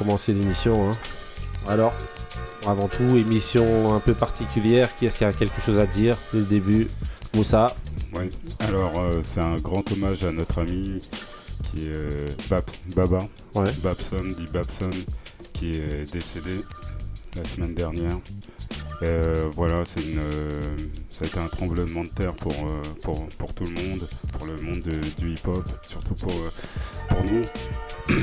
commencer l'émission. Hein. Alors, avant tout, émission un peu particulière. Qui est-ce qui a quelque chose à dire dès le début? Moussa? Oui, alors euh, c'est un grand hommage à notre ami qui est euh, Baba, Babson, dit Babson, qui est décédé la semaine dernière. Euh, voilà, c'est une, ça a été un tremblement de terre pour, pour, pour tout le monde, pour le monde du hip-hop, surtout pour, pour nous.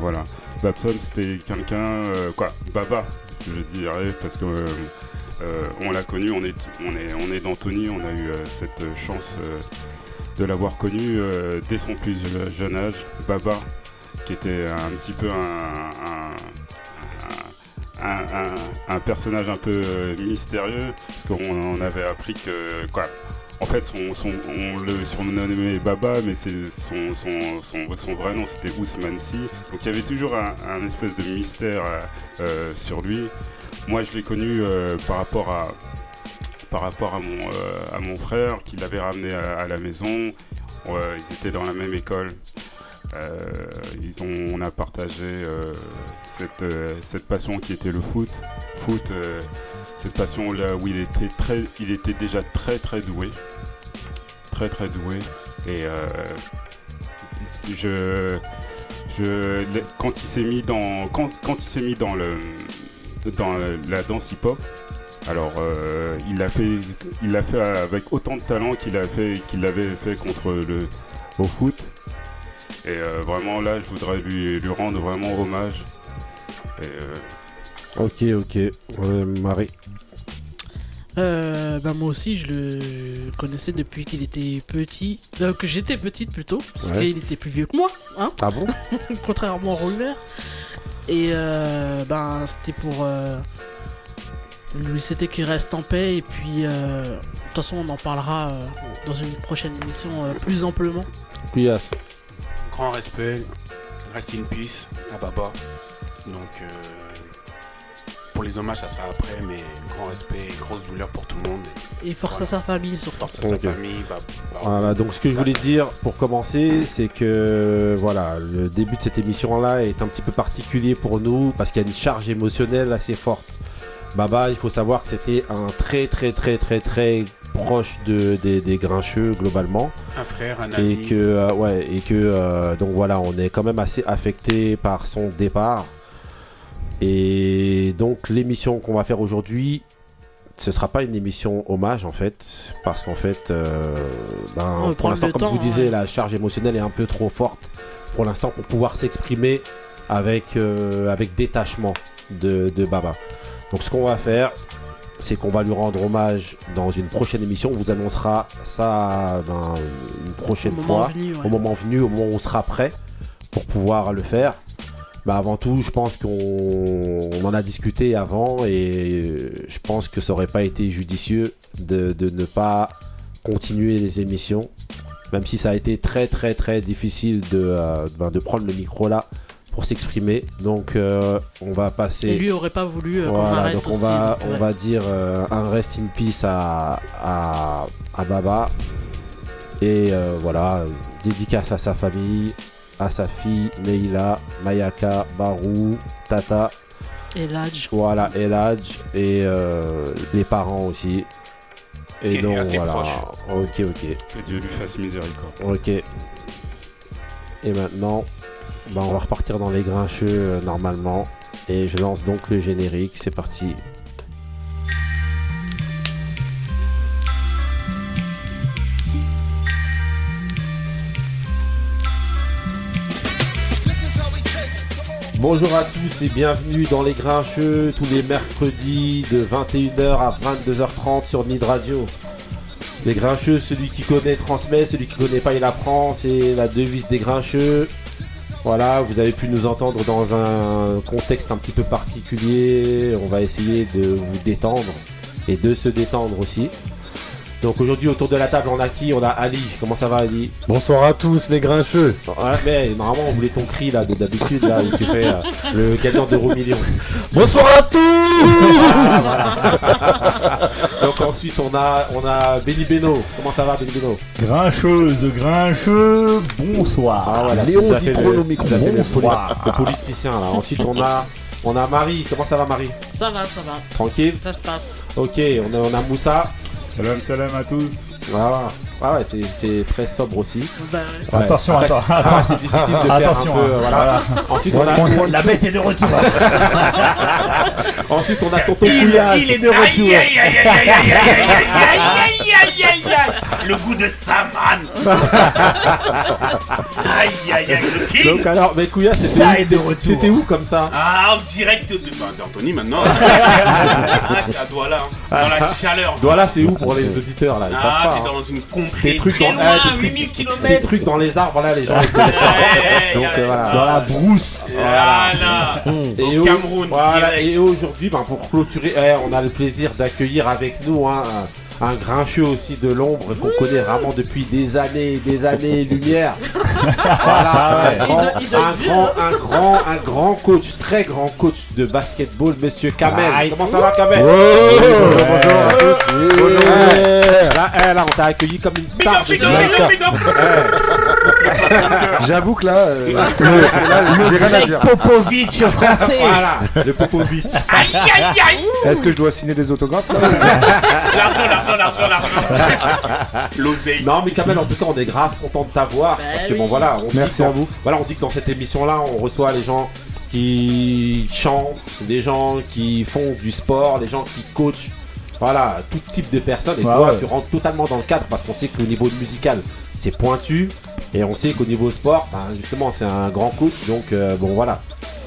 voilà, Babson c'était quelqu'un, quoi, Baba, je dirais, parce que euh, on l'a connu, on est, on est, on d'Anthony, on a eu cette chance de l'avoir connu dès son plus jeune âge, Baba, qui était un petit peu un, un, personnage un peu mystérieux, parce qu'on avait appris que, quoi, en fait, son, son, on le surnommait Baba, mais c'est son, vrai nom c'était Ousmane Si. Donc il y avait toujours un, espèce de mystère euh, sur lui. Moi, je l'ai connu euh, par rapport à mon, euh, frère qui l'avait ramené à, la maison. ils étaient dans la même école. ils ont, on a partagé cette, passion qui était le. Foot, cette passion là où il était déjà très très doué, très très doué. Et je, je, quand il s'est mis dans, le dans la danse hip-hop. Alors, euh, il l'a fait, avec autant de talent qu'il a fait, qu'il l'avait fait contre le au foot. Et euh, vraiment là, je voudrais lui, rendre vraiment hommage. Euh, ok, ok, Marie. bah moi aussi, je le connaissais depuis qu'il était petit, que j'étais petite plutôt, parce qu'il était plus vieux que moi. Hein ah bon? Contrairement à Roller. Et euh, ben, c'était pour euh, lui c'était qu'il reste en paix. Et puis, euh, de toute façon, on en parlera dans une prochaine émission plus amplement. Couillasse. Grand respect, reste in peace à Baba. Donc, pour les hommages, ça sera après, mais grand respect et grosse douleur pour tout le monde. Et force à sa famille surtout. Force à sa famille. Bah, bah, voilà, donc ce que je voulais dire pour commencer, c'est que voilà, le début de cette émission-là est un petit peu particulier pour nous parce qu'il y a une charge émotionnelle assez forte. Baba, il faut savoir que c'était un très très très très très proche de, des, grincheux globalement. Un frère, un ami. Et que, euh, ouais, et que euh, donc voilà, on est quand même assez affecté par son départ. Et donc l'émission qu'on va faire aujourd'hui, ce sera pas une émission hommage en fait, parce qu'en fait, euh, ben, pour l'instant, comme je vous disais, la charge émotionnelle est un peu trop forte pour l'instant pour pouvoir s'exprimer avec, euh, avec détachement de, de Baba. Donc ce qu'on va faire, c'est qu'on va lui rendre hommage dans une prochaine émission. On vous annoncera ça ben, une prochaine fois, au moment venu, au moment où on sera prêt pour pouvoir le faire. Bah avant tout, je pense qu'on en a discuté avant et je pense que ça aurait pas été judicieux de, ne pas continuer les émissions, même si ça a été très très très difficile de, euh, ben, de prendre le micro là pour s'exprimer. Donc euh, on va passer. Et lui aurait pas voulu. Euh, voilà, donc on va on va dire un rest in peace à, à, à Baba et voilà dédicace à sa famille, à sa fille Neila, Mayaka, Barou, Tata. Eladj. Voilà, Eladj et euh, les parents aussi. Et, donc voilà. Ok, ok. Que Dieu lui fasse miséricorde. Ok. Et maintenant, bah, on va repartir dans les grincheux euh, normalement. Et je lance donc le générique. C'est parti. Bonjour à tous et bienvenue dans les Grincheux tous les mercredis de 21h à 22h30 sur Nid Radio. Les Grincheux, celui qui connaît transmet, celui qui connaît pas il apprend, c'est la devise des Grincheux. Voilà, vous avez pu nous entendre dans un contexte un petit peu particulier. On va essayer de vous détendre et de se détendre aussi. Donc aujourd'hui autour de la table on a qui? On a Ali. Comment ça va Ali? Bonsoir à tous les grincheux. Ouais, mais normalement on voulait ton cri là d'habitude là où tu fais euh, le gagnant d'euro million. Bonsoir à tous Donc ensuite on a on a Benny Beno. Comment ça va Benny Beno? Grincheuse, grincheux, bonsoir. Ah voilà, Léon Zitron au micro. Bonsoir. Le politicien là. Ensuite on a on a Marie. Comment ça va Marie? Ça va, ça va. Tranquille? Ça se passe. Ok, on a, on a Moussa. Salam salam à tous. Ah ouais, c'est très sobre aussi. Attention, Après, attends, c'est difficile de attention, un peu, voilà. Ensuite, on a... la bête est de retour. Ensuite, on a Tonton il, Il est de retour. Aïe, aïe, aïe, aïe, aïe. Le goût de Saman. aïe aïe aïe, le king. Donc alors, mais Couillage, c'était de retour. C'était où comme ça Ah, en direct de bah, maintenant. ah, à Douala, hein. dans la chaleur. Douala, c'est où pour les auditeurs là Ah, c'est dans une combe des trucs très dans loin, ah, des 8000 trucs- des km. trucs dans les arbres là, les gens pas. Donc euh, voilà. Dans la brousse. Voilà. Et Au Cameroun, voilà, et aujourd'hui, ben, pour clôturer, eh, on a le plaisir d'accueillir avec nous hein, un, un grincheux aussi de l'ombre qu'on connaît vraiment depuis des années, des années lumière. voilà, un, Il grand, doit- il doit un être vieux, grand, hein. un grand, un grand coach, très grand coach de basketball, Monsieur Kamel. Comment ça va, Kamel? Bonjour à tous. Là, on t'a accueilli comme une star. J'avoue que là, euh, là, j'ai rien à dire. Popovic français. Voilà, le Popovic. Aïe, aïe, aïe. Est-ce que je dois signer des autographes? L'argent, l'argent, l'argent, l'argent. L'oseille. Non mais Kamel en tout cas on est grave content de t'avoir Bah parce que oui. bon voilà on Merci à vous. Voilà on dit que dans cette émission là on reçoit les gens qui chantent, des gens qui font du sport, les gens qui coachent, voilà tout type de personnes et Ouais, toi ouais. tu rentres totalement dans le cadre parce qu'on sait qu'au niveau musical c'est pointu et on sait qu'au niveau sport ben, justement c'est un grand coach donc euh, bon voilà.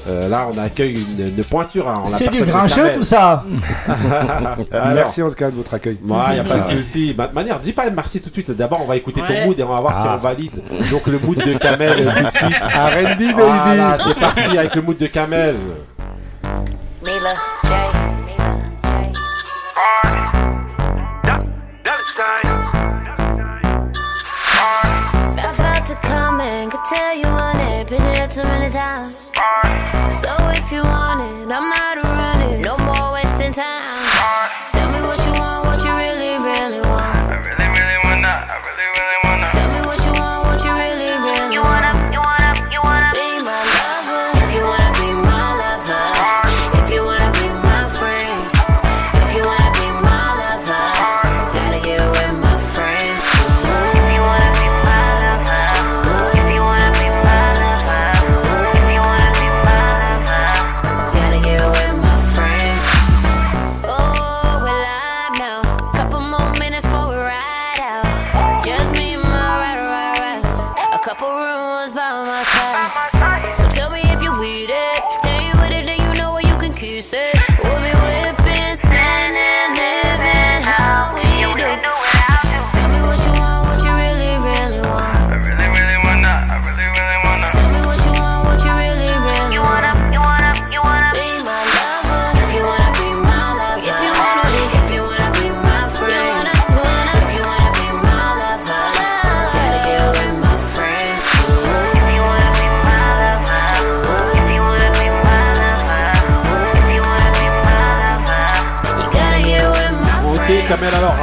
Euh, là on accueille une, une pointure hein, en la C'est du grincheux tout ça. Alors, Merci en tout cas de votre accueil. Ouais, y a pas de souci. Bah, de manière, dis pas merci tout de suite. D'abord, on va écouter ton mood et on va voir si Ah. on valide. Donc, le mood de Kamel, tout de suite. R&B baby. Voilà, c'est parti avec le mood de Kamel. Mila J. tell you it, been too many times. So if you want it, I'm not running, no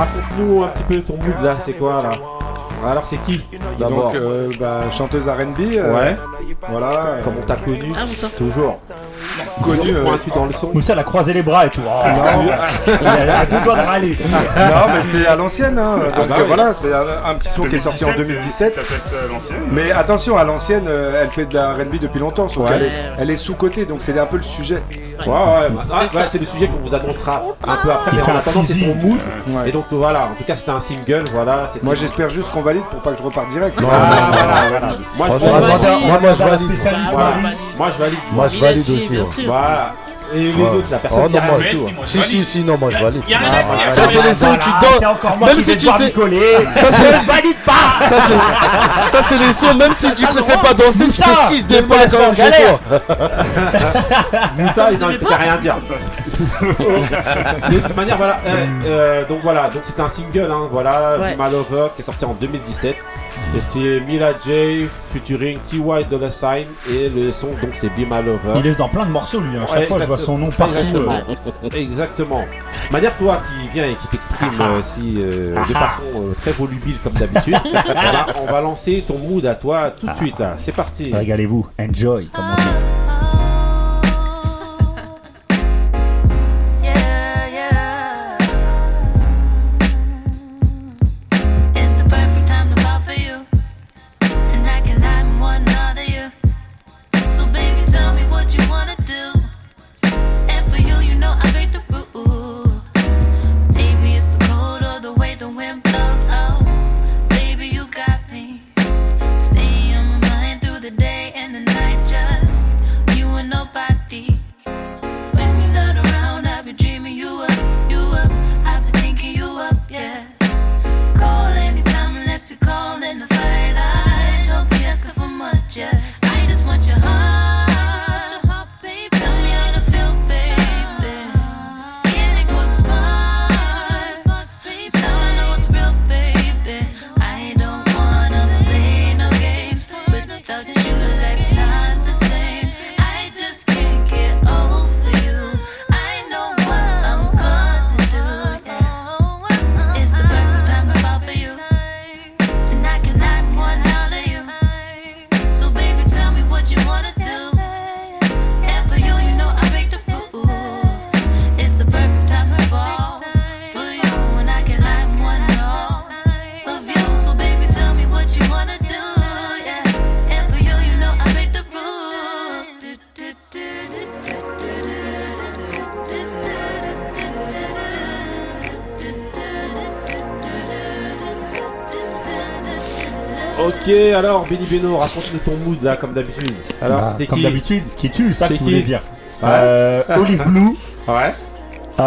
raconte-nous un petit peu ton mood là. C'est quoi là Alors, c'est qui D'abord. Donc, euh, bah, chanteuse R&B. euh, Ouais, Voilà. comme on t'a connu. Ah, Toujours. Connu. euh, dans le son. Moussa elle a croisé les bras et tout. Oh, il a a deux doigts de râler. non, mais c'est à l'ancienne. Hein. Donc bah euh, oui. voilà, c'est un, un petit son qui est sorti en 2017. T'appelles ça à l'ancienne Mais attention, à l'ancienne, euh, elle fait de la R&B depuis longtemps, Ouais. est, elle est sous-cotée, donc c'est un peu le sujet. Ouais, ouais, bah, ah, C'est ouais, ça. c'est le sujet qu'on vous annoncera un peu après, mais en un attendant, c'est son mood. Ouais. Et donc, voilà, en tout cas, c'était un single, voilà. c'était- Moi, j'espère juste qu'on valide pour pas que je reparte direct. Ah. Moi, je On va valide. demander à- on va Moi, demander à la Voilà. spécialiste. Moi, je valide. Moi je valide aussi. bien ouais. sûr. Voilà. Et les autres, la personne Oh qui non, a moi, Si, si, si, non, moi je valide. Y a rien à dire. Ça, c'est les sons où tu moi Même qui si tu sais-. Ça, c'est valide pas Ça, c'est les sons, même si tu ne sais pas danser, tu fais ce qui se dépasse quand chez galère. toi. Moussa, il ne peut rien dire. de toute manière, voilà. euh, euh, donc voilà, donc c'est un single, hein, voilà, My Lover, qui est sorti en 2017. Et c'est Mila J featuring T.Y. Dollar Sign et le son donc c'est Be My Lover. Il est dans plein de morceaux lui. À chaque Ouais, fois, je vois son nom partout. Exactement. euh. Exactement. De manière toi qui viens et qui t'exprime euh, si euh, de façon euh, très volubile comme d'habitude, on va lancer ton mood à toi tout de suite. C'est parti. Régalez-vous, enjoy, comme on dit. Alors Benny Beno, raconte-nous ton mood là comme d'habitude. Alors Ah, c'était comme qui d'habitude, qui tue, ça que tu voulais dire. Euh, Olive Blue, Ouais.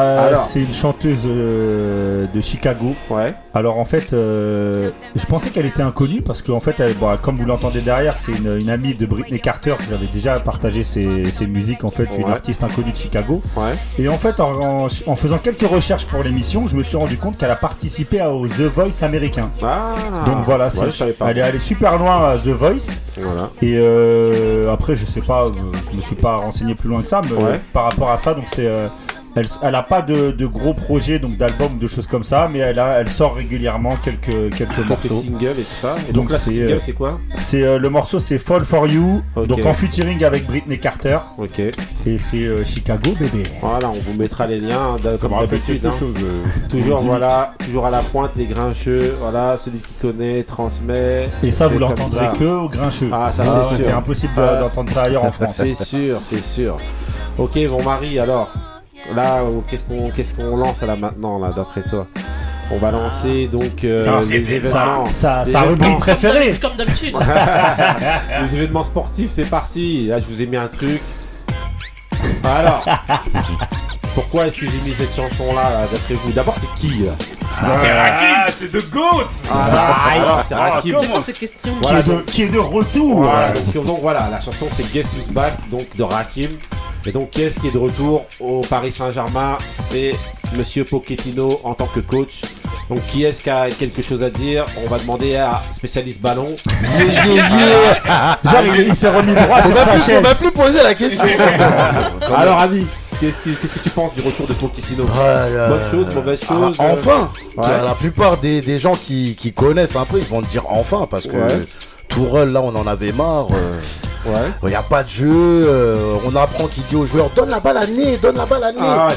Euh, c'est une chanteuse euh, de Chicago. Ouais. Alors en fait, euh, je pensais qu'elle était inconnue parce qu'en fait, elle, comme vous l'entendez derrière, c'est une, une amie de Britney Carter. J'avais déjà partagé ses, ses musiques en fait, une Ouais. artiste inconnue de Chicago. Ouais. Et en fait, en, en- en faisant quelques recherches pour l'émission, je me suis rendu compte qu'elle a participé au The Voice américain. Ah. Donc voilà, pas. elle est allée super loin à The Voice. Voilà. Et après, je sais pas, je me suis pas renseigné plus loin que ça, mais par rapport à ça, donc c'est, elle, elle a pas de, de gros projets, donc d'albums, de choses comme ça, mais elle a, elle sort régulièrement quelques quelques morceaux. singles et tout ça. Et Donc donc, là, c'est, c'est single, euh, c'est quoi C'est euh, le morceau, c'est Fall for You, donc en featuring avec Britney Carter, Ok. et c'est euh, Chicago, bébé. Voilà, on vous mettra les liens hein, comme d'habitude. hein. euh, Toujours voilà, toujours à la pointe les grincheux. Voilà, celui qui connaît transmet. Et ça, vous l'entendrez que au grincheux. Ah, ça, Ah, c'est ouais, sûr. c'est impossible de- d'entendre ça ailleurs en France. C'est sûr, c'est sûr. Ok, mon mari, alors là, euh, qu'est-ce qu'on qu'est-ce qu'on lance là maintenant là, d'après toi? On va lancer donc euh, Ah, les événements. ça, Les sa rubrique événements. préférée. Comme d'habitude. les événements sportifs, c'est parti. Là, je vous ai mis un truc. Alors, pourquoi est-ce que j'ai mis cette chanson là, d'après vous? D'abord, c'est qui là? C'est Rakim, c'est The GOAT Ah, alors, c'est Rakim. C'est quoi ces questions Qui, est de, qui est de retour. Voilà, donc, donc voilà, la chanson c'est Guess Who's Back, donc de Rakim. Et donc qui est-ce qui est de retour au Paris Saint-Germain? C'est Monsieur Pochettino en tant que coach. Donc qui est-ce qui a quelque chose à dire? On va demander à spécialiste ballon. Genre, il, il s'est remis droit On sur va sa plus, on va plus poser la question. Alors Ami, qu'est-ce que, qu'est-ce que tu penses du retour de Pochettino? Voilà. Bonne chose, mauvaise Ah, chose euh, enfin Ouais. La plupart des, des gens qui, qui connaissent un peu, ils vont te dire enfin parce que Ouais. Tourelle, là, on en avait marre. euh, Ouais. Il n'y a pas de jeu. euh, on apprend qu'il dit aux joueurs donne la balle à nez, donne la balle à nez. Ah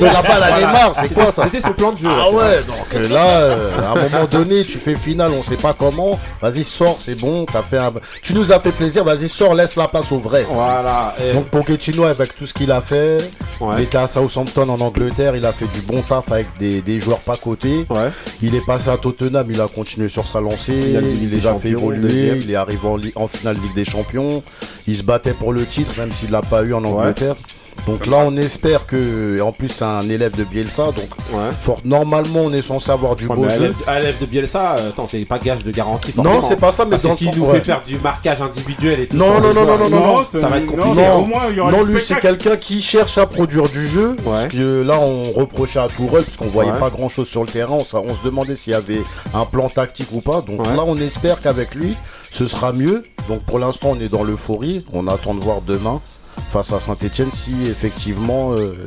donne la balle à. Neymar, c'est quoi ça C'était son plan de jeu. Ah ouais, donc euh, là, euh, à un moment donné, tu fais finale, on sait pas comment. Vas-y, sors, c'est bon. As fait un... Tu nous as fait plaisir, vas-y, sors, laisse la place au vrai. Voilà. et- Donc Pochettino, avec tout ce qu'il a fait, il ouais. était à Southampton en Angleterre, il a fait du bon taf avec des, des joueurs pas cotés. Ouais. Il est passé à Tottenham, il a continué sur sa lancée, Il il les a fait évoluer, il est arrivé en, en finale Ligue des Champions, il se battait pour le titre même s'il l'a pas eu en Angleterre. Donc là, on espère que, et en plus, c'est un élève de Bielsa, donc fort, normalement, on est censé avoir du Ouais, beau jeu. élève, élève de Bielsa, euh, attends, c'est pas gage de garantie. Non, c'est pas ça, mais Parce dans que le s'il sens- nous ouais. fait faire du marquage individuel et tout Non, non, non, non, non, non, ça va être compliqué. Non, hein. non, lui, c'est quelqu'un qui cherche à produire du jeu. Parce Ouais. que là, on reprochait à Tourelle, parce qu'on voyait Ouais. pas grand chose sur le terrain. On, on se demandait s'il y avait un plan tactique ou pas. Donc Ouais. là, on espère qu'avec lui, ce sera mieux. Donc pour l'instant, on est dans l'euphorie. On attend de voir demain face à Saint-Etienne si effectivement euh,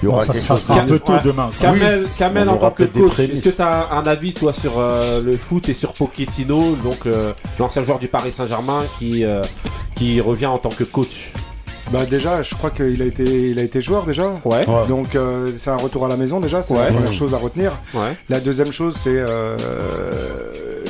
il y aura quelque chose un peu tôt demain. Kamel, Oui. Kamel On en tant que coach, est-ce que tu as un avis toi sur euh, le foot et sur Pochettino, donc euh, l'ancien joueur du Paris Saint-Germain qui, euh, qui revient en tant que coach? Bah déjà, je crois qu'il a été, il a été joueur déjà. Ouais. Donc euh, c'est un retour à la maison déjà, c'est Ouais. la première chose à retenir. Ouais. La deuxième chose, c'est euh,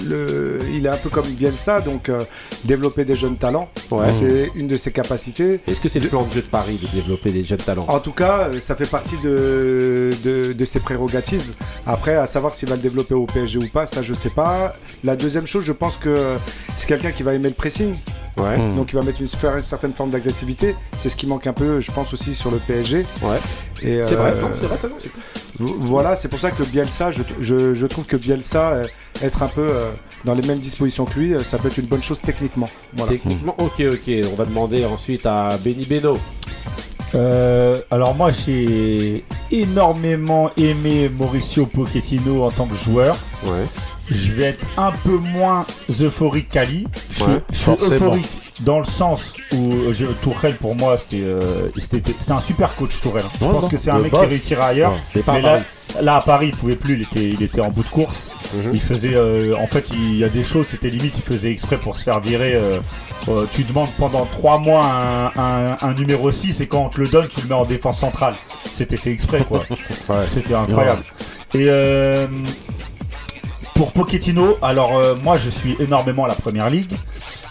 le, il est un peu comme Bielsa, donc euh, développer des jeunes talents, Ouais. c'est une de ses capacités. Est-ce que c'est le plan de jeu de Paris de développer des jeunes talents? En tout cas, euh, ça fait partie de, de, de ses prérogatives. Après, à savoir s'il va le développer au PSG ou pas, ça je sais pas. La deuxième chose, je pense que c'est quelqu'un qui va aimer le pressing. Ouais. Hmm. Donc il va mettre une, faire une certaine forme d'agressivité. C'est ce qui manque un peu, je pense aussi sur le PSG. Ouais. C'est vrai, euh, c'est vrai, ça, Voilà, c'est pour ça que Bielsa, je, je, je trouve que Bielsa, euh, être un peu euh, dans les mêmes dispositions que lui, euh, ça peut être une bonne chose techniquement. Voilà. Techniquement, ok, ok. On va demander ensuite à Benny Beno. Euh, alors moi j'ai énormément aimé Mauricio Pochettino en tant que joueur. Ouais. Je vais être un peu moins euphorique qu'Ali. Je suis- Ouais, je suis forcément. euphorique dans le sens où je, Tourelle pour moi c'était euh, c'est un super coach Tourelle. Je Ouais, pense que c'est un mec qui réussira ailleurs. Ouais, mais là, là à Paris il pouvait plus, il était, il était en bout de course. Mhm. Il faisait, euh, en fait, il y a des choses, c'était limite, il faisait exprès pour se faire virer. euh, euh, tu demandes pendant 3 mois un, un- un numéro 6 et quand on te le donne, tu le mets en défense centrale. C'était fait exprès, quoi. Ouais. C'était incroyable. Et euh, pour Pochettino, alors euh, moi je suis énormément à la première ligue.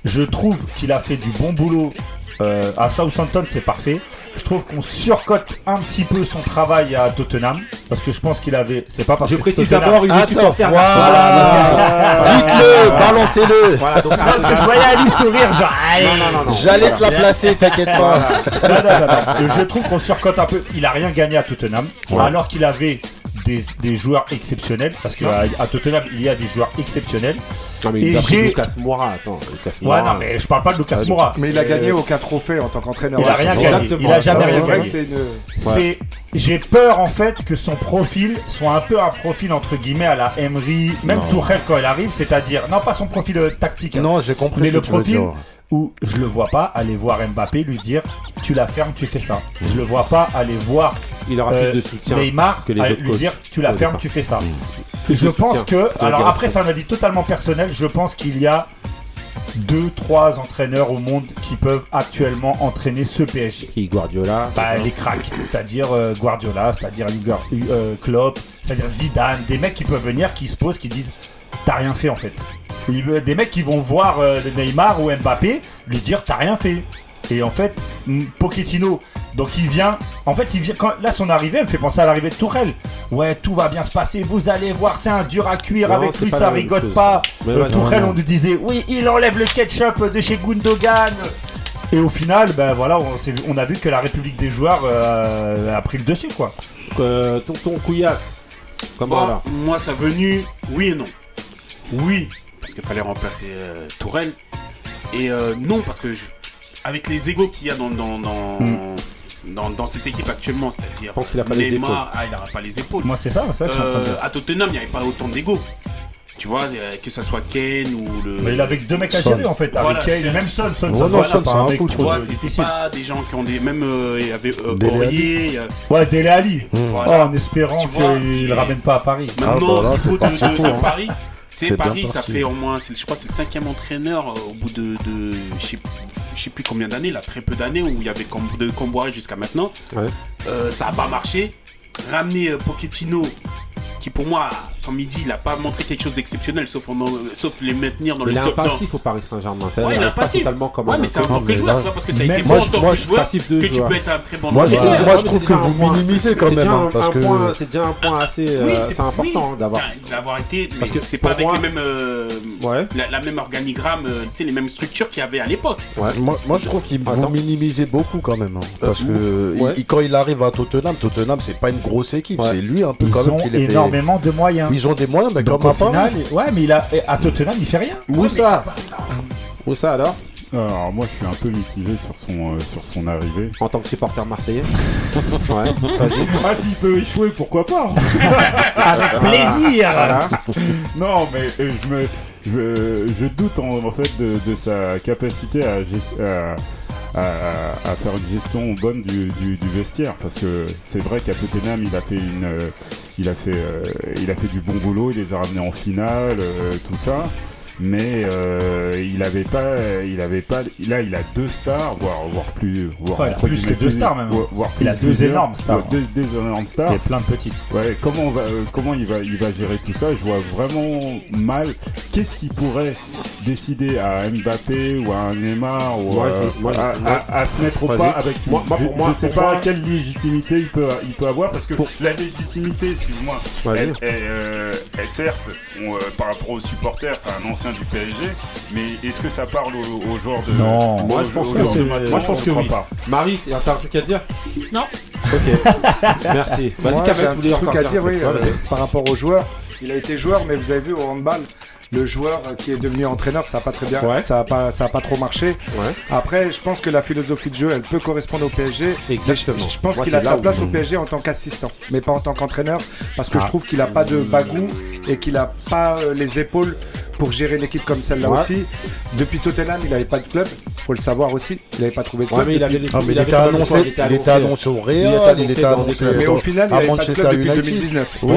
Je trouve qu'il a fait du bon boulot euh, à Southampton, c'est parfait. Je trouve qu'on surcote un petit peu son travail à Tottenham parce que je pense qu'il avait. C'est pas parce Je que précise d'abord, il est supporter voilà. Dites-le, balancez-le. Voilà, donc Parce que je voyais Ali sourire, genre. allez. Non, non, non, non. J'allais te la placer, t'inquiète pas. Non, non, non, non. Je trouve qu'on surcote un peu. Il a rien gagné à Tottenham, alors qu'il avait des, des joueurs exceptionnels. Parce qu'à à Tottenham, il y a des joueurs exceptionnels. Non, mais Et il a pris Lucas Moura. Attends, Lucas Ouais, non, mais je parle pas de Lucas Moura. Mais il a Euh, gagné aucun trophée en tant qu'entraîneur. Il a rien gagné. Exactement. Il a jamais rien gagné. c'est j'ai peur en fait que son profil soit un peu un profil entre guillemets à la Emery, même. Tourelle quand elle arrive, c'est-à-dire non pas son profil euh, tactique, hein, Non, j'ai compris mais ce le que tu veux profil dire. Où je le vois pas aller voir Mbappé lui dire tu la fermes, tu fais ça. Je le vois pas aller voir Il aura euh, plus de soutien. Neymar que les aller autres lui dire tu la fermes, tu fais ça. Plus Je pense soutien que, alors après c'est un avis totalement personnel, je pense qu'il y a deux, trois entraîneurs au monde qui peuvent actuellement entraîner ce PSG. Qui Guardiola. Bah, les cracks, c'est-à-dire euh, Guardiola, c'est-à-dire euh, Klopp, c'est-à-dire Zidane, des mecs qui peuvent venir, qui se posent, qui disent T'as rien fait en fait. Il veut- Des mecs qui vont voir euh, Neymar ou Mbappé lui dire T'as rien fait. Et en fait, Pochettino, donc il vient, en fait, il vient, quand, là son arrivée, elle me fait penser à l'arrivée de Tourelle. Ouais, tout va bien se passer, vous allez voir, c'est un dur à cuire, Non, avec lui ça rigole chose. pas. Euh, ouais, Tourelle, non, on nous disait Oui, il enlève le ketchup de chez Gundogan. Et au final, ben voilà, on, a vu que la République des joueurs euh, a pris le dessus, quoi. Euh, tonton Couillasse. Comment Bon, là moi, sa venue, oui et non. Oui, parce qu'il fallait remplacer euh, Tourelle. Et euh, non, parce que je- avec les égaux qu'il y a dans, dans, dans, dans, dans cette équipe actuellement, c'est-à-dire pense qu'il a pas les épaules. Ah, il n'aura pas les épaules. Moi, c'est ça, c'est ça que je suis en train de Euh, dire. à Tottenham, il n'y avait pas autant d'égaux. Tu vois, euh, que ça soit Ken ou le. Mais il avait que deux mecs à gérer, en fait, avec Voilà, Kane, c'est- même Son. Son, Ouais, voilà, Son, pas un un mec coup, Tu trop vois, de- c'est pas des gens qui ont des. Même, euh, il y avait euh, Aurier, Ouais, Dele Ali. Voilà. Oh, en espérant qu'il il- le ramène pas à Paris. Maintenant, Ah, bah là, au niveau de hein. Paris, tu C'est sais, Paris, ça fait au moins, je crois c'est le cinquième entraîneur euh, au bout de, de je sais, je sais plus combien d'années, là, très peu d'années, où il y avait de Camboire jusqu'à maintenant. Ouais. Euh, ça a pas marché. Ramener euh, Pochettino, qui pour moi comme il dit, il a pas montré quelque chose d'exceptionnel, sauf, en- sauf les maintenir dans Il le est un top. dans- passif au Paris Saint-Germain. Ouais, il il est arrive pas passif. totalement comme Ouais, un mais c'est que mais joueur, c'est pas parce que t'as Mais été bon en tant moi, que joueur que tu joueur. peux être un très bon entraîneur. moi, je trouve que vous un minimisez quand même, hein, un- parce un que- point- C'est déjà un point assez Oui, euh, important d'avoir. été. Parce mais que c'est pas avec les mêmes, euh, Ouais. la, la même organigramme, euh, tu sais, les mêmes structures qu'il y avait à l'époque. Ouais. Moi, moi, je trouve qu'il vous minimisez beaucoup quand même. hein, parce que ouais. il- quand il arrive à Tottenham, Tottenham, c'est pas une grosse équipe. Ouais. C'est lui un peu Ils quand même ont qui les fait. énormément de moyens. Ils ont des moyens, mais comme au à part. final, ouais, mais il a à Tottenham, il fait rien. Où ça Où ça alors Alors moi je suis un peu mitigé sur son, euh, sur son arrivée. En tant que supporter marseillais Ouais, vas-y. Ah s'il peut échouer, pourquoi pas Avec plaisir. Voilà. Non mais euh, je me je, je doute en, en fait de, de sa capacité à, à, à- faire une gestion bonne du, vestiaire parce que c'est vrai qu'à Tottenham il a fait une euh, il a fait euh, il a fait du bon boulot, il les a ramenés en finale, euh, tout ça. Mais euh, il avait pas, il avait pas. Là, il a deux stars, voire, voire plus, voire Ouais, plus que deux stars, même. voire- voire Il a plus deux plusieurs. énormes stars. Ouais, deux, deux énormes stars. Et plein de petites. Ouais, comment, on va, euh, comment il, va, il va gérer tout ça? Je vois vraiment mal. Qu'est-ce qu'il pourrait décider à Mbappé ou à un Neymar ou euh, moi, à, moi- à- à se mettre au pas avec Moi- moi, Je moi- je sais pas moi- quelle légitimité il peut, il peut avoir parce que la légitimité, excuse-moi, Vas-y. elle, elle, euh, elle, certes, on, euh, par rapport aux supporters, c'est un ancien du PSG, mais est-ce que ça parle aux, aux joueurs de Non. Moi, aux- je pense aux que joueurs moi, je pense que oui. pas. Marie, t'as un truc à dire? Non. Ok. Merci. Vas-y, Moi, j'ai un petit truc à dire, oui, euh, par rapport au joueur. Il a été joueur, mais vous avez vu au handball, le joueur qui est devenu entraîneur, ça a pas très bien, Ouais. ça a pas, ça a pas trop marché. Ouais. Après, je pense que la philosophie de jeu, elle peut correspondre au PSG. Exactement. Je, je pense qu'il a sa où- place au PSG en tant qu'assistant, mais pas en tant qu'entraîneur, parce que Ah. je trouve qu'il a pas de bagou et qu'il a pas euh, les épaules pour gérer une équipe comme celle-là Ouais. aussi. Depuis Tottenham, il avait pas de club, faut le savoir aussi. Il avait pas trouvé de Ouais, club. mais il avait Ah, mais il avait était annoncé, il était annoncé au Il était Real, il annoncé était dans des annoncé clubs. Mais au final, il à avait pas de Manchester club depuis United. 2019. Ouais.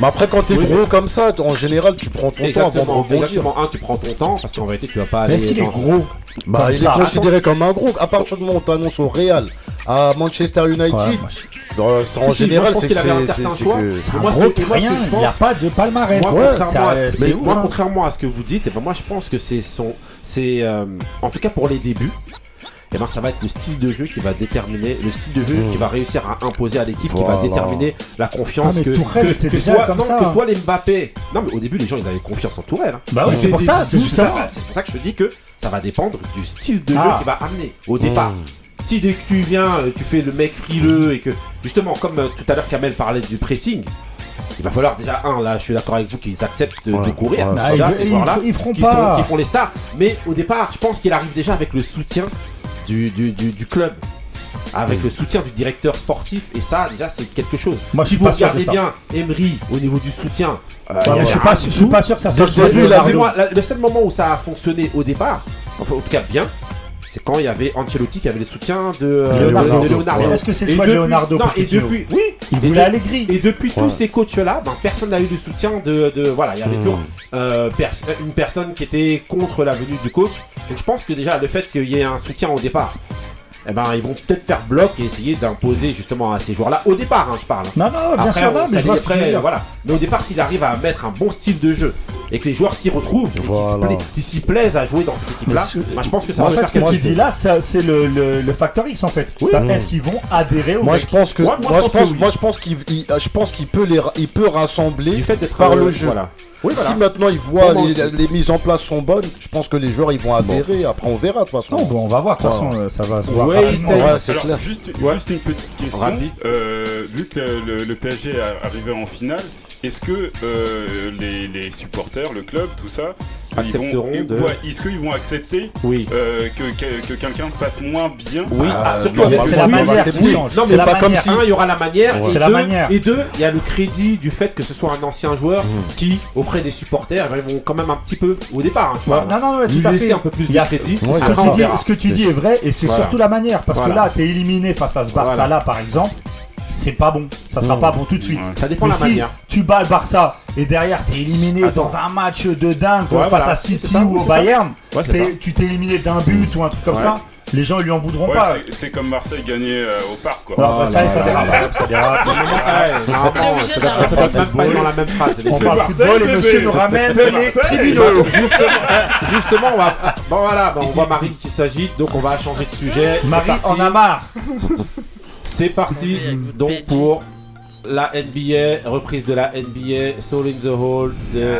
Mais après, quand t'es Oui. gros comme ça, en général, tu prends ton temps avant de rebondir. exactement. Un, tu prends ton temps parce qu'en vérité, tu vas pas aller. Mais est-ce qu'il est gros? Bah, Comme il ça. est considéré comme un gros. À partir du moment où t'annonces au Real, à Manchester United, Ouais, moi, je- dans- en Si, général, pense c'est qu'il avait un certain choix. C'est un moi, ce gros que- moi, ce que rien, je il n'y a pense- pas de palmarès. Moi, Ouais, contrairement, à ce, mais ouf, moi, hein. contrairement à ce que vous dites, eh ben, moi je pense que c'est son, c'est, euh, en tout cas pour les débuts, eh ben, ça va être le style de jeu qui va déterminer, le style de jeu qui va réussir à imposer à l'équipe, qui va déterminer la confiance Ah, que, Tourelle que, soit, comme non, ça, que hein. soit les Mbappé. Non, mais au début, les gens ils avaient confiance en Tourelle. hein. Bah oui, c'est pour ça, c'est pour ça que je te dis que ça va dépendre du style de jeu Ah. qu'il va amener au départ. Mm. Si dès que tu viens, euh, tu fais le mec frileux et que justement, comme euh, tout à l'heure Kamel parlait du pressing, il va falloir déjà un là, je suis d'accord avec vous qu'ils acceptent de, Ouais, de courir. ouais, Bah, déjà, ils, ces ils- joueurs-là, ils feront qui, sont, pas. qui font les stars. Mais au départ, je pense qu'il arrive déjà avec le soutien du, du, du- du club. Avec le soutien du directeur sportif, et ça, déjà, c'est quelque chose. Moi, je Si suis vous pas sûr de regardez ça. bien Emery au niveau du soutien, euh, moi, je suis pas, je suis pas sûr que ça soit le le le seul moment où ça a fonctionné au départ, enfin, en tout cas bien, c'est quand il y avait Ancelotti qui avait les soutiens de, euh, Leonardo. de Leonardo. Est-ce que c'est le choix de Leonardo Non, et depuis, oui, Il et voulait de- Allegri. et depuis Ouais. tous ces coachs-là, ben, personne n'a eu le soutien de, de- voilà, il y avait Hmm. toujours euh, pers- une personne qui était contre la venue du coach. Donc je pense que déjà le fait qu'il y ait un soutien au départ, eh ben ils vont peut-être faire bloc et essayer d'imposer justement à ces joueurs-là au départ, hein, je parle. Non, non, bien Après, sûr, on- non, mais je après, voilà. Mais au départ, s'il arrive à mettre un bon style de jeu et que les joueurs s'y retrouvent, et qu'ils se Voilà. pla- qu'ils s'y plaisent à jouer dans cette équipe-là, moi, je pense que ça En va fait, faire ce que tu dis là, c'est le, le, le facteur X en fait. Oui. Est-ce qu'ils vont adhérer au Moi mec je pense que Moi, je pense que pense oui. moi je pense qu'il il- je pense qu'il peut les il peut rassembler du fait d'être par euh, le jeu. Voilà. Oui, Si maintenant ils voient les, mises en place sont bonnes, je pense que les joueurs ils vont adhérer. Après on verra de toute façon. Non, bon, on va voir, de toute façon, euh, ça va se voir Ouais, rapidement. il Ouais, c'est Alors, clair. juste, Ouais. juste une petite question. Euh, vu que le, le PSG est arrivé en finale, est-ce que euh, les, les supporters, le club, tout ça, Accepteront vont, de- ouais, est-ce qu'ils vont accepter Oui. euh, que, que, que quelqu'un passe moins bien Oui, Euh, ah, surtout avec la manière oui. qui change. Non, C'est mais pas comme si. Un, il y aura la manière. Ouais. Et C'est la deux- manière. Et deux, il y a le crédit du fait que ce soit un ancien joueur Mhm. qui, auprès des supporters, ils vont quand même un petit peu, au départ, hein, parle, non, non, ouais, lui tout à laisser fait. un peu plus Il y a- de crédit. Ce que, tu dis, tu est vrai et c'est surtout la manière parce que là t'es éliminé face à ce Barça Voilà. là par exemple c'est pas bon ça sera Mmh. pas bon tout de suite Ouais. Ça dépend mais de la si manière. tu bats le Barça et derrière t'es éliminé Attends. dans un match de dingue Ouais, face voilà. à City ça, ou au. Bayern Ouais, t'es- tu t'es éliminé d'un but ou un truc comme Ouais. ça les gens ils lui en voudront Ouais, pas. c'est- c'est comme Marseille gagner euh, au parc, quoi. Non, bah, ça, ça dérape, ça dérape. Dans la même phrase. On parle Marseille, football et monsieur nous ramène les tribunaux. Justement, on va. Bon voilà, on voit Marie qui s'agite, donc on va changer de sujet. Marie en a marre. C'est parti donc pour la NBA, reprise de la NBA, Soul in the Hall de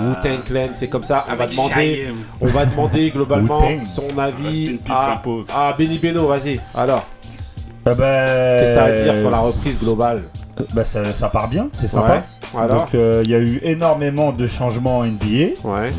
Wu-Tang Clan. C'est comme ça, on va demander, on va demander globalement son avis à, à Benny Beno. Vas-y. Alors, Ah bah, qu'est-ce que t'as à dire sur la reprise globale? Bah, ça, ça part bien, c'est sympa. Ouais. Alors. Donc euh, il y a eu énormément de changements en NBA. Ouais.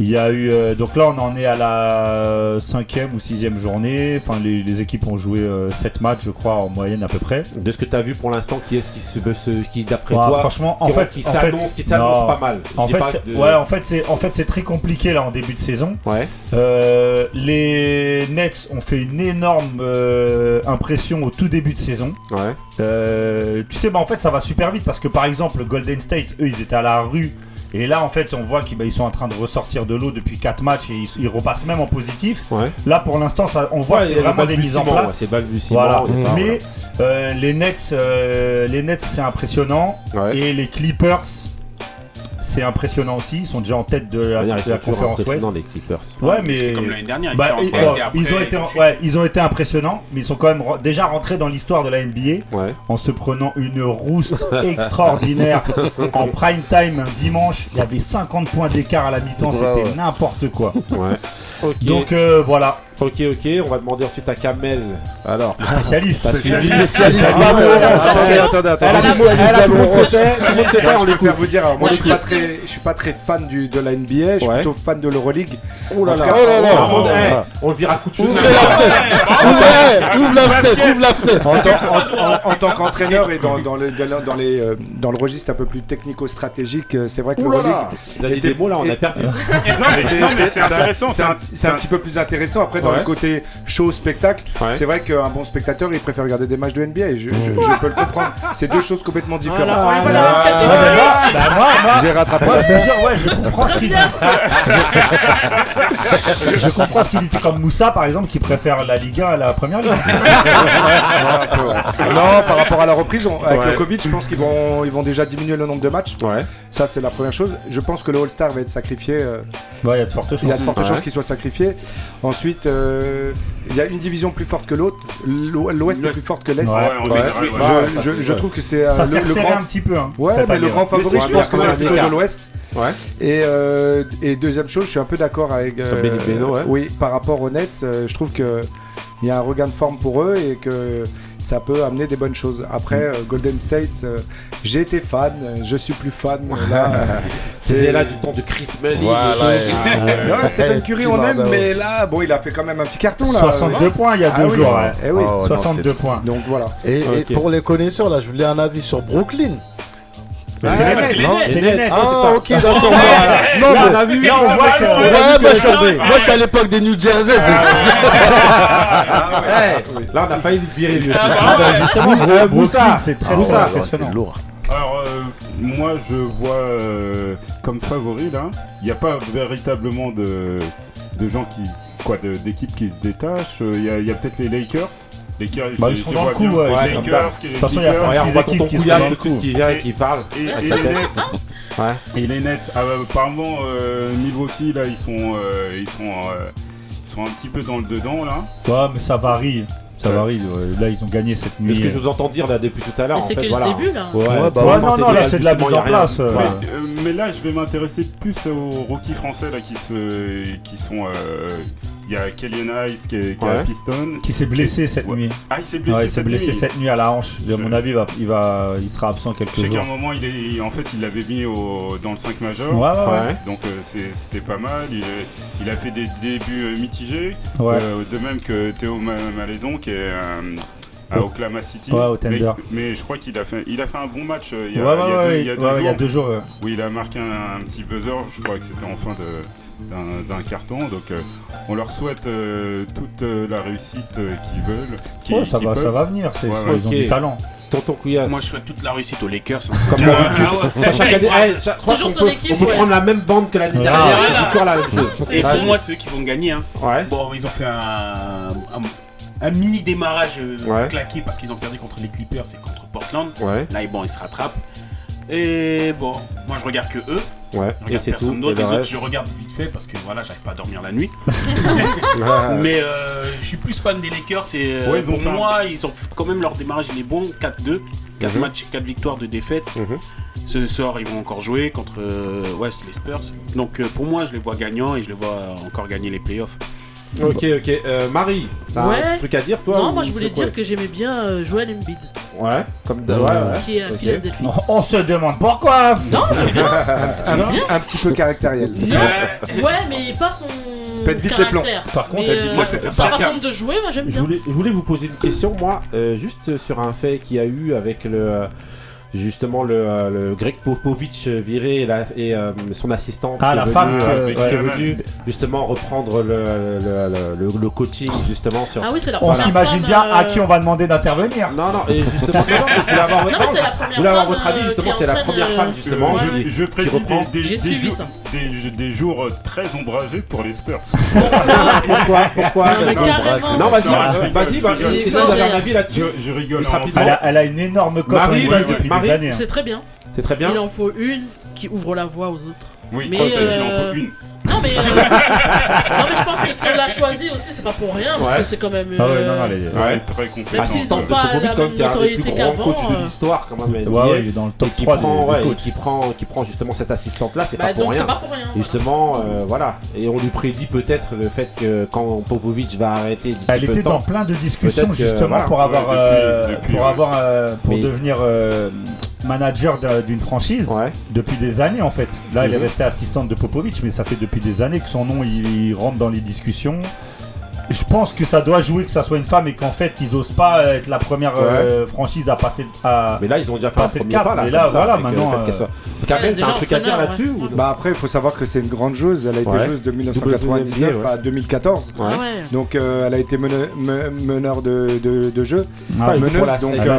Il y a eu euh, donc là on en est à la cinquième ou sixième journée. Enfin les, les équipes ont joué 7 matchs je crois en moyenne à peu près. De ce que t'as vu pour l'instant, qui est-ce qui se, se- qui d'après toi, franchement en qui, fait qui s'annonce, qui s'annonce non. pas mal. Je En dis fait, pas c'est- de- ouais, en fait, c'est en fait c'est très compliqué là en début de saison. Ouais. Euh, les Nets ont fait une énorme euh, impression au tout début de saison. Ouais. Euh, tu sais, bah en fait, ça va super vite parce que par exemple, Golden State, eux, ils étaient à la rue. Et là, en fait, on voit qu'ils bah, ils sont en train de ressortir de l'eau depuis 4 matchs et ils, ils repassent même en positif. Ouais. Là, pour l'instant, on voit Ouais, que c'est vraiment des mises en place. ouais, C'est balbutiement. Voilà. Mais euh, les Nets, euh, les Nets, c'est impressionnant. Et les Clippers, c'est impressionnant aussi. Ils sont déjà en tête de la, De conférence Ouest. impressionnants, les Clippers. Ouais, mais C'est comme l'année dernière, ils bah, après, ont été, tout de suite. ouais, ils ont été impressionnants, mais ils sont quand même re- déjà rentrés dans l'histoire de la NBA Ouais. en se prenant une rouste extraordinaire en prime time un dimanche. Il y avait 50 points d'écart à la mi-temps, Ouais, c'était ouais. n'importe quoi. Donc euh, voilà, ok, ok. On va demander ensuite à Kamel. Alors. spécialiste. Parce que- Spécialiste. Ah, attendez, attendez, attendez. Tout- le monde s'était, tout le monde s'était, Moi, on je l'écoute. vous dire, moi je suis, pas très, je suis pas très fan du, de la NBA, je suis plutôt fan de l'Euroleague. Oh là là. Là là. On- eh, oh. On le vire à coup de cheveux. Ouvrez la fenêtre Ouvrez Ouvre la fenêtre Ouvre la fenêtre En tant, en- en- en tant qu'entraîneur et dans, dans le, dans, dans les, euh, dans le registre un peu plus technico-stratégique, euh, c'est vrai que là l'Euroleague. là. Il a dit des mots là, on a perdu. Non, mais, c'est intéressant. C'est un, c'est un petit peu plus intéressant. Après, dans Ouais. le côté show, spectacle, Ouais. c'est vrai qu'un bon spectateur, il préfère regarder des matchs de NBA. Et je, je- je peux le comprendre. C'est deux choses complètement différentes. Voilà, moi, bah, moi, moi, J'ai rattrapé je ouais, comprends ce qu'il dit. je, comprends ce qu'il dit, comme Moussa par exemple, qui préfère la Ligue 1 à la Première Ligue. Non, par rapport à la reprise, on- avec Ouais. le Covid, je pense qu'ils vont, ils vont déjà diminuer le nombre de matchs. Ouais. Ça, c'est la première chose. Je pense que le All-Star va être sacrifié. euh, Ouais, il y a de fortes chances. il y a de fortes Ouais. chances qu'il soit sacrifié. Ensuite, euh, il y a une division plus forte que l'autre. L'O- L'Ouest est plus forte que l'Est. Ouais, Ouais, on Ouais. dirait, ouais. Je, vrai. trouve que c'est euh, Ça le, grand. un petit peu. Hein, Ouais, mais le grand favori, Mais je pense que c'est de l'Ouest. Ouais. Et, euh, et deuxième chose, je suis un peu d'accord avec. euh, Benny Beno, ouais. Oui, par rapport aux Nets, euh, je trouve que il y a un regain de forme pour eux et que ça peut amener des bonnes choses. Après, Mm. euh, Golden State, euh, j'ai été fan, euh, je suis plus fan. Là, C'était là du temps de Chris Melly. Voilà, Non, Stephen Eh, Curry, on aime, mais là, bon, il a fait quand même un petit carton là. 62 points il y a Ah deux oui, jours. ouais. Eh oui. Ah ouais, non, 62 c'était- points. Donc voilà. Et, pour les connaisseurs, là, je voulais un avis sur Brooklyn. Mais Ah, c'est les Nets, c'est les non. C'est les Nets. Ah, ok, d'accord. Non, on mais- a vu, là, on voit que. Ouais, moi, je suis- moi, je suis à l'époque des New Jersey. c'est- Eh, Là, on a failli le virer. aussi. Ah, bah, justement, Moussa. c'est très Ah, c'est lourd. Alors, euh, moi, je vois euh, comme favori, là, il n'y a pas véritablement de, de gens qui. quoi, d'équipes qui se détachent. Euh, Il y a, il y a peut-être les Lakers. Lakers, Bah, les- ils sont dans le coup, ouais, Les Lakers, De les toute façon, il y a Clippers, Regarde, on voit Six tonton équipes qui font tout de suite qui vient et qui parle. Et, les. Nets, Ouais. et les Nets, ah, apparemment euh, Milwaukee là, ils sont, euh, ils sont, euh, ils sont un petit peu dans le dedans là. Ouais, mais ça varie. Ça varie. ouais. Là, ils ont gagné cette Mais ce nuit. que je vous entends dire là depuis tout à l'heure, en c'est fait, que le début, là. Ouais, Ouais, bah ouais, non, c'est non, là, c'est de la mise en il y a rien. place, euh. Voilà. Mais, euh, mais là, je vais m'intéresser plus aux rookies français là qui se, qui sont. euh, Il y a Kellyan Ice qui est, qui Ouais. à Piston. Qui s'est blessé cette Ouais. nuit. Ah, il s'est blessé Ouais, il s'est cette blessé nuit. cette nuit à la hanche. À Je- mon avis, il, va, il, va, il sera absent quelques Je sais qu'à jours. un moment, il est, en fait, il l'avait mis au, dans le 5 majeur. Ouais, ouais, ouais. Ouais. Donc euh, c'était pas mal. Il, est- il a fait des débuts euh, mitigés. Ouais. Euh, de même que Théo Ma- Malédon qui est euh, à Oklahoma City. Ouais, au Thunder. Mais, mais je crois qu'il a fait, il a fait un bon match il y a, ouais, il y a ouais, deux, il y a deux ouais, jours. il y a deux jours. Où il a marqué un, un petit buzzer. Je crois que c'était en fin de d'un carton. Donc euh, on leur souhaite euh, toute euh, la réussite euh, qu'ils veulent. ça, va, peuvent. ça va venir. c'est- Ouais. Ils ont du talent. Tonton Couillasse. Moi, je souhaite toute la réussite aux Lakers. Comme crois Toujours qu'on son peut- équipe, on peut ouais. prendre la même bande que l'année Ah, dernière. voilà. C'est toujours la même chose. Et pour moi, c'est eux qui vont gagner. Hein. Ouais. Bon, ils ont fait un, un, un mini démarrage Ouais. claqué parce qu'ils ont perdu contre les Clippers et contre Portland. Ouais, Là, bon, ils se rattrapent. Et bon, moi je regarde que eux. Ouais. Je Et regarde c'est tout. personne d'autre. Et Les le autres, je regarde vite fait parce que voilà, j'arrive pas à dormir la nuit. Mais euh, je suis plus fan des Lakers. Et euh, Ouais, pour moi, ils ont quand même leur démarrage, il est bon. 4-2, 4 Mhm. matchs, 4 victoires, de défaites. Mhm. Ce soir, ils vont encore jouer contre euh, ouais, c'est les Spurs. Donc pour moi, je les vois gagnants et je les vois encore gagner les playoffs. Ok, ok. Euh, Marie, t'as Ouais. un petit truc à dire, toi Non, ou moi je c'est voulais quoi dire que j'aimais bien euh, Joel Embiid, Ouais, comme de. Ouais, Ouais, ouais. qui est à Ok. Philadelphie. On, on se demande pourquoi. Non, mais. Un, petit, un petit peu caractériel. Non, ouais, mais pas son Pète vite les plombs. caractère. Par contre, Mais, euh, moi, je préfère sa ça. façon de jouer, moi j'aime Je bien. voulais, je voulais vous poser une question, moi, euh, juste sur un fait qu'il y a eu avec le. Euh, Justement, le, euh, le Greg Popovich euh, viré et, la- et euh, son assistante Ah, qui, la est venue, femme, euh, euh, qui est ouais. venue justement reprendre le, le, le- coaching justement sur. Ah oui, c'est la on s'imagine bien euh, à qui on va demander d'intervenir. Non, non, et justement, non, je voulais avoir, Non, non, mais c'est la je première voulais avoir femme, votre avis, euh, justement, qui c'est la première euh, femme justement Euh, qui, je, je prédis des, des, des ça. des, des jours euh, très ombragés pour les Spurs. Pourquoi Pourquoi Non, vas-y, euh, je vas-y, je bah, vous avez un avis Je, là-dessus je rigole. Elle a, elle a une énorme cote Marie, années. hein. C'est très bien. C'est très bien. Il en faut une qui ouvre la voie aux autres. Oui, Mais, quand t'as dit, il en euh, faut une. Non mais, euh, non mais je pense que si on l'a choisi aussi c'est pas pour rien parce Ouais. que c'est quand même. Ah ouais, euh, non, non, elle est- Elle est très compétente. Même s'ils Assistante ont de pas Popovic, la comme même c'est un des plus notoriété grands qu'avant, coachs de euh. l'histoire quand même. Ouais, NBA, ouais, il est dans le top qui 3 prend, des, et coachs. qui prend, qui prend justement cette assistante là, c'est Bah, pas pour donc rien. c'est pas pour rien. voilà. Justement, euh, voilà. Et on lui prédit peut-être le fait que quand Popovic va arrêter d'ici Elle peu était dans temps. plein de discussions Peut-être que, justement voilà. pour avoir, Ouais, depuis- euh, depuis, pour ouais. avoir, euh, pour Mais- devenir euh, manager d'une franchise Ouais. depuis des années en fait. Là, elle est Mhm. restée assistante de Popovic, mais ça fait depuis des années que son nom il, il rentre dans les discussions. Je pense que ça doit jouer que ça soit une femme et qu'en fait ils osent pas être la première euh, franchise à passer à. Mais là, ils ont déjà fait un premier cap, pas là. mais là, ça, voilà, euh, maintenant, euh, soit- déjà t'as un truc à dire là-dessus ou- Bah après, il faut savoir que c'est une grande joueuse. Elle a été Ouais. joueuse de 1999 WNBA, ouais. à 2014. Ouais. Ah ouais. Donc euh, elle a été mene- me- meneur de, de, de jeu. Ah, meneuse, la- donc, la Ah.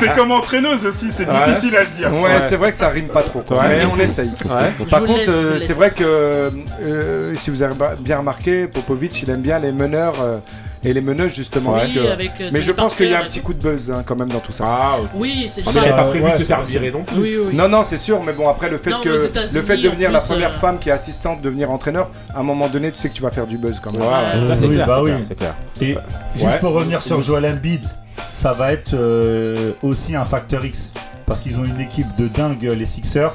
C'est comme entraîneuse aussi, c'est difficile à le dire. Ouais, c'est vrai que ça rime pas trop. Mais on essaye. Par contre, c'est vrai que euh, si vous avez bien remarqué, Popovic, il aime bien les meneurs euh, et les meneuses justement. Oui, parce que- avec, euh, mais je pense qu'il y a un petit et coup de buzz hein, quand même dans tout ça. Ah. Oui, c'est Ah, ça. pas Euh, prévu ouais, de se faire virer non plus. Oui, oui. Non, non, c'est sûr, mais bon, après, le fait, Non, que, le fait de en devenir la première euh, femme qui est assistante, devenir entraîneur, à un moment donné, tu sais que tu vas faire du buzz quand même. Ouais, ouais, Ouais. ça c'est Oui, clair, bah c'est oui. clair, c'est clair. Et juste pour revenir sur. Joel Embiid, ça va être euh, aussi un facteur X. Parce qu'ils ont une équipe de dingue, les Sixers.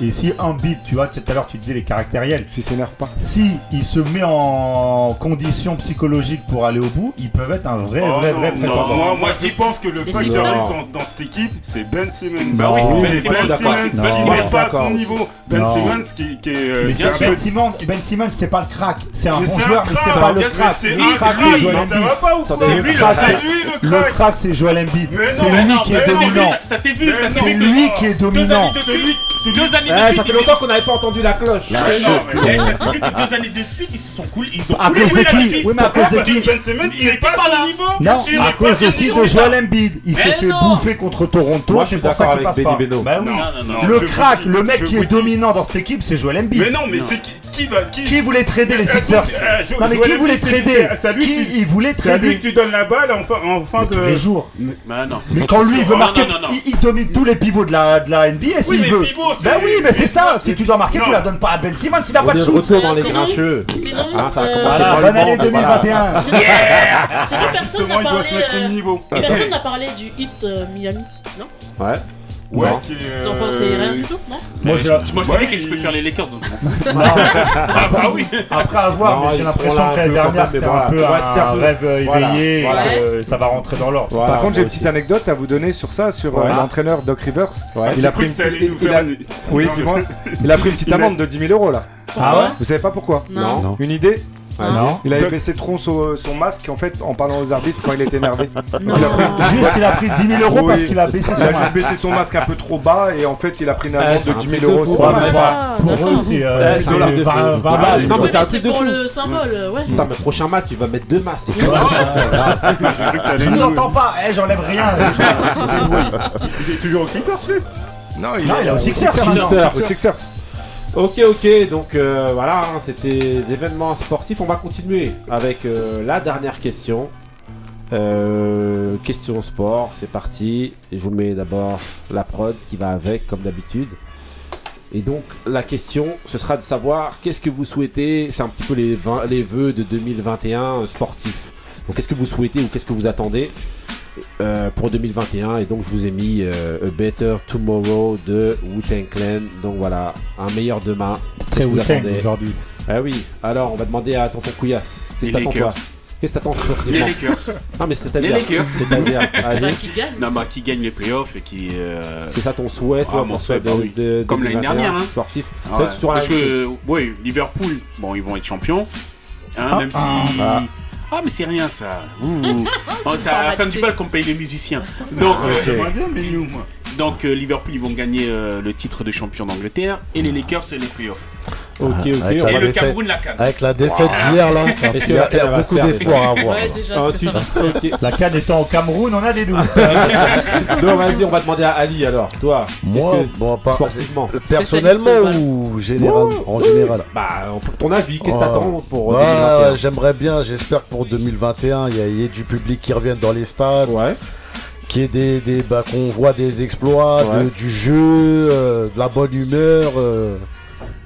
Et si Embiid, tu vois, tout à l'heure tu disais les caractériels, Si s'énerve pas. si il se met en condition psychologique pour aller au bout, ils peuvent être un vrai, Oh vrai, non, vrai non, prétendant. moi, moi je pense que le facteur dans, dans cette équipe, c'est Ben Simmons. Bah oui, c'est Ben. Simmons qui n'est pas à son niveau. Ben Non. Simmons qui, qui est, euh, Mais qui est un Ben, peu Simmons, ben Simmons, c'est pas le crack. C'est un Mais bon c'est joueur, un mais c'est pas le crack. C'est Le un crack, c'est mais ça va pas ou quoi C'est C'est le lui, crack, c'est c'est- lui le crack. c'est Joel Embiid. C'est lui qui est dominant. Ça, s'est vu, ça s'est C'est vu. lui qui est dominant. C'est Deux années de Eh, suite. ça fait longtemps qu'on n'avait pas entendu la cloche. Eh, ça s'est vu que deux années de suite, ils se sont coulés. Ils ont À coulé cause de oui, mais à cause de qui Ben Simmons, il était pas à son niveau. Non, à cause aussi de Joel Embiid. Il s'est fait bouffer contre Toronto. C'est pour ça qu'il passe pas. Bah. Le crack, le mec qui est dominant dans cette équipe, c'est Joel Embiid. Mais non, mais c'est qui, va qui Qui voulait trader les Sixers Euh, Jo- Non mais qui voulait c'est- trader c'est Qui il voulait C'est à lui trader que tu donnes la balle en fin, en fin Mais de. tous les jours. Bah non. Mais quand lui il veut marquer, non, non, non. Il, il domine tous les pivots de la, de la NBA Oui, s'il mais veut. pivot, c'est- Bah oui, mais c'est mais ça. Si tu dois marquer, non. tu la donnes pas à Ben Simmons, il a pas de shoot. retour dans les grincheux. Sinon, Ah, ça a euh, commencé Voilà, mollement, bonne année donc voilà. 2021. Sinon, sinon, personne n'a il doit parlé. se mettre euh, au niveau. Personne n'a parlé du hit euh, Miami, non? Ouais. Ouais, Non. qui est. Vous en pensez euh, rien du tout, non Moi, Euh, je- Moi, je Ouais, te dis que je il- préfère les Lakers. donc. Ah bah oui. Après avoir, Non, mais j'ai l'impression que peu dernière c'était un peu un rêve euh, voilà. éveillé que ça va rentrer dans l'ordre. Voilà, Par contre, j'ai une petite anecdote à vous donner sur ça, sur euh, l'entraîneur Doc Rivers. Ouais. Il J'ai a pris une, il- faire a- une- Oui, Non, mais- dis-moi. Il a pris une petite amende de 10 000 euros là. Ah ouais Vous savez pas pourquoi. Non. Une idée Ouais, Non. Il avait baissé trop son, son masque en fait en parlant aux arbitres quand il était énervé. Non. Il a pris- Juste, il a pris 10 000 euros Oui. parce qu'il a baissé Il son a juste masque. baissé son masque un peu trop bas et en fait il a pris une amende c'est de un 10 truc 000 de euros. mais Ah, Pour eux, c'est euh, c'est c'est un truc de 20 fou. 20 Ouais, balles. non, mais c'est un truc de pour fou. le symbole, euh, ouais. Putain, mais prochain match, il va mettre deux masques. Je nous- n'entends pas, eh, j'enlève rien. Il est toujours au Clippers, lui? Non, Non, il est au Sixers. Sixers. Ok, ok, donc euh, voilà, hein, c'était des événements sportifs. On va continuer avec euh, la dernière question. Euh, question sport, c'est parti. Et je vous mets d'abord la prod qui va avec, comme d'habitude. Et donc, la question, ce sera de savoir qu'est-ce que vous souhaitez? C'est un petit peu les, les vœux de 2021 sportifs. Donc, qu'est-ce que vous souhaitez ou qu'est-ce que vous attendez? Euh, pour 2021 et donc je vous ai mis euh, A Better Tomorrow de Wu-Tang Clan donc voilà un meilleur demain C'est très que vous attendez aujourd'hui. ah oui alors on va demander à tonton Couillasse qu'est-ce que t'attends toi Lakers. qu'est-ce que t'attends Les Lakers. non mais c'est-à-dire Les Lakers. c'est-à-dire Bah, allez qui gagne Non, qui gagne les playoffs et qui. euh, c'est ça ton souhait toi Ah, mon souhait, bah de, oui. de- Comme l'année 2021, dernière, hein. sportif ah ouais. Parce que, oui, Liverpool, bon, ils vont être champions. Hein, Ah, même si. ah. Ah, mais c'est rien ça. Ouh. Oh, c'est à la fin du bal qu'on paye les musiciens. Donc, euh, J'aimerais bien, mais nous, moi. donc euh, Liverpool, ils vont gagner euh, le titre de champion d'Angleterre et les Lakers, c'est les playoffs. Ok Ah, ok avec Et le défaite. Cameroun, la canne. Avec la défaite d'hier, là, Est-ce que il y a, y a beaucoup d'espoir à avoir. Ouais, déjà, ensuite ok La canne étant au Cameroun, on a des doutes. donc vas-y on va demander à Ali alors toi Moi, que bon, pas, sportivement euh, personnellement ou général, en général bah ton avis qu'est-ce que Oh. t'attends pour 2021 J'aimerais bien, j'espère que pour 2021, il y, ait du public qui revienne dans les stades, ouais qu'il y ait des, des- bah, qu'on voit des exploits, Ouais. de- du jeu, euh, de la bonne humeur. euh,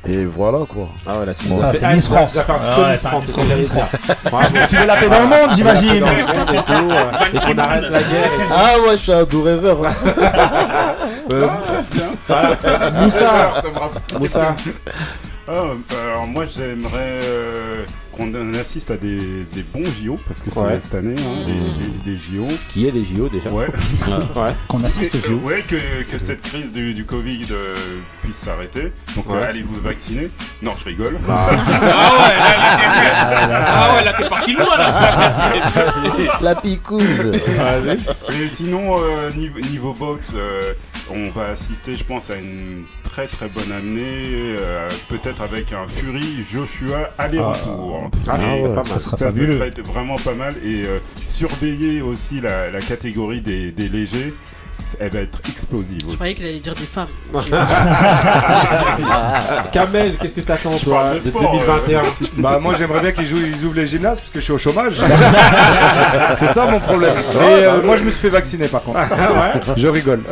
et voilà quoi. Ah ouais, là, tu nous ah, as fait ah, Miss tu nous as- France. tu fait Ah Miss France, Miss. Tu veux la paix dans le monde, j'imagine. Et euh, et qu'on arrête la guerre. et tout. Ah ouais, je suis un doux rêveur. hein. Euh. Moussa, Ça me rappelle- Moussa. Ah, euh, alors moi j'aimerais euh, qu'on assiste à des, des bons JO parce que c'est Ouais. cette année hein, des, des- des JO. Qui est les JO déjà Ouais. Ouais. Qu'on assiste aux Euh, JO. ouais, que, que cette crise du, du Covid euh, puisse s'arrêter. Donc Ouais. euh, allez vous vacciner? Non, je rigole. Ah ouais, là, là, ah ouais, là, t'es parti loin là. La picouse. Et sinon, euh, niveau, niveau boxe, euh, on va assister, je pense, à une très très bonne année. euh, Peut-être avec un Fury Joshua aller-retour. Ah, Et c'est ouais, pas mal. ça sera ça, fabuleux. serait vraiment pas mal. Et euh, surveiller aussi la, la catégorie des, des légers. Elle va être explosive Je aussi. croyais qu'il allait dire des femmes. Kamel, qu'est-ce que t'attends Je toi de sport, 2021 Bah moi j'aimerais bien qu'ils ils ouvrent les gymnases parce que je suis au chômage. c'est ça mon problème. Et euh, moi je me suis fait vacciner par contre. Je rigole.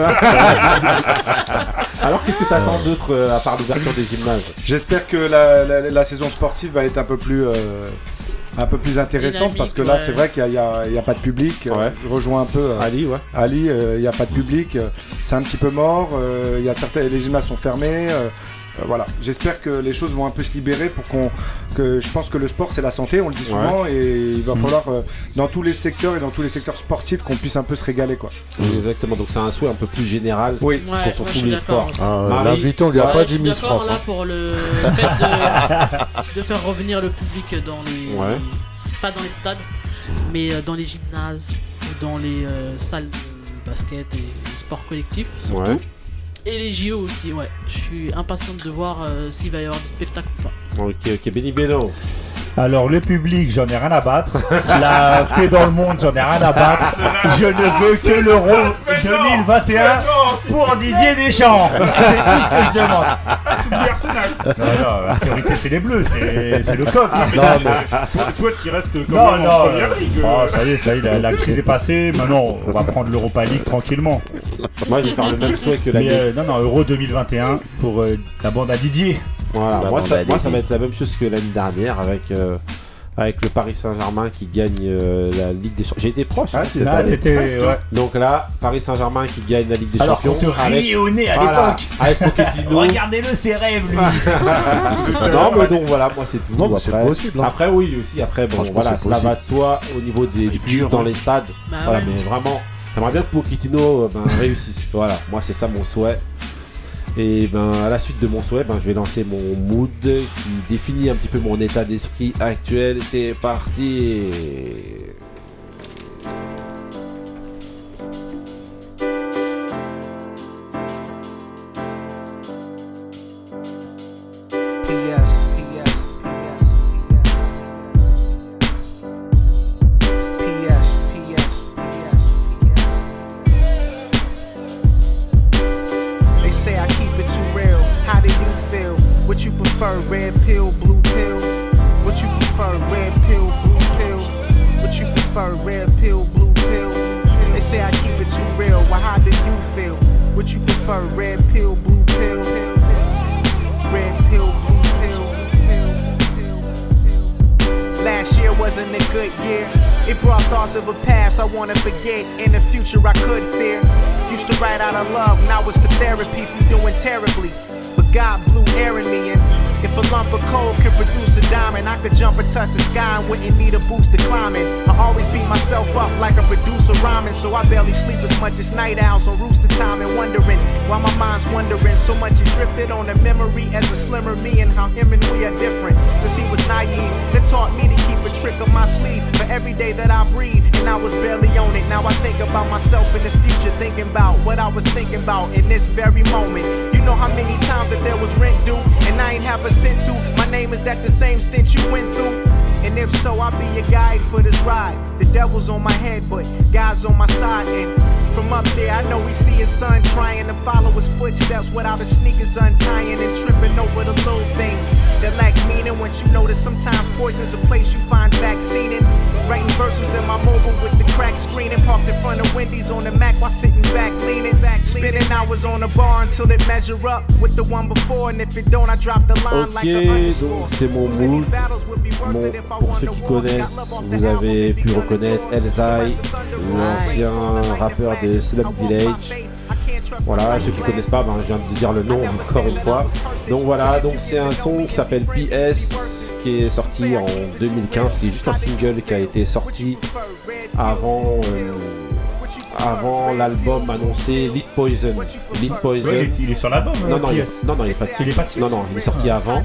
Alors qu'est-ce que t'attends d'autre euh, à part l'ouverture des gymnases? J'espère que la, la- la saison sportive va être un peu plus, euh, un peu plus intéressante Dynamique, parce que là ouais. c'est vrai qu'il n'y a, il y a pas de public. Ouais. Je rejoins un peu euh, Ali, ouais. Ali, euh, il n'y a pas de public. euh, C'est un petit peu mort. euh, il y a certains, les gymnases sont fermés. Euh, voilà, j'espère que les choses vont un peu se libérer pour qu'on, que je pense que le sport c'est la santé, on le dit souvent, et il va falloir euh, dans tous les secteurs et dans tous les secteurs sportifs qu'on puisse un peu se régaler quoi. Exactement, donc c'est un souhait un peu plus général Oui. Ouais, je tous les sports. Ah, L'invité, on lui a Ouais, pas suis Miss France. là hein. pour le fait de, de faire revenir le public dans les Ouais. pas dans les stades mais euh, dans les gymnases ou dans les euh, salles de basket et sports collectifs surtout Ouais. Et les JO aussi ouais. Je suis impatiente de voir euh, s'il va y avoir du spectacle ou pas. Ok, ok, Benny Beno. Alors, le public, j'en ai rien à battre. La paix dans le monde, j'en ai rien à battre. Je ne veux que l'Euro 2021 pour Didier Deschamps. C'est tout ce que je demande. Tout le Arsenal. Non, non, la priorité, c'est les bleus, c'est c'est le coq. Non, mais Soit, soit qu'il reste quand Non, non. en première ligue. Oh, euh. ça y est, ça y est, la, la crise est passée. Maintenant, on va prendre l'Europa League tranquillement. Moi, je vais faire le même souhait que Mais l'année. euh, non, non, Euro 2021 pour euh, la bande à Didier. Voilà, Bah, moi, bon, ça, bah, moi, ça va être la même chose que l'année dernière avec, euh, avec le Paris Saint-Germain qui gagne euh, la Ligue des Champions. J'ai été proche hein, cette année. t'étais- ouais. Donc là, Paris Saint-Germain qui gagne la Ligue des Alors Champions. te avec, riait au nez à voilà, l'époque. avec Pochettino. Regardez-le, ses rêves, lui. non, mais donc voilà, moi c'est tout. Non, mais c'est Après- possible, hein. Après, oui, aussi, après, bon, voilà, cela va de soi au niveau des dur, dans hein. les stades. bah Voilà, ouais. mais vraiment, j'aimerais bien que Pochettino euh, ben, réussisse. Voilà, moi c'est ça mon souhait. Et ben à la suite de mon souhait, ben, je vais lancer mon mood qui définit un petit peu mon état d'esprit actuel. C'est parti. Donc c'est mon mood. pour ceux qui connaissent, vous avez pu reconnaître Elzai, l'ancien rappeur de Slum Village. Voilà, ceux qui connaissent pas, ben, je viens de dire le nom encore une fois. Donc voilà, donc c'est un son qui s'appelle PS, qui est sorti en 2015. C'est juste un single qui a été sorti avant. Euh, avant l'album annoncé Lead Poison. Lead Poison. il, est, sur l'album. Non, non, il, non, non, il est pas dessus. Il est pas dessus. Non, non, il est sorti avant.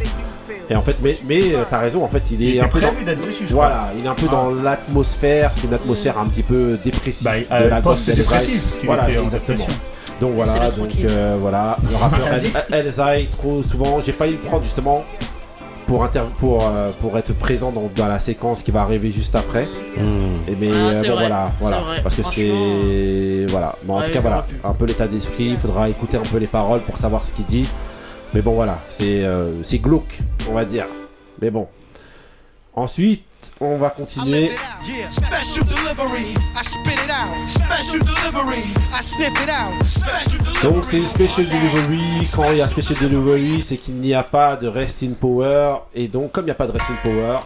Et en fait, mais, mais euh, t'as raison, en fait, il est il un peu dans, dessus, je voilà, il est un peu Ah. dans l'atmosphère. C'est une atmosphère un petit peu dépressive Bah, de euh, l'album post-dépressif, parce qu'il Voilà, était en exactement. Donc voilà, donc euh, voilà, le rappeur El- Elzai, trop souvent, j'ai failli le prendre justement pour, inter- pour, euh, pour être présent dans, dans la séquence qui va arriver juste après. Et mais Ah, euh, bon, voilà, voilà, parce que c'est voilà. Bon, en ouais, tout cas il voilà, un peu l'état d'esprit. Il faudra écouter un peu les paroles pour savoir ce qu'il dit. Mais bon voilà, c'est euh, c'est glauque, on va dire. Mais bon. Ensuite, on va continuer. Donc c'est Special Delivery. Quand il y a Special Delivery, c'est qu'il n'y a pas de Rest in Power. Et donc comme il n'y a pas de Rest in Power,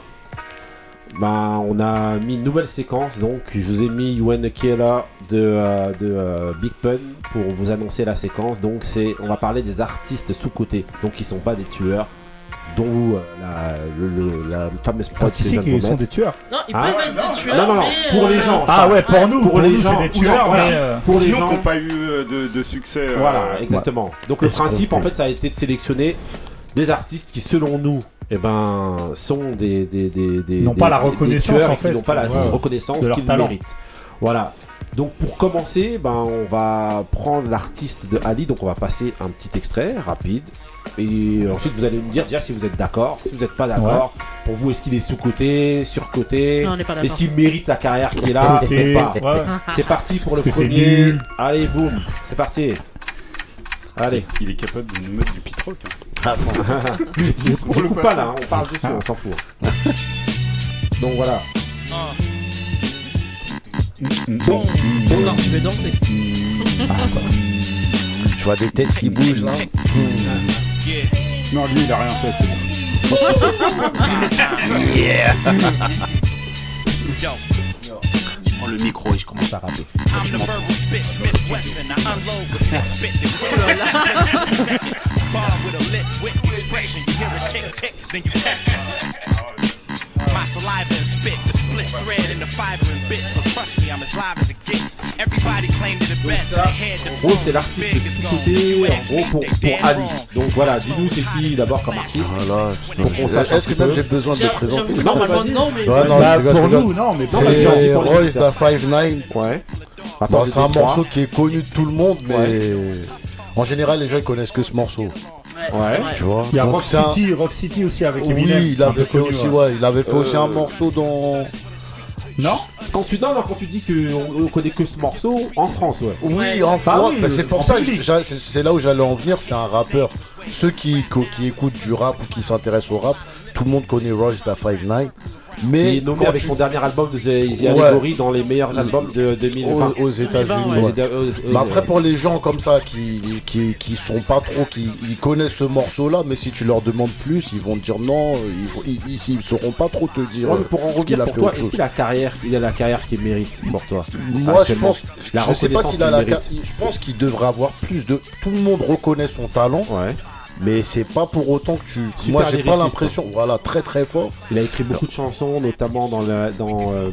ben on a mis une nouvelle séquence. Donc je vous ai mis Kiela de, euh, de euh, Big Pun pour vous annoncer la séquence. Donc c'est on va parler des artistes sous côté, donc qui sont pas des tueurs. Dont euh, la, le- le- la fameuse prod vous sont mettre. des tueurs. Non, ils Ah, peuvent être des tueurs. Non, non, non, mais, pour euh, les gens. Ah ouais, pour nous, Pour pour, les nous, gens, c'est des tueurs, euh, Pour les Sinon, gens, qui n'ont pas eu euh, de, de succès. euh, Voilà, exactement. Donc le principe, en fait, ça a été de sélectionner des artistes qui, selon nous, eh ben, sont des, des, des, des- N'ont des- pas la reconnaissance, tueurs en qui fait, n'ont pas la ouais, reconnaissance de leur qu'ils méritent. Voilà. Donc pour commencer, ben, on va prendre l'artiste de Ali. Donc on va passer un petit extrait rapide. Et ensuite vous allez me dire déjà si vous êtes d'accord. Si vous n'êtes pas d'accord, pour vous est-ce qu'il est sous-côté, sur-côté Non, on n'est pas Est-ce qu'il mérite la carrière qu'il est là pas? Ouais. C'est parti pour le premier. Allez, boum, c'est parti. Allez. Il est capable de nous mettre du pitroc. hein. on le coupe pas là, hein, on parle dessus, on s'en fout. Donc voilà. Encore, tu veux danser. Je vois des têtes qui bougent là. Non, lui, il a rien fait, c'est bon. Yo. Je prends le micro et je commence à rapper. My saliva and spit, the split thread in the fiber and bits. So trust me, I'm as live as it gets. Everybody claimed the Donc best. ça, and they had the en gros, c'est l'artiste côté, en gros, pour, pour Ali. Donc voilà, dis-nous c'est qui d'abord comme artiste? Voilà. Pour qu'on sache un Est-ce que même j'ai besoin de le présenter? normalement, vas-y. non, mais. Bah, pour nous, non, mais C'est Royce da 5'9. Ouais. Bon, Attends, c'est un morceau qui est connu de tout le monde, mais en général, les gens ils connaissent que ce morceau. Ouais. Tu vois. Il y a Rock City, Rock City aussi avec Oui, Eminem. il un avait peu fait connu, aussi, ouais. ouais, il avait fait aussi Euh, un morceau dans. Non Quand tu, non, non, quand tu dis qu'on on connaît que ce morceau, en France, ouais. Oui, Ah oui, mais c'est euh, pour en ça, que c'est là où j'allais en venir. C'est un rappeur. Ceux qui, qui, qui écoutent du rap ou qui s'intéressent au rap, tout le monde connaît Royce da 5'9. Il Mais est nommé avec son dernier album de The The Ouais. Allegory dans les meilleurs albums de 2020. aux, aux États-Unis. ouais. Mais aux- après, pour les gens comme ça qui, qui, qui sont pas trop, qui ils connaissent ce morceau-là, mais si tu leur demandes plus, ils vont te dire non, ils, ils, ils- ils sauront pas trop te dire Ouais, pour en qu'il revenir a pour fait toi, autre est-ce chose. qu'il a la carrière, il a la carrière qu'il mérite pour toi Moi, je pense, La je sais pas s'il a qu'il la, je pense qu'il devrait avoir plus de. Tout le monde reconnaît son talent, Ouais. Mais c'est pas pour autant que tu. Super Moi, j'ai pas l'impression. Voilà, très très fort. Il a écrit beaucoup de chansons, notamment dans la- dans euh,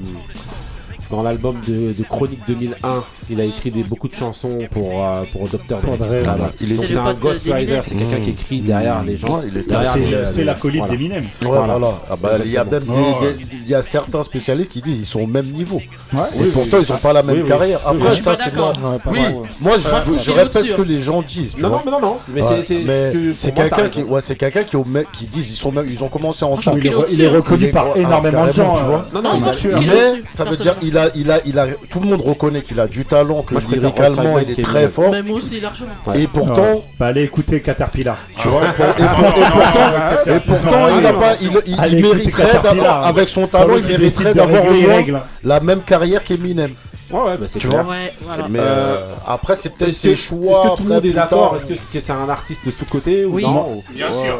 dans l'album de, de Chronique 2001. Il a écrit des, beaucoup de chansons pour euh, pour Dr. Dre. Il est- Donc C'est un Ghost. Rider, c'est quelqu'un qui écrit derrière les gens. Ouais, il est derrière C'est c'est l'acolyte voilà. d'Eminem. Ouais, Voilà. voilà. Ah bah, il y a même des, Exactement. des- il y a certains spécialistes qui disent ils sont au même niveau. Ouais. Et pourtant, ils ont pas la même carrière. Oui, Après, ça, c'est moi. Oui, moi, je, répète ce que les gens disent. Non, non, mais non, non. Mais c'est- quelqu'un qui, ouais, c'est quelqu'un qui, qui disent ils sont même, ils ont commencé ensemble. Il est, re- Il est au-dessus, reconnu par gros- énormément ah, de gens. euh, Non, non, Mais ça veut dire il a, il a, il a, tout le monde reconnaît qu'il a du talent, que Moi, je lyricalement il est très fort. Même aussi, largement. Et pourtant. Bah, allez écouter Caterpillar. tu vois, et, pour- et pour- et pourtant, et pourtant, il a pas, il, mériterait d'avoir, hein. avec son talent, il mériterait d'avoir règles. la même carrière qu'Eminem. Ouais, ouais, bah, c'est Tu clair. vois. Ouais, voilà. Mais Euh, euh, après, c'est peut-être Est-ce ses est-ce choix. que tout le monde est d'accord? Est-ce que c'est- un artiste sous-côté ou Oui. non? Bien sûr.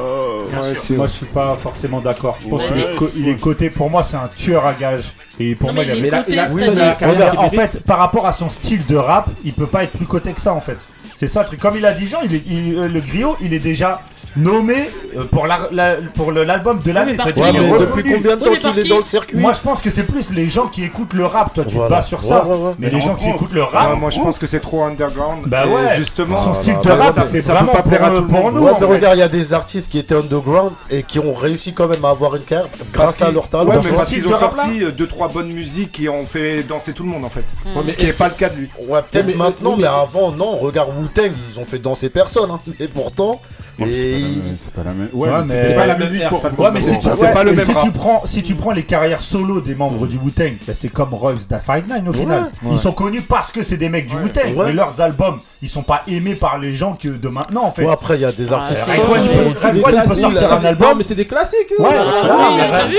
Bien Ouais, sûr. c'est- Moi, je suis pas forcément d'accord. Je pense Ouais. qu'il est, coté. Pour moi, c'est un tueur à gage. Et pour Non, moi, mais il a il Mais est là- côté, il a- oui, c'est-à-dire- il a la carrière en fait, par rapport à son style de rap, il peut pas être plus coté que ça en fait. C'est ça le truc. Comme il a dit Jean, il est, il- euh, le griot, il est déjà nommé euh, pour la- la- pour le- l'album de l'année. Ouais, depuis combien de temps qu'il est dans le circuit Moi, je pense que c'est plus les gens qui écoutent le rap. Toi, tu Voilà. te bases sur ça. Ouais, ouais, ouais. Mais Mais les en gens qui écoutent le Ouais, rap, moi je pense que c'est trop underground. Bah Et ouais. Justement, son style de rap, c'est vraiment pas plaire à pour, tout le pour monde. regarde, il y a des artistes qui étaient underground et qui ont réussi quand même à avoir une carrière grâce à leur talent. Ouais, mais parce qu'ils ont sorti 2-3 bonnes musiques qui ont fait danser tout le monde en fait. Mais Ce qui n'est pas le cas de lui. Ouais, peut-être mais- maintenant, mais... avant, non. Regarde Wu-Tang, ils ont fait danser personne. Hein. Et pourtant, et c'est pas la même- C'est pas la même. Ouais, Ouais, mais c'est C'est pas la même c'est Ouais, mais si tu, C'est ouais, pas le même si tu prends, si tu prends les carrières solo des membres du Wu-Tang, bah, c'est comme Royce da 5'9 au final. Ils sont connus parce que c'est des mecs du Wu-Tang, Ouais. mais leurs albums, ils sont pas aimés par les gens que de maintenant en fait. Ouais, après, il y a des artistes. c'est- Ouais, il c'est- peut- C'est sortir un album. Mais c'est des classiques. Ouais, Ah, mais vu,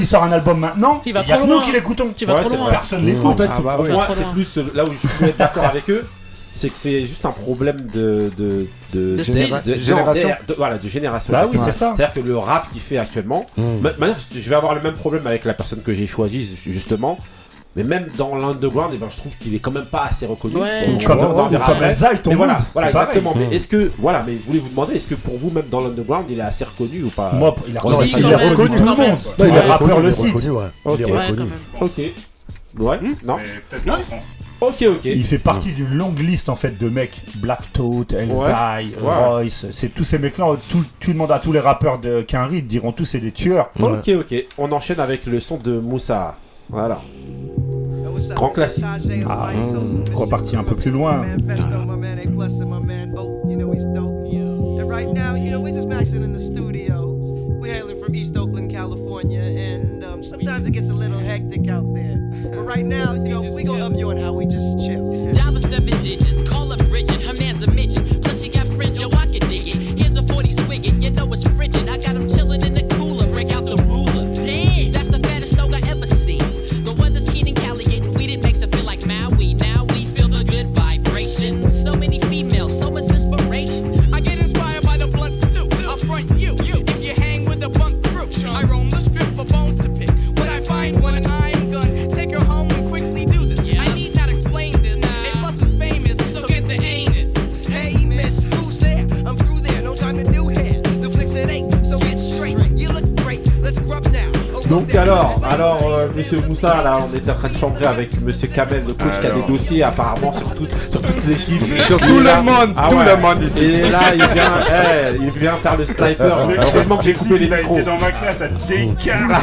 il sort un album maintenant. Il y a que nous qui l'écoutons. C'est. Personne En l'écoute. fait, Ah bah c'est plus là où je peux être d'accord avec eux, c'est que c'est juste un problème de de de, De style. de- Génération. non, de- voilà, de génération. Bah oui, c'est ça. C'est-à-dire que le rap qu'il fait actuellement, Mm. manière, je vais avoir le même problème avec la personne que j'ai choisie justement. Mais même dans l'underground, eh ben, je trouve qu'il est quand même pas assez reconnu. Ouais. On comme- dire comme après. Mais voilà, pareil. exactement. Mais est-ce que, voilà, mais je voulais vous demander, est-ce que pour vous, même dans l'underground, il est assez reconnu ou pas? Moi, il a Ouais, il est reconnu tout le monde. Non, Tous il est reconnu, le il est citent. reconnu, ouais. Ok. Il est Ouais, reconnu. Ok. Ouais. Non. Mais peut-être pas en France. Ok, ok. Il fait partie d'une longue liste en fait de mecs. Black Toad, Elzai, Ouais. Royce. C'est tous ces mecs-là. Tout, tu demandes à tous les rappeurs de te diront tous c'est des tueurs. Ok, ok. On enchaîne avec le son de Moussa. Voilà. Grand classique. Ah, mmh, reparti un peu plus loin. Right now, you know, we're just maxing in the studio. We're hailing from East Oakland, California, and um, sometimes it gets a little hectic out there. Right now, you know, we gonna up you on how we just chill. Moussa, là, on était en train de chambrer avec Monsieur Kamel, le coach qui a des dossiers apparemment sur, tout, sur toute l'équipe. Sur tout le monde, Ah tout ouais. le monde ici. Et là, il vient, eh, il vient faire le sniper. Le- Heureusement que j'ai coupé les Il a micros. été dans ma classe à Descartes.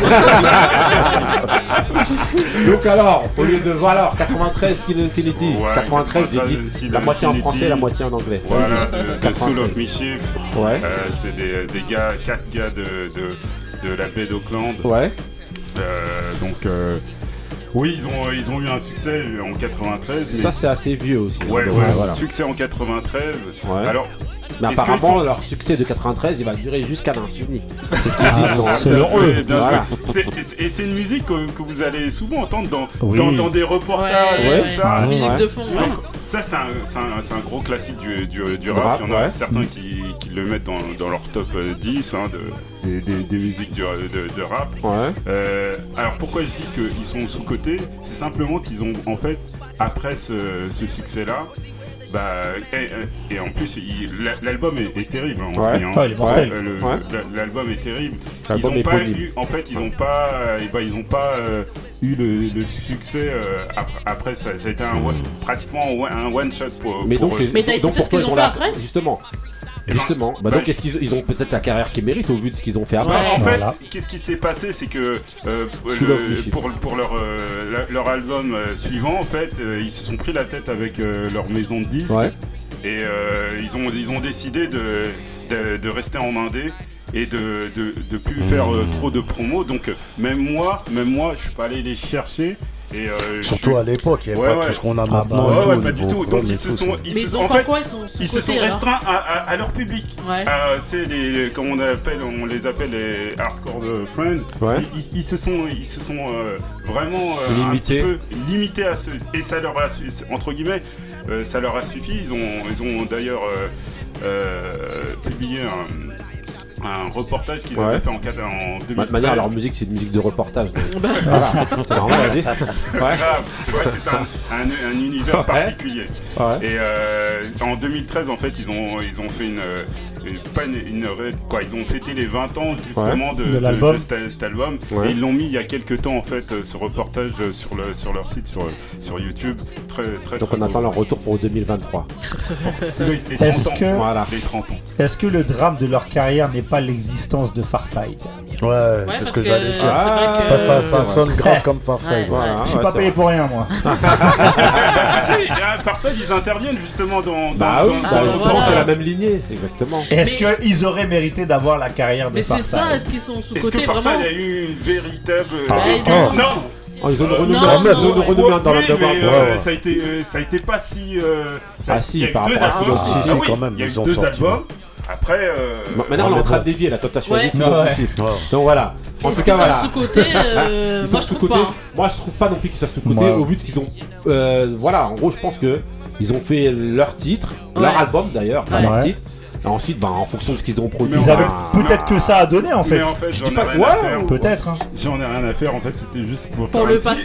Donc alors, au lieu de voilà, 93 Kill Infinity, Ouais, 93 j'ai 93 dit la moitié en français, la moitié en anglais. Voilà, de, de 93. Soul of Mischief. Ouais. Euh, c'est des, des gars, quatre gars de, de, de la baie d'Auckland. Ouais. Euh, donc, euh, oui, ils ont, ils ont eu un succès en 93. Ça c'est assez vieux aussi. hein, Ouais, donc, ouais, voilà. succès en 93. Ouais. Alors, Mais apparemment, sont- leur succès de 93, il va durer jusqu'à l'infini. C'est ce qu'ils Ah, disent. dans- selon eux, bien Voilà. Et c'est une musique que, que vous allez souvent entendre dans, Oui. dans, dans des reportages Ouais, et tout ouais. ça. Ouais. Musique de fond, ouais. Donc, ça, c'est un, c'est un- c'est un gros classique du, du, du rap. rap, Il y en a ouais. certains qui le mettent dans, dans leur top euh, 10 hein, de, des, des- des musiques du- de, de rap. Ouais. Euh, alors, pourquoi je dis qu'ils sont sous-cotés? C'est simplement qu'ils ont, en fait, après ce, ce succès-là, bah, et, et en plus, l'album est, est terrible hein, Ouais. hein. Ouais. Euh, Ouais. L'album est terrible. Ils ont pas eu, en fait, ils ont pas, euh, eh ben, ils ont pas euh, eu le, le succès euh, après, après ça, ça a été un one- pratiquement un one shot pour. Mais pour donc, eux. donc, donc pourquoi ils ont la Justement. Justement. Bah bah, donc, est-ce qu'ils ils ont peut-être la carrière qu'ils méritent au vu de ce qu'ils ont fait après Bah, en fait, Voilà. qu'est-ce qui s'est passé, c'est que euh, le- pour, pour leur, euh, leur album euh, suivant, en fait, euh, ils se sont pris la tête avec euh, leur maison de disques Ouais. et euh, ils, ont, ils ont décidé de, de, de rester en indé et de, de, de plus faire euh, trop de promos. Donc, même moi, même moi, je suis pas allé les chercher. Et, euh, Surtout suis- à l'époque, il y avait Ouais, pas ouais. tout ce qu'on a Ah bah maintenant. ouais, et tout, ouais, au pas du niveau tout. Donc com et ils se sont, c'est- ils Mais se ils sont- ont en pas fait, quoi, ils sont ils se sont sous-cotés, alors restreints à, à- à leur public. Ouais. Euh, tu sais, les, comme on appelle, on les appelle les hardcore friends. Ouais. Ils, se sont, ils se sont euh, vraiment euh, Limités. un petit peu limités à ce, et ça leur a, su- entre guillemets, euh, ça leur a suffi. Ils ont, ils ont d'ailleurs euh, euh, publié un. Un reportage qu'ils Ouais. avaient fait en, en De 2013. toute manière, leur musique, c'est une musique de reportage. Bah. voilà. C'est normal, vas-y. Ouais. c'est vrai que c'est un, un- un univers particulier. Ouais. Et euh, en 2013, en fait, ils ont, ils ont fait une, une- pas une, une quoi, ils ont fêté les 20 ans justement Ouais. de, De de- l'album. de cet, cet album. Ouais. Et ils l'ont mis il y a quelques temps en fait, euh, ce reportage euh, sur le, sur leur site, sur, sur YouTube, très, très. Donc très on attend leur retour pour 2023. Les, les 30 Est-ce ans. que- Voilà. Les 30 ans. Est-ce que le drame de leur carrière n'est pas l'existence de Farside? Ouais, c'est ce que que j'allais dire. que- Bah, ça, ça Ouais. sonne grave comme Farside. Ouais. Voilà, Je suis ouais, pas payé vrai. pour rien, moi. bah, tu sais, Farside, ils interviennent justement dans. dans- Bah oui, dans- bah, Ah, justement, voilà. c'est la même lignée, exactement. Est-ce Mais- qu'ils auraient mérité d'avoir la carrière de Mais c'est ça, est-ce qu'ils sont Est-ce que sous-cotés Farside vraiment a eu une véritable. Bah, Est-ce que- non. Non Oh, ils ont une Euh, renommée, non, ils ont non, Ouais, dans oui, l'underground. mais, Ouais, euh, ouais. ça a été euh, ça a été pas si euh, ça- Ah, si, il y par deux rapport à albums ce Si, si, Ah quand même, il y a eu ils ont deux sorti, albums après euh, Ma- Maintenant, on est en train de dévier, là, toi, t'as choisi. Donc voilà. En tout qu'ils cas, sont voilà. euh, Ils sont Moi, je trouve sous-cotés. pas. hein. Moi, je trouve pas non plus qu'ils soient sous-cotés Ouais. au vu de ce qu'ils ont. euh, voilà, en gros, je pense que ils ont fait leur titre, leur album d'ailleurs, Ouais. leur titre. Et ensuite, bah, en fonction de ce qu'ils ont produit. Ils en avaient peut-être que ça à donner en fait. mais en fait j'en ai pas- rien ouais, à faire Peut-être. hein. j'en ai rien à faire en fait c'était juste pour Pour faire le passé.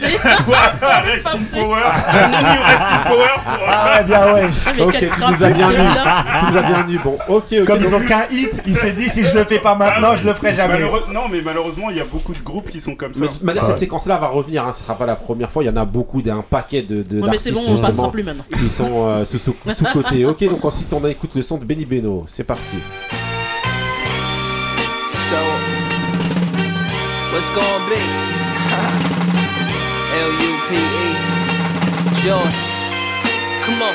voilà rest in Passé. power power pour- Ah ouais, bien ouais. Ah, Ok, tu nous as bien vu. Tu nous as bien vu. Bon, ok, ok. Comme ils ont qu'un hit, il s'est dit si je le fais pas maintenant, je le ferai jamais. Non mais malheureusement il y a beaucoup de groupes qui sont comme ça cette séquence-là va revenir. Hein. Ce sera pas la première fois. Il y en a beaucoup, d'un paquet de, mais c'est d'artistes bon, on passera plus maintenant. qui sont euh, sous côté. Ok, donc ensuite on écoute le son de Benny Beno. C'est parti. So, what's gonna be? L U P E. Joy. Come on.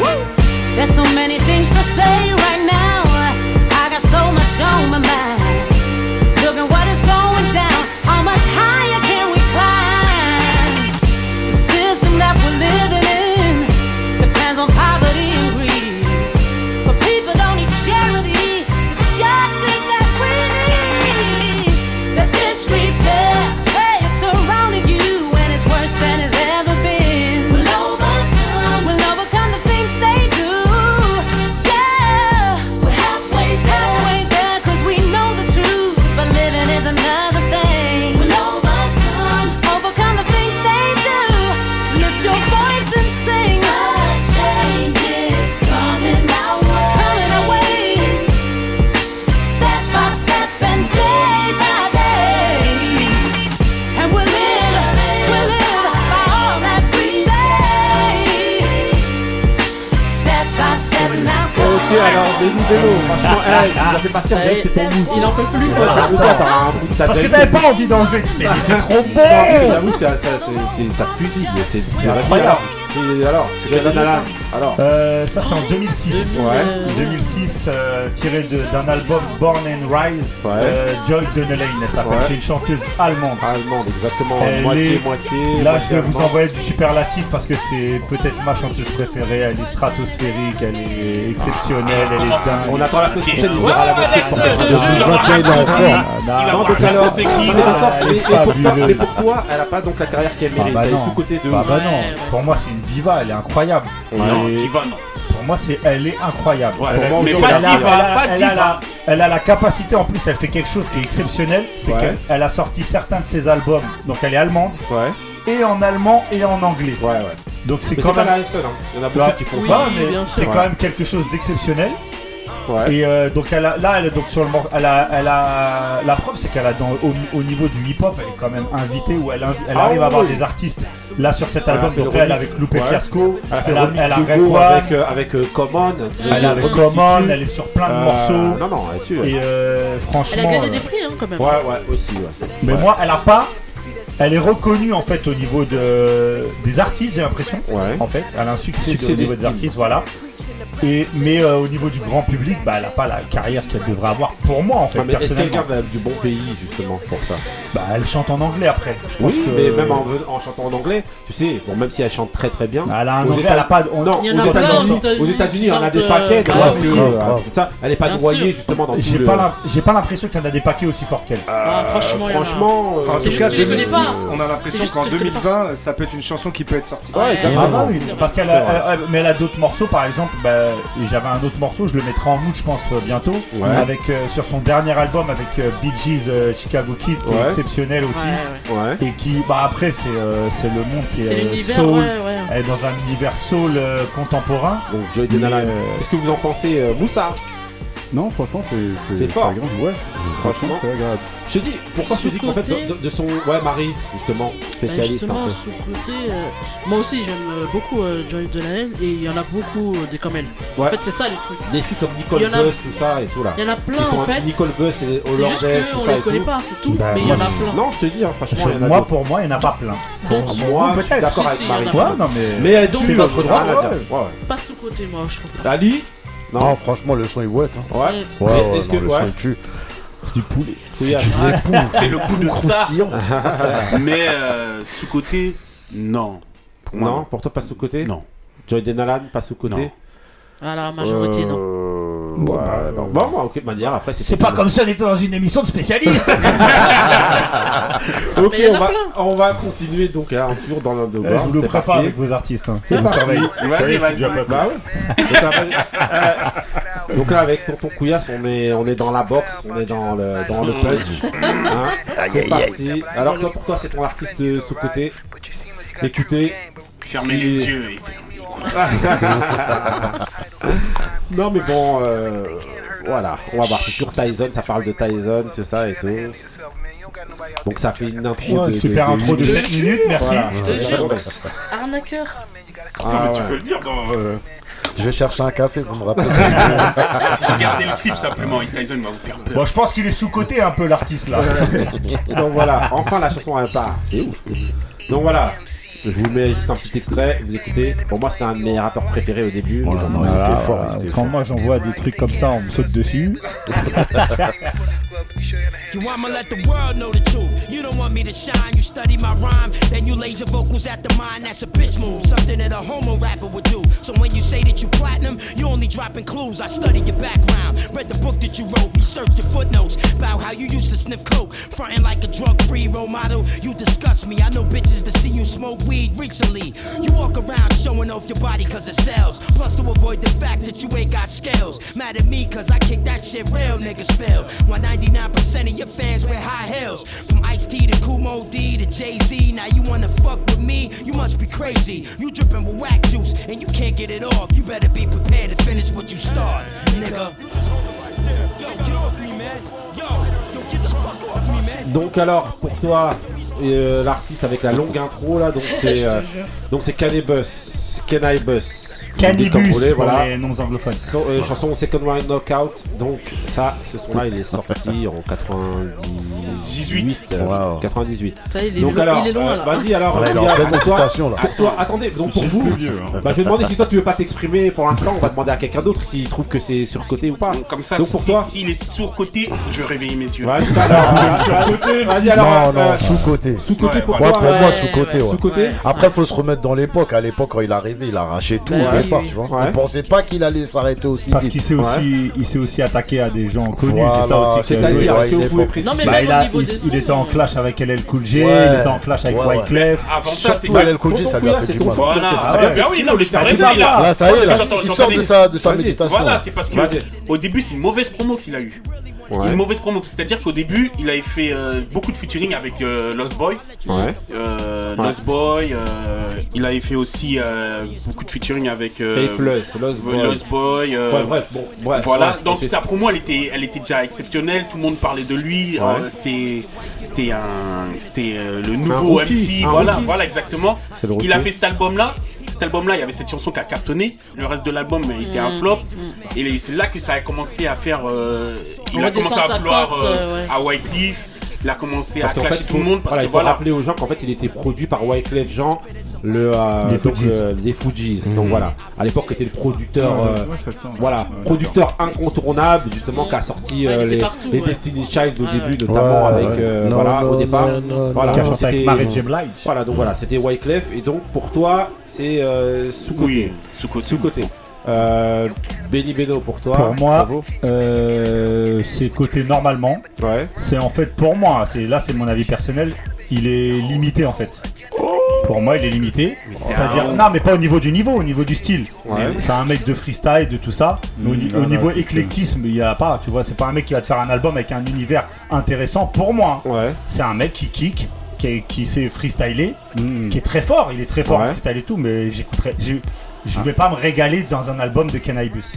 Woo! There's so many things to say right now. I got so much on my mind. Look at what is going down. How much higher can we climb? The system that we're living Franchement, hey, il a fait partir direct, c'était mou. Il en peut plus. Ouais, t'as besoin, t'auras un bout de ta Parce que t'avais pas envie d'enlever. Tu t'es dit, c'est trop bon. J'avoue, ça, fusille, c'est incroyable. Et alors, c'est quelle année ça Alors, Euh, ça c'est en 2006. Ouais. 2006, euh, tiré de- d'un album Born and Rise. Ouais. euh, Joy Denelaine, elle s'appelle. Ouais. C'est une chanteuse allemande. allemande, exactement, Elle moitié, est- moitié. Là, moitié je vais vous envoyer du superlatif parce que c'est peut-être ma chanteuse préférée. Elle est stratosphérique, elle est exceptionnelle, elle est dingue. On attend la semaine prochaine, il dira la même chose pour. Ah, va Non, donc alors, mais d'accord, mais- mais pour toi- fabuleuse. mais pour toi, elle a pas donc la carrière qu'elle Ah mérite, bah elle est non. sous-côté de Bah, bah non. Pour moi, c'est une diva, elle est incroyable. Non, Et diva, non. Pour moi, c'est elle est incroyable. Ouais, mais pas elle a- diva, elle a- pas elle a diva. la- Elle a la capacité, en plus, elle fait quelque chose qui est exceptionnel. C'est Ouais. qu'elle elle a sorti certains de ses albums. Donc, elle est allemande Ouais, et en allemand et en anglais. ouais, ouais. Donc, c'est quand pas même. la seule, hein. il y en a qui font oui, ça. mais c'est quand même quelque chose d'exceptionnel. Ouais. Et euh, donc elle a, là, elle est donc sur le mor- elle a, elle a la preuve, c'est qu'elle a dans, au, au niveau du hip-hop, elle est quand même invitée ou elle, elle Ah arrive à avoir des artistes. Là sur cet Elle album, fait donc elle avec Lupe Ouais. Fiasco, Elle a elle a, elle avec, euh, avec euh, Common. elle est avec Common, elle est sur plein de Euh, morceaux. Non, non, elle dessus. Et euh, franchement, Elle a gagné euh, des prix hein, quand même. Ouais, ouais, aussi, ouais. mais Ouais. moi, elle a pas. Elle est reconnue en fait au niveau de, des artistes, j'ai l'impression. Ouais. En fait, elle a un succès, Succès au niveau des artistes, voilà. Et, mais euh, au niveau du grand public, bah, elle a pas la carrière qu'elle devrait avoir pour moi en fait. Mais est-ce personnellement. qu'elle vient du bon pays justement pour ça? Bah, elle chante en anglais après. Je pense Oui, que- mais même en, en chantant en anglais, tu sais, bon, même si elle chante très très bien. Elle a un aux anglais, États- elle a pas. on- Non, Il y en aux plein États-Unis, aux États-Unis aux États-Unis, qui on a des chantent, paquets, euh, oui, que, si. euh, ça, elle n'est pas Bien noyée sûr. justement dans tout J'ai le. pas l'im- j'ai pas l'impression qu'il y en a des paquets aussi forts qu'elle. Ah, franchement, il y en a. franchement, euh, En C'est tout juste cas, que tu les connais 2006, pas. on a l'impression juste qu'en que tu les connais 2020, ça peut être une chanson qui peut être sortie. Ouais, exactement. Ah bah oui, parce qu'elle a, C'est vrai. elle- elle- mais elle a d'autres morceaux, par exemple, bah, j'avais un autre morceau, je le mettrai en mood, je pense, euh, bientôt, Ouais. avec euh, sur son dernier album avec euh, Bee Gees euh, Chicago Kid, qui Ouais. est exceptionnel aussi, Ouais, ouais. Ouais. et qui, bah après, c'est euh, c'est le monde, c'est C'est euh, l'univers, soul, ouais, ouais. elle est dans un univers soul euh, contemporain. Donc Joy Mais, Denala. euh, Qu'est-ce que vous en pensez, euh, Moussa? Non, franchement, c'est C'est fort. agréable. Ouais, franchement, c'est agréable. Je te dis, pourquoi je te dis qu'en fait, de, son. Ouais, Marie, justement, Bah, spécialiste justement, sous-côté, euh, moi aussi j'aime euh, beaucoup euh, Joy de la haine et il y en a beaucoup euh, des comme elle. Ouais. En fait, c'est ça les trucs. Des filles comme Nicole a- Buss, tout ça et tout là. Il y en a plein sont en fait. Nicole Buss et juste tout qu'on ça les et connaît pas, c'est tout. Bah, mais il y en a plein. Non, je te dis, hein, franchement, moi, pour moi, il n'y en a pas plein. D'autres, Moi, je suis d'accord avec si, il y en a Marie. plein. Ouais, non, mais. Mais elle Donc, tue c'est notre droit, à dire. Pas sous-côté, moi je trouve pas. Ali Non, franchement, le son est ouais. Hein. Ouais. Ouais, ouais, est-ce non, que. le Ouais. son il tue. C'est du poulet. C'est le coup de ça. Croustillant. Mais euh, sous-côté, non. Pour moi, Non, pour toi, pas sous-côté? Non. Joy Denalan, pas sous-côté? Non. À la majorité, non. Euh, Bon, ouais, bah, non. Bon, bon, ok, de manière, après, C'est pas comme on était dans une émission de spécialistes. Ok, on va, plein. on va continuer donc à un tour dans Eh, l'underground. je vous le prépare parti. avec vos artistes. hein. C'est parti. Vas-y, vas-y. Bah ouais. Donc là, euh, donc là, avec Tonton Couillasse, on est, on est dans la boxe, on est dans le, dans le punch. Hein c'est parti. Alors toi, pour toi, c'est ton artiste sous-côté. Écoutez. Fermez si- les yeux et. non mais bon, euh, voilà, on va voir. C'est sur Tyson, ça parle de Tyson, tout ça et tout. Donc ça fait une intro Ouais, de, une super intro de 7 minutes, merci. Voilà. Je te jure. Ouais. Arnaqueur. Ah, Non, mais tu ouais. peux le dire dans. euh, Je vais chercher un café, vous me rappelez. Regardez le clip simplement, et Tyson va vous faire peur. Bon, je pense qu'il est sous-côté un peu l'artiste là. Donc voilà, enfin la chanson elle part. C'est ouf. Donc voilà, je vous mets juste un petit extrait, vous écoutez. Pour moi, c'était un de mes rappeurs préférés au début. Oh là, non, il Voilà, était fort, il était Quand fort. moi j'envoie des trucs comme ça, on me saute dessus. You want me you to wanna let the world know the truth. You don't want me to shine. You study my rhyme, then you laser vocals at the mind. That's a bitch move. Something that a homo rapper would do. So when you say that you platinum, you only dropping clues. I studied your background, read the book that you wrote, researched your footnotes about how you used to sniff coke, fronting like a drug-free role model. You disgust me. I know bitches that see you smoke weed recently. You walk around showing off your body cause it sells. Plus to avoid the fact that you ain't got scales. Mad at me cause I kick that shit real niggas spell. 190 fans high. From Ice T Kumo D Jay Z. Now you fuck with me? You must be crazy. You with juice and you can't get it off. You better be prepared to finish what you start, nigga. Get off me, man. Donc alors, pour toi, euh, l'artiste avec la longue intro là, donc c'est euh, donc c'est Kanye Bus, Cannibus pour voilà. les non-anglophones. So- euh, chanson Second Round Knockout. Donc ça, ce son-là, il est sorti en 98. euh, Wow. 98. Ça, il est donc loin- alors, il est loin, euh, là. vas-y alors. Ouais, pleine pour toi, pour toi, attendez. Donc pour vous, vieux, hein. bah, je vais demander si toi tu veux pas t'exprimer pour l'instant. On va demander à quelqu'un d'autre s'il trouve que c'est surcoté ou pas. Comme ça, Donc pour si- toi. s'il est surcoté, je vais réveiller mes yeux. Ouais. Vas-y alors. non, euh, non, sous-côté. Sous-côté pour toi. pour moi, sous-côté. ouais. Sous-côté. Après, faut se remettre dans l'époque. À l'époque, quand il est arrivé, il a arraché tout Départ, oui. tu vois. Ouais. Il pensait pas qu'il allait s'arrêter aussi Parce qu'il s'est aussi, il s'est aussi attaqué à des gens connus, Voilà, c'est ça aussi. C'est-à-dire, est-ce que il vous pouvez préciser Bah, il, a- était en euh, clash avec LL Cool J, Ouais. il était en clash avec Ouais. Wyclef. Avant ça, c'est LL Cool J, ça lui a fait du mal. fort. Voilà. Ah. Ah oui, non, mais je me Vas-y, réveille là. Ça y est, Il sort de sa, méditation. Voilà, là. c'est parce que au début, c'est une mauvaise promo qu'il a eu. Une mauvaise promo, c'est-à-dire qu'au début, il avait fait euh, beaucoup de featuring avec euh, Lost Boy. Ouais. Euh. Lost Boy, il avait fait aussi beaucoup de featuring avec Plus, Lost Boy. Lost Boy, Ouais, bref, bon, bref. voilà, donc sa promo elle était, elle était déjà exceptionnelle, tout le monde parlait de lui, c'était, c'était un, c'était le nouveau MC, voilà, voilà exactement. Il a fait cet album là, cet album là, il y avait cette chanson qui a cartonné, le reste de l'album était un flop, et c'est là que ça a commencé à faire, euh, il a commencé à vouloir euh, euh, ouais. à Wycliffe, il a commencé Parce à clasher fait, tout le monde parce voilà, que il faut voilà. rappeler aux gens qu'en fait, il était produit par Wyclef Jean, le, euh, Les donc, euh, les Fugees. Donc voilà, à l'époque, était le producteur, euh, ouais, ça sent. voilà, producteur incontournable justement qui a sorti Ouais, euh, les, partout, les ouais. Destiny Child au début, ouais. notamment Ouais, avec, euh, Non, voilà, non, au départ. non, non, voilà, c'était-. Voilà, donc voilà, c'était Wyclef et donc pour toi, c'est euh, sous côté. Oui, sous côté. Euh, Benny Beno pour toi. Pour moi, euh, c'est côté normalement. Ouais. C'est en fait pour moi, c'est là c'est mon avis personnel, il est limité en fait. Pour moi, il est limité. C'est-à-dire, non, mais pas au niveau du niveau, au niveau du style. Ouais. C'est un mec de freestyle, de tout ça. Mais au, Mm, ni- non, au non, niveau éclectisme, il y a pas. Tu vois, c'est pas un mec qui va te faire un album avec un univers intéressant. Pour moi, Ouais. c'est un mec qui kick, qui, qui sait freestyler, Mm. qui est très fort. Il est très fort Ouais. en freestyle et tout, mais j'écouterai. Je vais pas me régaler dans un album de Cannabis.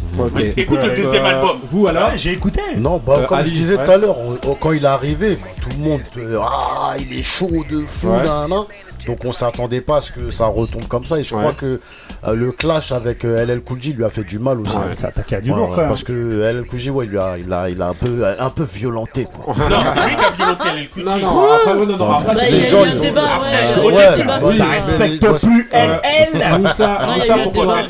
Écoute le Euh, deuxième album. Vous alors Ouais, j'ai écouté. Non, bah, Euh, comme Ali, je disais tout à l'heure, quand il est arrivé, bah, tout le monde, euh, ah, il est chaud de fou, Ouais. nan, nan. donc on s'attendait pas à ce que ça retombe comme ça. Et je Ouais. crois que euh, le clash avec euh, LL Cool J lui a fait du mal aussi. Ouais. Ça attaqué à du Ouais, lourd ouais, quand même. parce que LL Cool J, ouais, il a, il a, il a un peu, un peu violenté. Quoi. Non, c'est lui qui a violenté les coups Non, non, après, non, non, après, Bah, c'est il y des a gens, eu ils un ont- débat, Après, ouais. Ça respecte plus LL. Moussa, Non, Moussa, pourquoi.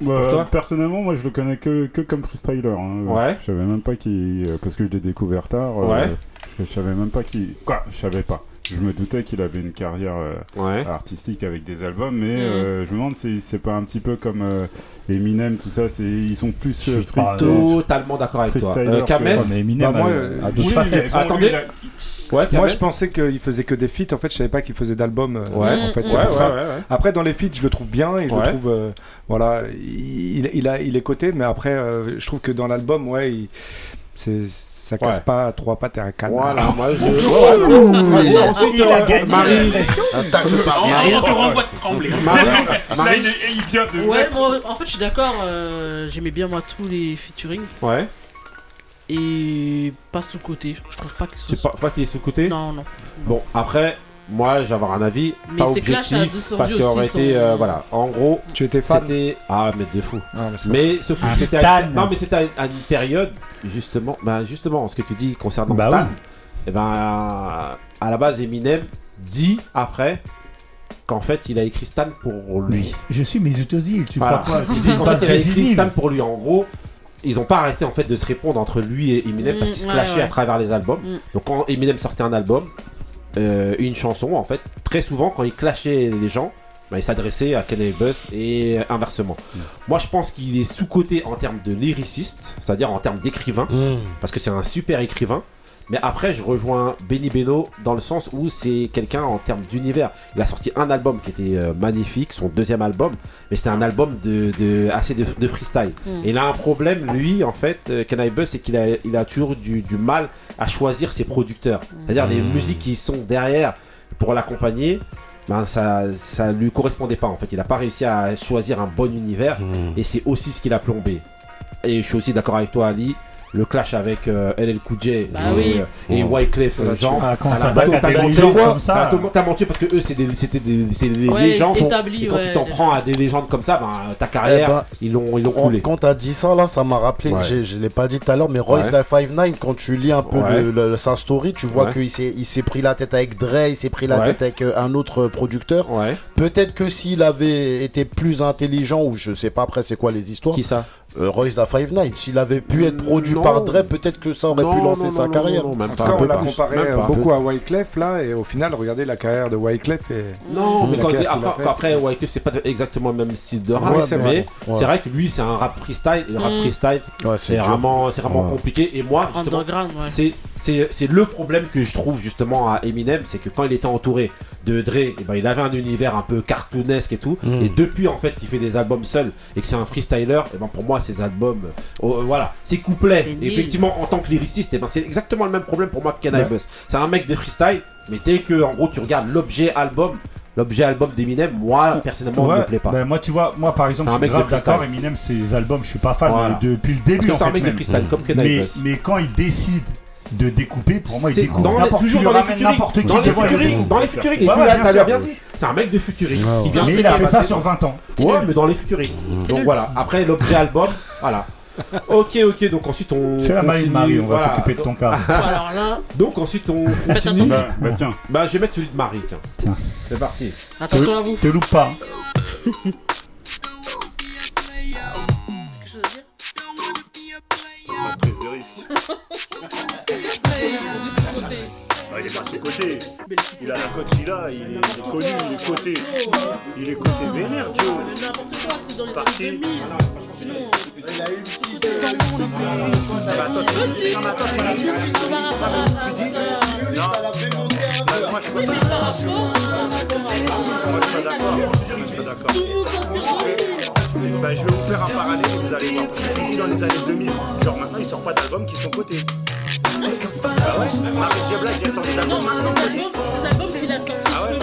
Bah, toi personnellement, moi je le connais que, que comme freestyler. hein. Ouais. Je savais même pas qu'il. euh, Parce que je l'ai découvert tard. euh, Ouais. Parce que je savais même pas qu'il. Quoi Je savais pas. Je me doutais qu'il avait une carrière euh, Ouais. artistique avec des albums, mais Mhm. euh, je me demande si c'est pas un petit peu comme euh, Eminem, tout ça. c'est Ils sont plus Je suis pas- Totalement d'accord avec toi. Euh, Kamel Eminem Bah, moi, a- euh, a d'autres Oui, facettes. mais bon, Attendez. lui, il a- Ouais, Moi, je pensais qu'il faisait que des feats. En fait, je savais pas qu'il faisait d'albums. Ouais, en fait, ouais, c'est ouais, pour ça. ouais, ouais. Après, dans les feats, je le trouve bien et je Ouais. le trouve, euh, voilà, il, il, a, il est coté, mais après, euh, je trouve que dans l'album, ouais, il- c'est, ça casse Ouais. pas trois pattes et un canard. Voilà, moi je. Ensuite, il a euh, gagné Marie. On, te renvoie de trembler. Marie. Il, est- il vient de. Ouais, en fait, je suis d'accord. euh, J'aimais bien moi tous les featuring Ouais. et pas sous côté. Je trouve pas que ce Tu soit. pas, pas qu'il est sous-côté Non, non. Bon, après, moi, j'ai avoir un avis Mais pas objectif parce qu'en réalité, euh, voilà, en gros, Tu étais fan c'était ah mais de fou. Ah, mais c'est pas Mais sauf que Un c'était à... Stan. non mais c'était à, une période justement, ben justement, ce que tu dis concernant Bah Stan, oui. et ben à la base Eminem dit après qu'en fait il a écrit Stan pour lui. Je suis Mesut Ozil, tu Voilà. crois quoi? Dit qu'en fait il a écrit. Stan pour lui. En gros, ils ont pas arrêté en fait de se répondre entre lui et Eminem parce Mm, qu'ils se ouais, clashaient ouais. à travers les albums. Mm. Donc quand Eminem sortait un album, euh, une chanson en fait, très souvent quand il clashait les gens, bah, il s'adressait à Kanye Buzz et inversement. Moi je pense qu'il est sous-coté en termes de lyriciste, c'est-à-dire en termes d'écrivain, Mmh. parce que c'est un super écrivain. Mais après, je rejoins Benny Beno dans le sens où c'est quelqu'un en termes d'univers. Il a sorti un album qui était euh, magnifique, son deuxième album, mais c'était un album de, de- assez de, de freestyle. Mm. Et il a un problème, lui, en fait, euh, Kanye Buzz, c'est qu'il a, il a toujours du, du mal à choisir ses producteurs. C'est-à-dire les Mm. musiques qui sont derrière pour l'accompagner. Ben ça, ça lui correspondait pas en fait. Il a pas réussi à choisir un bon univers Mmh. et c'est aussi ce qu'il a plombé. Et je suis aussi d'accord avec toi, Ali. Le clash avec euh, LL Cool J Bah et, oui. euh, et Wyclef Ah, Jean. ah, quand ça des menti. a totalement menti parce que eux, c'est des- c'était des, c'est des, Ouais, légendes. et quand ouais, tu t'en prends à des légendes comme ça, ben, ta carrière, Eh ben, ils l'ont ils l'ont Quand- coulé. Quand t'as dit ça là, ça m'a rappelé. Ouais. j'ai- Je l'ai pas dit tout à l'heure, mais Royce Ouais. da 59 quand tu lis un peu Ouais. le- le- sa story, tu vois Ouais. qu'il s'est il s'est pris la tête avec Dre, il s'est pris la Ouais. tête avec euh, un autre producteur. Ouais. Peut-être que s'il avait été plus intelligent ou je sais pas après c'est quoi les histoires. Qui ça? Euh, Royce da 59 S'il avait pu être produit Non. par Dre, peut-être que ça aurait pu lancer non, sa carrière. non, non, même En pas tout cas, un peu on l'a comparé même euh, pas. beaucoup à Wyclef là, et au final, regardez la carrière de Wyclef. Et... Non, mais La quand, après, après Wyclef, c'est pas exactement le même style de rap, Ouais, c'est mais vrai. c'est Ouais. vrai que lui, c'est un rap freestyle. Et le rap Mm. freestyle, Ouais, c'est vraiment, c'est vraiment Ouais. compliqué. Et moi, justement, c'est c'est le problème que je trouve justement à Eminem, c'est que quand il était entouré de Dre, eh ben, il avait un univers un peu cartoonesque et tout. Mm. Et depuis en fait qu'il fait des albums seul et que c'est un freestyler, et ben pour moi ces albums, oh, euh, voilà, ses couplets. Effectivement, en tant que lyriciste, eh ben, c'est exactement le même problème pour moi que Ken Ouais. Bus. C'est un mec de freestyle, mais dès que en gros tu regardes l'objet album, l'objet album d'Eminem, moi personnellement, Ouais, me plaît pas. moi, tu vois, moi par exemple, C'est un je suis mec de grave d'accord. freestyle. Eminem, ses albums, je suis pas fan Voilà. depuis le Parce début. que en c'est un fait, mec de même. freestyle comme Ken mais, Bus. mais quand il décide de découper, pour moi, il C'est découpe dans les- n'importe toujours qui, dans il les ramène futuring, n'importe qui dans les devant, il futuring, découpe. dans les futuring, et Ouais, tu ouais, l'as bien t'as sûr. bien dit, c'est un mec de. Ouais, Il vient Mais de il a fait ça sur dans- 20 ans. Ouais, mais dans les futuring. Donc voilà, après l'objet album, voilà. Ok, ok, donc ensuite on. Fais la Marie continue, Marie, on va voilà. s'occuper de ton cas. Alors là, Donc ensuite on continue. attention. Bah, bah tiens, Bah je vais mettre celui de Marie, tiens. Tiens. C'est parti. Attention à vous. Te loupe pas. Quelque chose à dire? Ah, il est son côté. Il a la cote qu'il a, il est connu, il est coté. Il est coté vénère, Joe. Parti. années 2000. Sinon, Il a une petite. Attends, tu- non, mais attends, c'est pas la Tu dis Non. Bah, Moi, je suis pas d'accord. Moi, je suis pas d'accord. Je. Bah, vais vous faire un parallèle et vous allez voir. Que dans les années 2000, genre maintenant, il sort pas d'albums qui sont cotés. Ah ouais Marie Diabla, sortir non, d'albums mais maintenant. a Ah ouais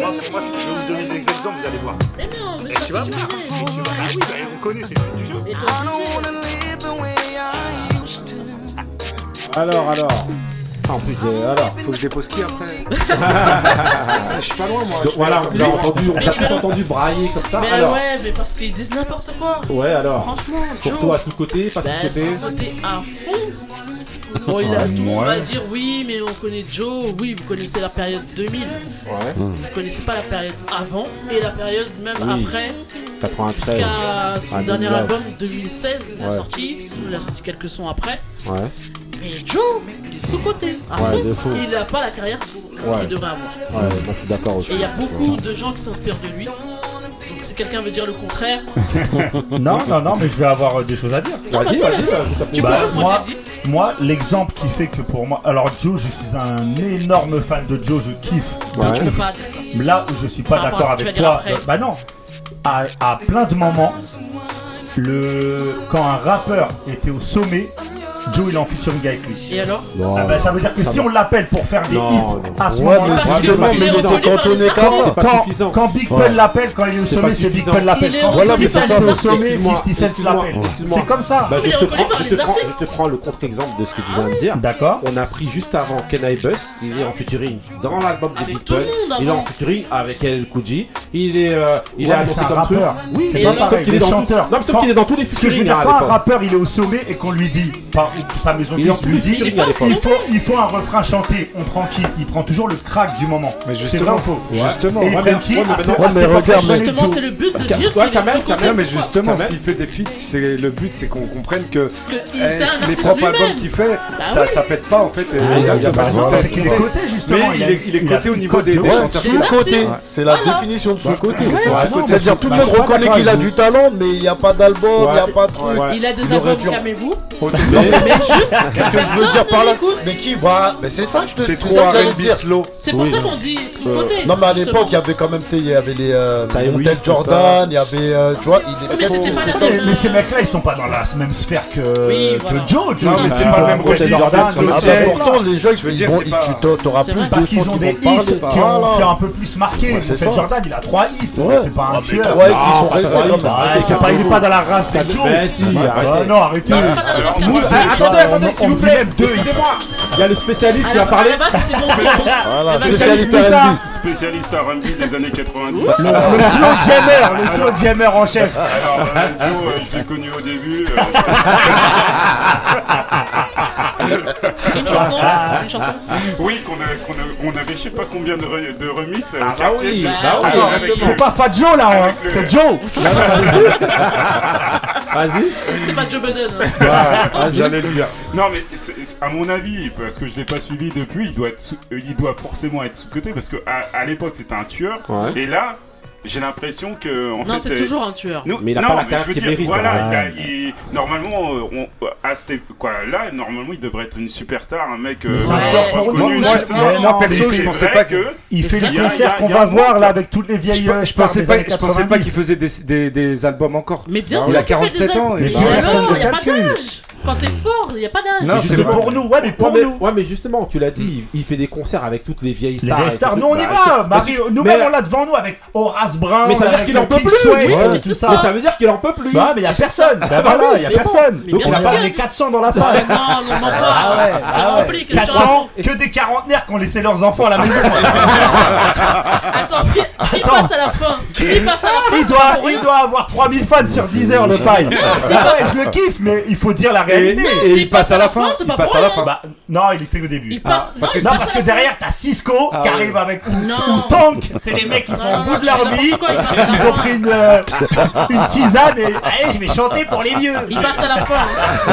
Moi, je vais vous donner des exemples, vous allez voir. Mais non, mais tu vas voir. Ah oui, bah, on connaît, c'est du jeu. Alors, alors. En plus, euh, alors. Faut que je dépose qui après Je suis pas loin, moi. Donc, voilà, on a entendu, on a tous entendu brailler comme ça. Mais alors. ouais, mais parce qu'ils disent n'importe quoi. Ouais, alors. Franchement, Pour Joe. toi, sous côté, pas Bah, sous côté. sous-côté à fond. Bon, il a, tout le monde va dire oui, mais on connaît Joe. Oui, vous connaissez la période 2000. Ouais. Vous connaissez pas la période avant et la période même Oui. après. 93. Jusqu'à son Ah, dernier 2009. album 2016, il a sorti. Il a sorti quelques sons après. Ouais. Mais Joe, il est sous-côté. à Ouais, fond. de fou. Il a pas la carrière qu'il Ouais. devrait avoir. Ouais, moi je suis d'accord aussi. Et il y a beaucoup de gens qui s'inspirent de lui. Donc si quelqu'un veut dire le contraire, Non, non, non, mais je vais avoir euh, des choses à dire. Non, vas-y, vas-y, vas-y. Tu Bah, peux, moi, moi, l'exemple qui fait que pour moi. Alors, Joe, je suis un énorme fan de Joe, je kiffe. Non, de tu ouf. peux pas dire ça. Là où je suis pas d'accord avec toi, euh, bah non. À, à plein de moments, le quand un rappeur était au sommet, Joe il est en featuring avec lui. Et alors Non, Ah bah, ça veut dire que ça si va. on l'appelle pour faire des Non, hits non. à ce Ouais, moment-là, il quand, suffisant. quand Big Ouais. Pun l'appelle, quand il est au sommet, c'est Big. Pun l'appelle. Il Quand Voilà, mais 50 c'est Cent ça. est au sommet, Excuse-moi, 50 Cent l'appelle. C'est comme ça. Bah, je, Il te prends, par je, les te prends, artistes. je te prends le contre-exemple de ce que tu viens de dire. D'accord. On a pris juste avant Kenai Bus, il est en featuring dans l'album de Big Pun, il est en featuring avec El Kuji, il est, euh, il est annoncé c'est un comme rappeur. Oui, C'est pas sauf pareil, qu'il les est chanteurs. Non, mais sauf qu'il est dans tous les Ce que je veux featuring dire, hein, quand un rappeur il est au sommet et qu'on lui dit, sa maison disque les dit, il faut, il faut un refrain chanté, on prend qui? Il prend toujours le crack du moment. Mais C'est justement, vrai ou faux justement. Et Ouais, qui ouais, mais Ouais, regarde, Justement, c'est le but de Ouais, dire quand qu'il est même, quand même. Mais justement, Quand s'il fait des feats, c'est le but, c'est qu'on comprenne que eh, les propres albums qu'il fait, Bah ça, pète pas en fait. C'est qu'il est coté justement. Mais il, est, coté au niveau des, chanteurs. C'est côté, la définition de sous côté. Ouais, C'est- non, C'est-à-dire tout le monde pas reconnaît qu'il a du talent, mais il n'y a pas d'album, il n'y a Ouais. pas de truc. Ouais. Il a des albums, calmez-vous. Mais- juste, Qu'est-ce que je veux dire par là Mais qui va Mais c'est ça que je te c'est c'est trop pour ça qu'on dit Euh, sous-côté. Non mais à l'époque il y avait quand même tu il y avait les euh, Montel Jordan, il y avait euh, tu vois, mais ces mecs-là, ils sont pas dans la même sphère que. Joe. Joe, Non, mais c'est est pas le même registre, Ah Joe, bah pourtant les gens veux ils dire, tu C'est plus Parce qu'ils ont des hits qui ont, un peu plus marqué. Montel. Jordan, il a trop 3 hits, c'est pas un Ah, tueur. Ah, Il est pas dans la race des Joe. Mais si, Ah, arrêtez. Non, arrêtez. Attendez, attendez, s'il vous plaît. Excusez-moi. Il y a le spécialiste qui parler. Voilà, Spécialiste spécialiste R&B. Spécialiste R&B des années 90. Le, slow jammer, le slow jammer en chef. Alors, euh, Joe, euh, je l'ai connu au début. euh, Une chanson Une chanson oui, qu'on a- qu'on a- on avait je sais pas combien de, re- de remix. Ah bah oui, bah oui, Alors, c'est pas Fat Joe là, hein, Avec le- c'est Joe. Vas-y. C'est pas Joe Biden. hein. Ah, J'allais le dire. Non, mais c'est- c'est- à mon avis, parce que je l'ai pas suivi depuis, il doit, être sous- euh, il doit forcément être sous-côté parce que à, à l'époque c'était un tueur. Ouais. Et là, j'ai l'impression que en Non, fait, c'est euh, toujours un tueur. nous- Mais il a non, pas la carrière je veux qu'il dire, mérite, Voilà, quoi. il a- il- normalement, euh, on, à cette- quoi, là, normalement, il devrait être une superstar, un mec euh, nous. ça. Moi, mais moi, Mais perso, c'est je pensais pas que Il fait Il les il concerts qu'on il va voir là avec toutes les vieilles Je, euh, je pensais pas, je pensais pas 90. qu'il faisait des, albums encore. Mais bien Il a qu'il fait des 47 ans. Mais personne non, ne y a pas calcule. d'âge. Quand t'es fort, y a pas d'âge. Non, c'est pour nous, ouais, mais pour Ouais mais, nous. ouais, mais justement, tu l'as dit, il, il fait des concerts avec toutes les vieilles Les stars. vieilles et stars, nous on y va, Marie, nous-mêmes on l'a devant nous avec Horace Brown, Mais ça veut dire qu'il en peut plus. Euh, mais ça. Mais ça veut dire qu'il en peut plus. Bah, mais y a personne, bah Ah bah voilà, oui, y a personne. Donc on a pas les 400 dans la salle. Non, non, non, Ah pas. ah ouais. rempli, quelle 400, chanson. que des quarantenaires qui ont laissé leurs enfants à la maison. Attends, qui, passe à la fin? Qui passe à la fin Il doit, il avoir 3000 fans sur 10 heures le paille. Ouais, je le kiffe, mais il faut dire la réalité. Et, il passe à la fin. c'est Il pas passe à la fin. Bah, non, il était au début. Il passe. parce que il derrière, t'as Cisco qui arrive avec ou, Tank. C'est les mecs qui sont au bout de leur vie. Quoi, Ils ont pris une, euh, une tisane et allez, je vais chanter pour les vieux. Il passe à la fin.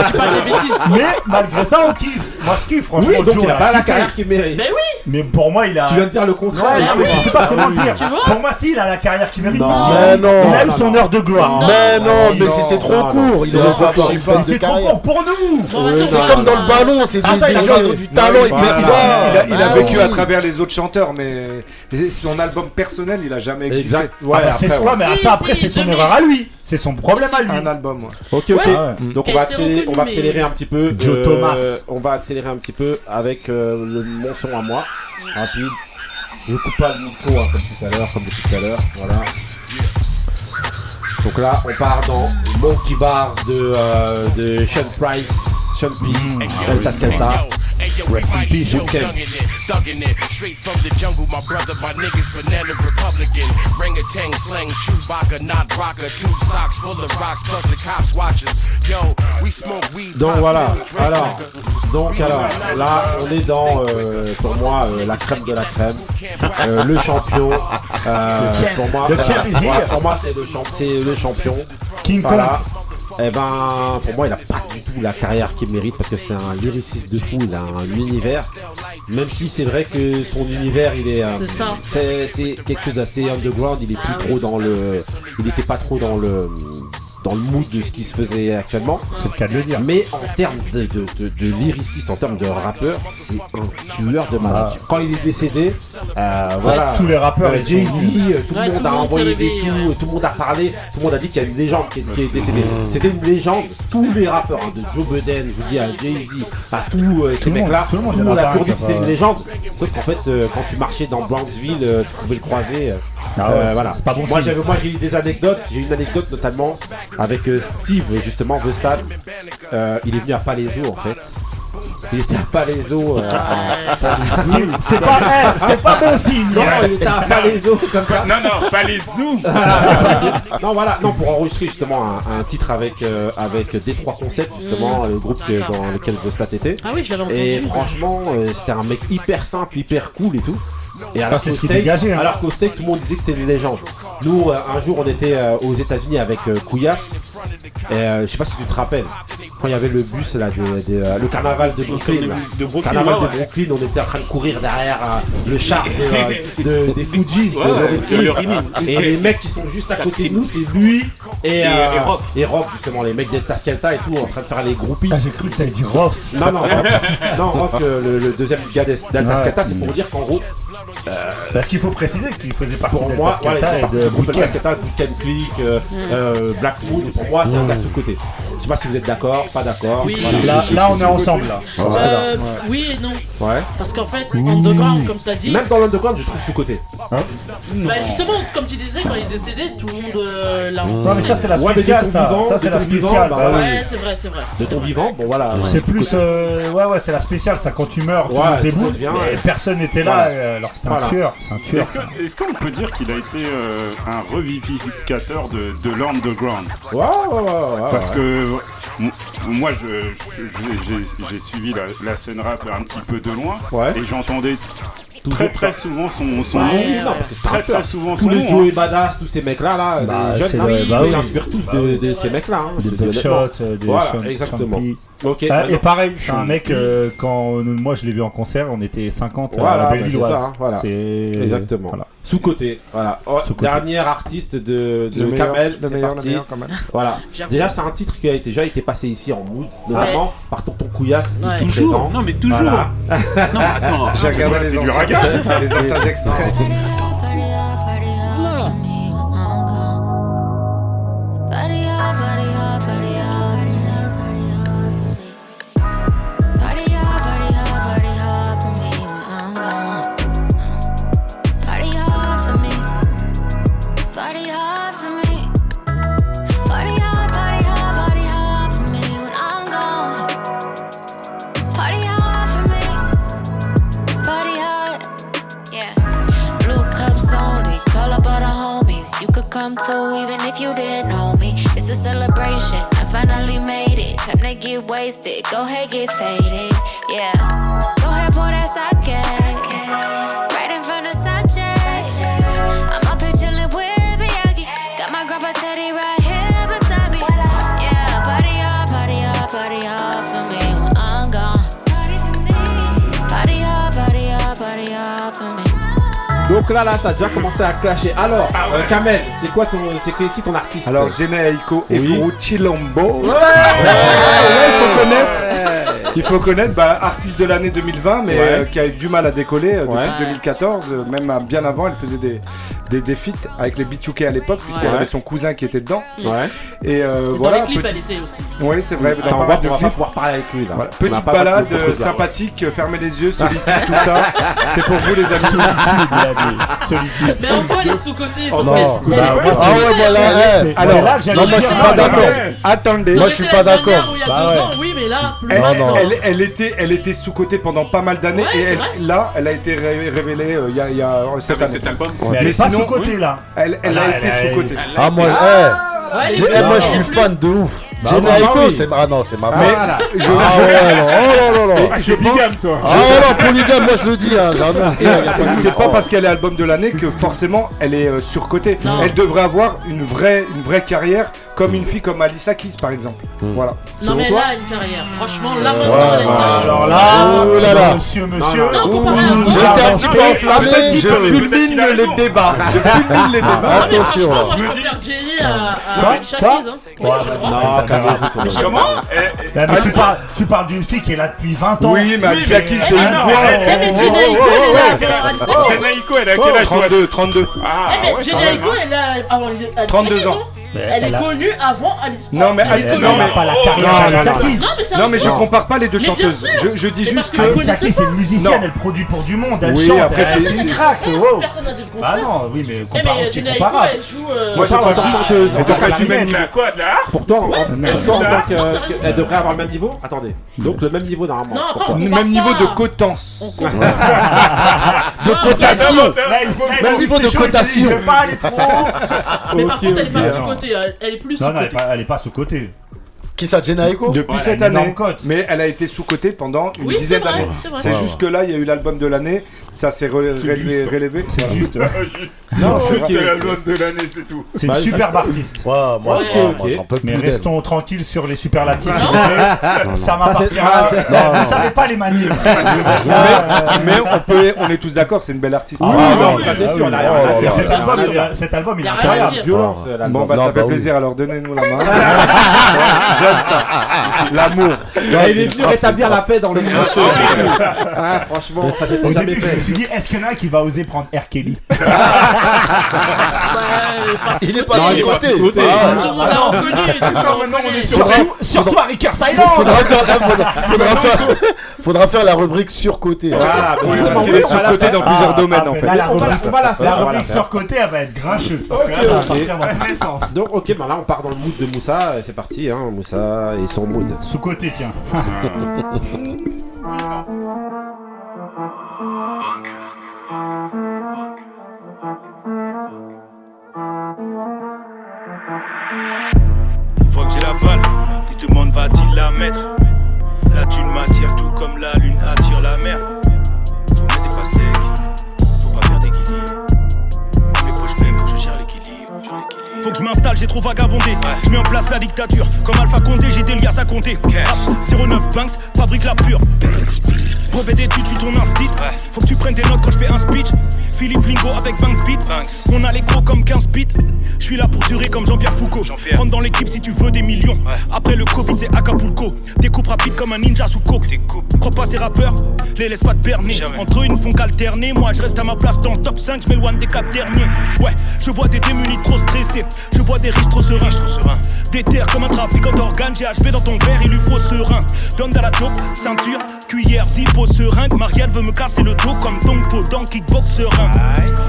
Tu parles des bêtises. Mais malgré ça, on kiffe. Moi, je kiffe, franchement. Oui, donc Joe, il a pas la carrière qu'il mérite. Mais oui. Mais pour moi, il a. Tu viens de dire le contraire. Ouais, non, mais je sais pas comment dire. Tu vois Pour moi, si, il a la carrière qu'il mérite. Non. parce qu'il a, non. il a eu son heure de gloire. Non. Mais non, mais c'était trop non, court. Il c'est trop court pour nous. C'est comme dans le ballon, c'est du talent, ils Il a, vécu à travers les autres chanteurs, mais son album personnel, il a jamais existé. Ah bah, c'est après, ouais. mais Si, ça après si, c'est son 2000. erreur à lui, c'est son problème à lui. Un album, ouais. Ok, ok. Ouais. Donc on va, accélérer, on va mais- accélérer un petit peu. Joe Thomas. On va accélérer un petit peu avec euh, le, mon son à moi. Rapide. Je coupe pas le micro hein, comme tout à l'heure, comme depuis tout à l'heure. Voilà. Donc là, on part dans Monkey Bars de, euh, de Sean Price, Sean P, Delta Skata. Rest in peace, you can. Thugging it, straight from the jungle. My brother, my niggas, banana Republican. Ring a tang, slang, Chewbacca, not rocker. Two socks full of rocks, plus the cops watch us. Yo, we smoke weed. Donc voilà, alors, donc alors, là on est dans, euh, pour moi, euh, la crème de la crème, Euh, le champion, euh, pour moi, pour moi c'est le, champ- c'est le champion, King Kong. voilà. Eh ben, pour moi, il a pas du tout la carrière qu'il mérite parce que c'est un lyriciste de fou. Il a un univers, même si c'est vrai que son univers, il est, euh, C'est quelque chose d'assez underground. Il est plus trop dans le, il était pas trop dans le, dans le mood de ce qui se faisait actuellement. C'est le cas de le dire. Mais en termes de, de, de, de lyriciste, en termes de rappeur, c'est un tueur de malade. Quand il est décédé, euh, voilà. tous les rappeurs, Euh, Jay-Z, euh, tout Ouais, le monde a envoyé des sous, ouais. tout le monde a parlé, tout le monde a dit qu'il y a une légende qui est, qui est décédée. C'était une légende. Tous les rappeurs, hein, de Joe Budden, je vous dis à Jay-Z, à tous euh, ces Tout le monde, mecs-là, tout le monde, a monde toujours dit que c'était une légende. Sauf qu'en fait, euh, quand tu marchais dans Bronxville, euh, tu pouvais le croiser. euh, Ah ouais, euh, c'est- voilà. c'est pas bon moi, j'ai eu des anecdotes. J'ai eu une anecdote notamment avec euh, Steve, justement, Vestad. Euh, il est venu à Palaiso en fait. Il était à Palaiso. euh, à- C'est- C'est pas, c'est pas bon signe. non, il était à Palaiso comme ça. Non, non, zooms. non, voilà, non, pour enregistrer justement un, un titre avec, euh, avec D3 Concept, justement, le groupe que- dans lequel Vestat était. Ah oui, je l'avais entendu. Et franchement, euh, c'était un mec hyper simple, hyper cool et tout. Et alors qu'au steak, hein. alors qu'au steak, tout le monde disait que c'était une légende. Nous, euh, un jour, on était euh, aux États-Unis avec euh, Couillasse. Et euh, je sais pas si tu te rappelles, quand il y avait le bus là, des- des, euh, le carnaval de Brooklyn. là. de Brooklyn, carnaval ouais, de Brooklyn, on était en train de courir derrière euh, le char de, euh, de- des Fujis, Ouais, ouais, de. Et les mecs qui sont juste à côté de nous, c'est lui et, Et- euh, et Rock. et Rock, justement, les mecs Skelta et tout, en train de faire les groupies. Ah, j'ai cru que t'avais dit Rof. Non, non, Rock, non, Rock, euh, le, le deuxième gars d'Es- d'Alta Ouais. Scata, c'est pour dire qu'en gros, Parce qu'il faut préciser qu'il faisait partie Pour de moi, voilà, et de partie de Bootcamp. Cascata, Bootcamp Click, euh, euh, Black Moon. Pour moi, c'est un gars sous-côté. Je sais pas si vous êtes d'accord, pas d'accord. Oui. Voilà. Là, là, on est ensemble là. Euh, Oui et non. Ouais. Parce qu'en fait, Underground, comme t'as dit. Même dans l'underground, je trouve sous-côté. Bah justement, comme tu disais, quand il est décédé, tout le monde euh, l'a Non, mais ça, c'est la Ouais, spéciale, ton ça. vivant, Ça, c'est la vivant, spéciale. bah oui. Ouais, c'est vrai, c'est vrai. De ton vivant, bon voilà. C'est plus. euh, ouais, ouais, c'est la spéciale, ça. Quand tu meurs, tu Ouais, mais ouais. Personne n'était là, euh, alors c'était un Voilà. tueur. C'est un tueur. Est-ce qu'on peut dire qu'il a été euh, un revivificateur de, de l'underground? Ouais, ouais, ouais, ouais, Parce ouais. que moi, je- je- je- j'ai suivi la, la scène rap un petit peu de loin Ouais. et j'entendais très très souvent son, son nom. non, parce que c'est un très très souvent Tous son les nom. Joey hein. Badass, tous ces mecs-là, là, Bah, les jeunes, là, bah ils oui. s'inspirent tous Bah de, oui. de ces mecs-là. Hein, Des honnêtement. Buckshot, euh, des Voilà, Sean- exactement. Champy. Ok, Ah, et pareil, c'est un mec, euh, quand moi je l'ai vu en concert, on était 50 à Voilà, la bah, Bellevilloise. c'est ça, hein, voilà. C'est- Exactement. voilà. Sous-côté. Voilà. Oh, Sous-côté. dernier artiste de, de Le meilleur, Kamel. le c'est meilleur, le parti. meilleur, Kamel. Voilà. J'avoue. Déjà, c'est un titre qui a été- déjà été passé ici en mood, notamment par Tonton Couillasse, Ouais. ici Toujours. présent. Non, mais toujours. Voilà. Non, attends. J'ai regardé c'est les du anciens, raga. les anciens extraits. Come even if you didn't know me. It's a celebration. I finally made it. Time to get wasted. Go ahead, get faded. Yeah. Go ahead, pour that sake. Donc là, là, ça a déjà commencé à clasher. Alors, euh, Kamel, c'est quoi ton, c'est qui ton artiste Alors, Jenny Aiko et Oui. Furu Chilombo. Ouais, Ouais, il faut connaître. Il faut connaître, bah, artiste de l'année 2020, mais Ouais. euh, qui a eu du mal à décoller euh, depuis Ouais. 2014. euh, même bien avant, elle faisait des, des, des feats avec les B2K à l'époque, puisqu'elle Ouais. avait son cousin qui était dedans. Ouais. Et euh, Et voilà. Dans les clips, petit- elle était aussi. Oui, c'est vrai. dans Attends, on va, on va pas pouvoir parler avec lui là. Voilà. On Petite balade euh, sympathique, euh, fermez les yeux, solitude, tout ça. C'est pour vous les amis. Solitude. Mais en quoi elle est sous-côté Oh, Parce non. Bah. Ah ouais, sous-côté, voilà. C'est- Alors, là que non, moi, je suis pas ah, d'accord. Attendez. Moi, je suis pas d'accord. y Bah oui, mais là, Elle, Non, non. elle- elle était, elle était sous-cotée pendant pas mal d'années Ouais, et là, elle a été ré- révélée euh, il y a, il y a euh, cette Avec année. cet album. Mais sinon, là. Elle, elle Ah, a elle été a- sous-cotée. Ah, moi, Ouais, eh, eh, moi je suis fan de ouf. Bah, Jenny bah, oui. c'est ah non, c'est ma Mais femme. je, Ah ouais, non, oh là là là. je bigame, toi. Ah non, polygame, moi je le dis, hein, c'est pas Oh. parce qu'elle est album de l'année que forcément elle est euh, surcotée. Elle devrait avoir une vraie, une vraie carrière comme une fille comme Alissa Keys par exemple. Voilà. Non, mais a une carrière. Franchement, là maintenant, ouais, elle a une carrière. Alors là, Oh là là. monsieur, monsieur. J'étais un petit peu enflammé. Je fulmine les débats. Je fulmine les débats. Attention, là. je me préfère Jenny à, à Quoi Alicia Quoi Keys, hein. Ouais, Ouais, j'ai le vas-y, droit. ça, ça m'arrête. Mais je sais Comment. Eh, eh, mais tu parles, d'une fille qui est là depuis 20 ans. Oui, mais Alissa Keys eh, c'est une voix. Eh, oh, Aiko, oh, elle est oh, là. Janaïko, elle a quel âge toi 32, 32. Ah, Eh, Aiko, hein. elle a avant Alicia 32 Keys, ans. Elle elle est a- connue avant Alice. Non, mais elle est elle- connue. non, mais- elle a pas la carrière non, non. Non, mais c'est Non, mais je son. compare pas les deux Mais chanteuses. Je, je dis Mais juste que. Keys, c'est une musicienne, Non. elle produit pour du monde, elle Oui, chante, après, elle, c'est- elle craque, Personne wow. N'a dit le Bah non, oui, mais Eh, comparons mais ce qui est Jenny Aiko, comparable. elle joue. euh, Moi, je parle de de- chanteuse. de- En tant de- qu'artiste. De la quoi De la harpe Pour toi, en- Ouais, pour c'est toi, vrai. en tant que- Non, c'est vrai, que- c'est elle vrai. devrait avoir le même niveau Attendez. Donc le même niveau normalement. On Même niveau de cotence. De cotation. Même niveau de c'est cotation. Je vais pas aller trop haut. Mais par contre, elle est pas Elle elle est plus Non, non, elle est sous-côté. pas, elle est pas sous côté. Qui ça, Jenny Aiko Depuis Ouais, cette année. cote. Mais elle a été sous-cotée pendant une Oui, dizaine d'années. c'est juste que là, il y a eu l'album de l'année. Ça s'est relevé. C'est juste. Non, c'est l'album de l'année, c'est tout. C'est une Bah, superbe artiste. Ouais, moi, Mais restons tranquilles sur les superlatifs. Ça m'appartient. Ah, c'est- Vous savez pas les manier. Mais on, est tous d'accord, c'est une belle artiste. Oh cet album, il est- incroyable. Bon, bah ça bah fait oui. plaisir, alors donnez-nous la main. L'amour. Ah, il est venu rétablir la paix dans le monde. Ah, franchement, ça s'était jamais début, je me fait. suis dit, est-ce qu'il y en a un qui va oser prendre R. Kelly Il est pas Non, il est côté. de ce côté. Ah, Tout le monde ah l'a reconnu. le monde l'a reconnu. Surtout, surtout à Rikers Island Faudra faire, la rubrique surcoté. Voilà, Oui, parce qu'il est surcoté dans plusieurs domaines en fait. La On va la- rubrique, on on surcotée, elle va être grincheuse parce que là, Ok, ça va partir dans tous les sens. Donc, ok, ben là, on part dans le mood de Moussa. et C'est parti, hein, Moussa et son mood. Sous-côté, tiens. Une fois que j'ai la balle, ils se demandent va-t-il la mettre? La thune m'attire tout comme la lune attire la mer. Je m'installe, j'ai trop vagabondé. Je mets en place la dictature. Comme Alpha Condé, j'ai des liasses à compter. Rap, 09 Banks, fabrique la pure. Brevet d'études, tu ton instit. Faut que tu prennes tes notes quand je fais un speech. Philippe Lingo avec Banks Beat. On a les gros comme 15 bits. Je suis là pour durer comme Jean-Pierre Foucault. Rentre dans l'équipe si tu veux des millions. Après le Covid, c'est Acapulco. Découpe rapide comme un ninja sous coke. Crois pas ces rappeurs, les laisse pas te berner. Entre eux, ils ne font qu'alterner. Moi, je reste à ma place dans le top 5. Je m'éloigne des 4 derniers. Ouais, je vois des démunis trop stressés. Je vois des riches trop sereins. Des terres comme un trafiquant d'organes. GHB dans ton verre, il lui faut serein. Donne dans la dope, ceinture, cuillère, zippo, seringue. Marielle veut me casser le dos comme ton pot dans kickbox serein.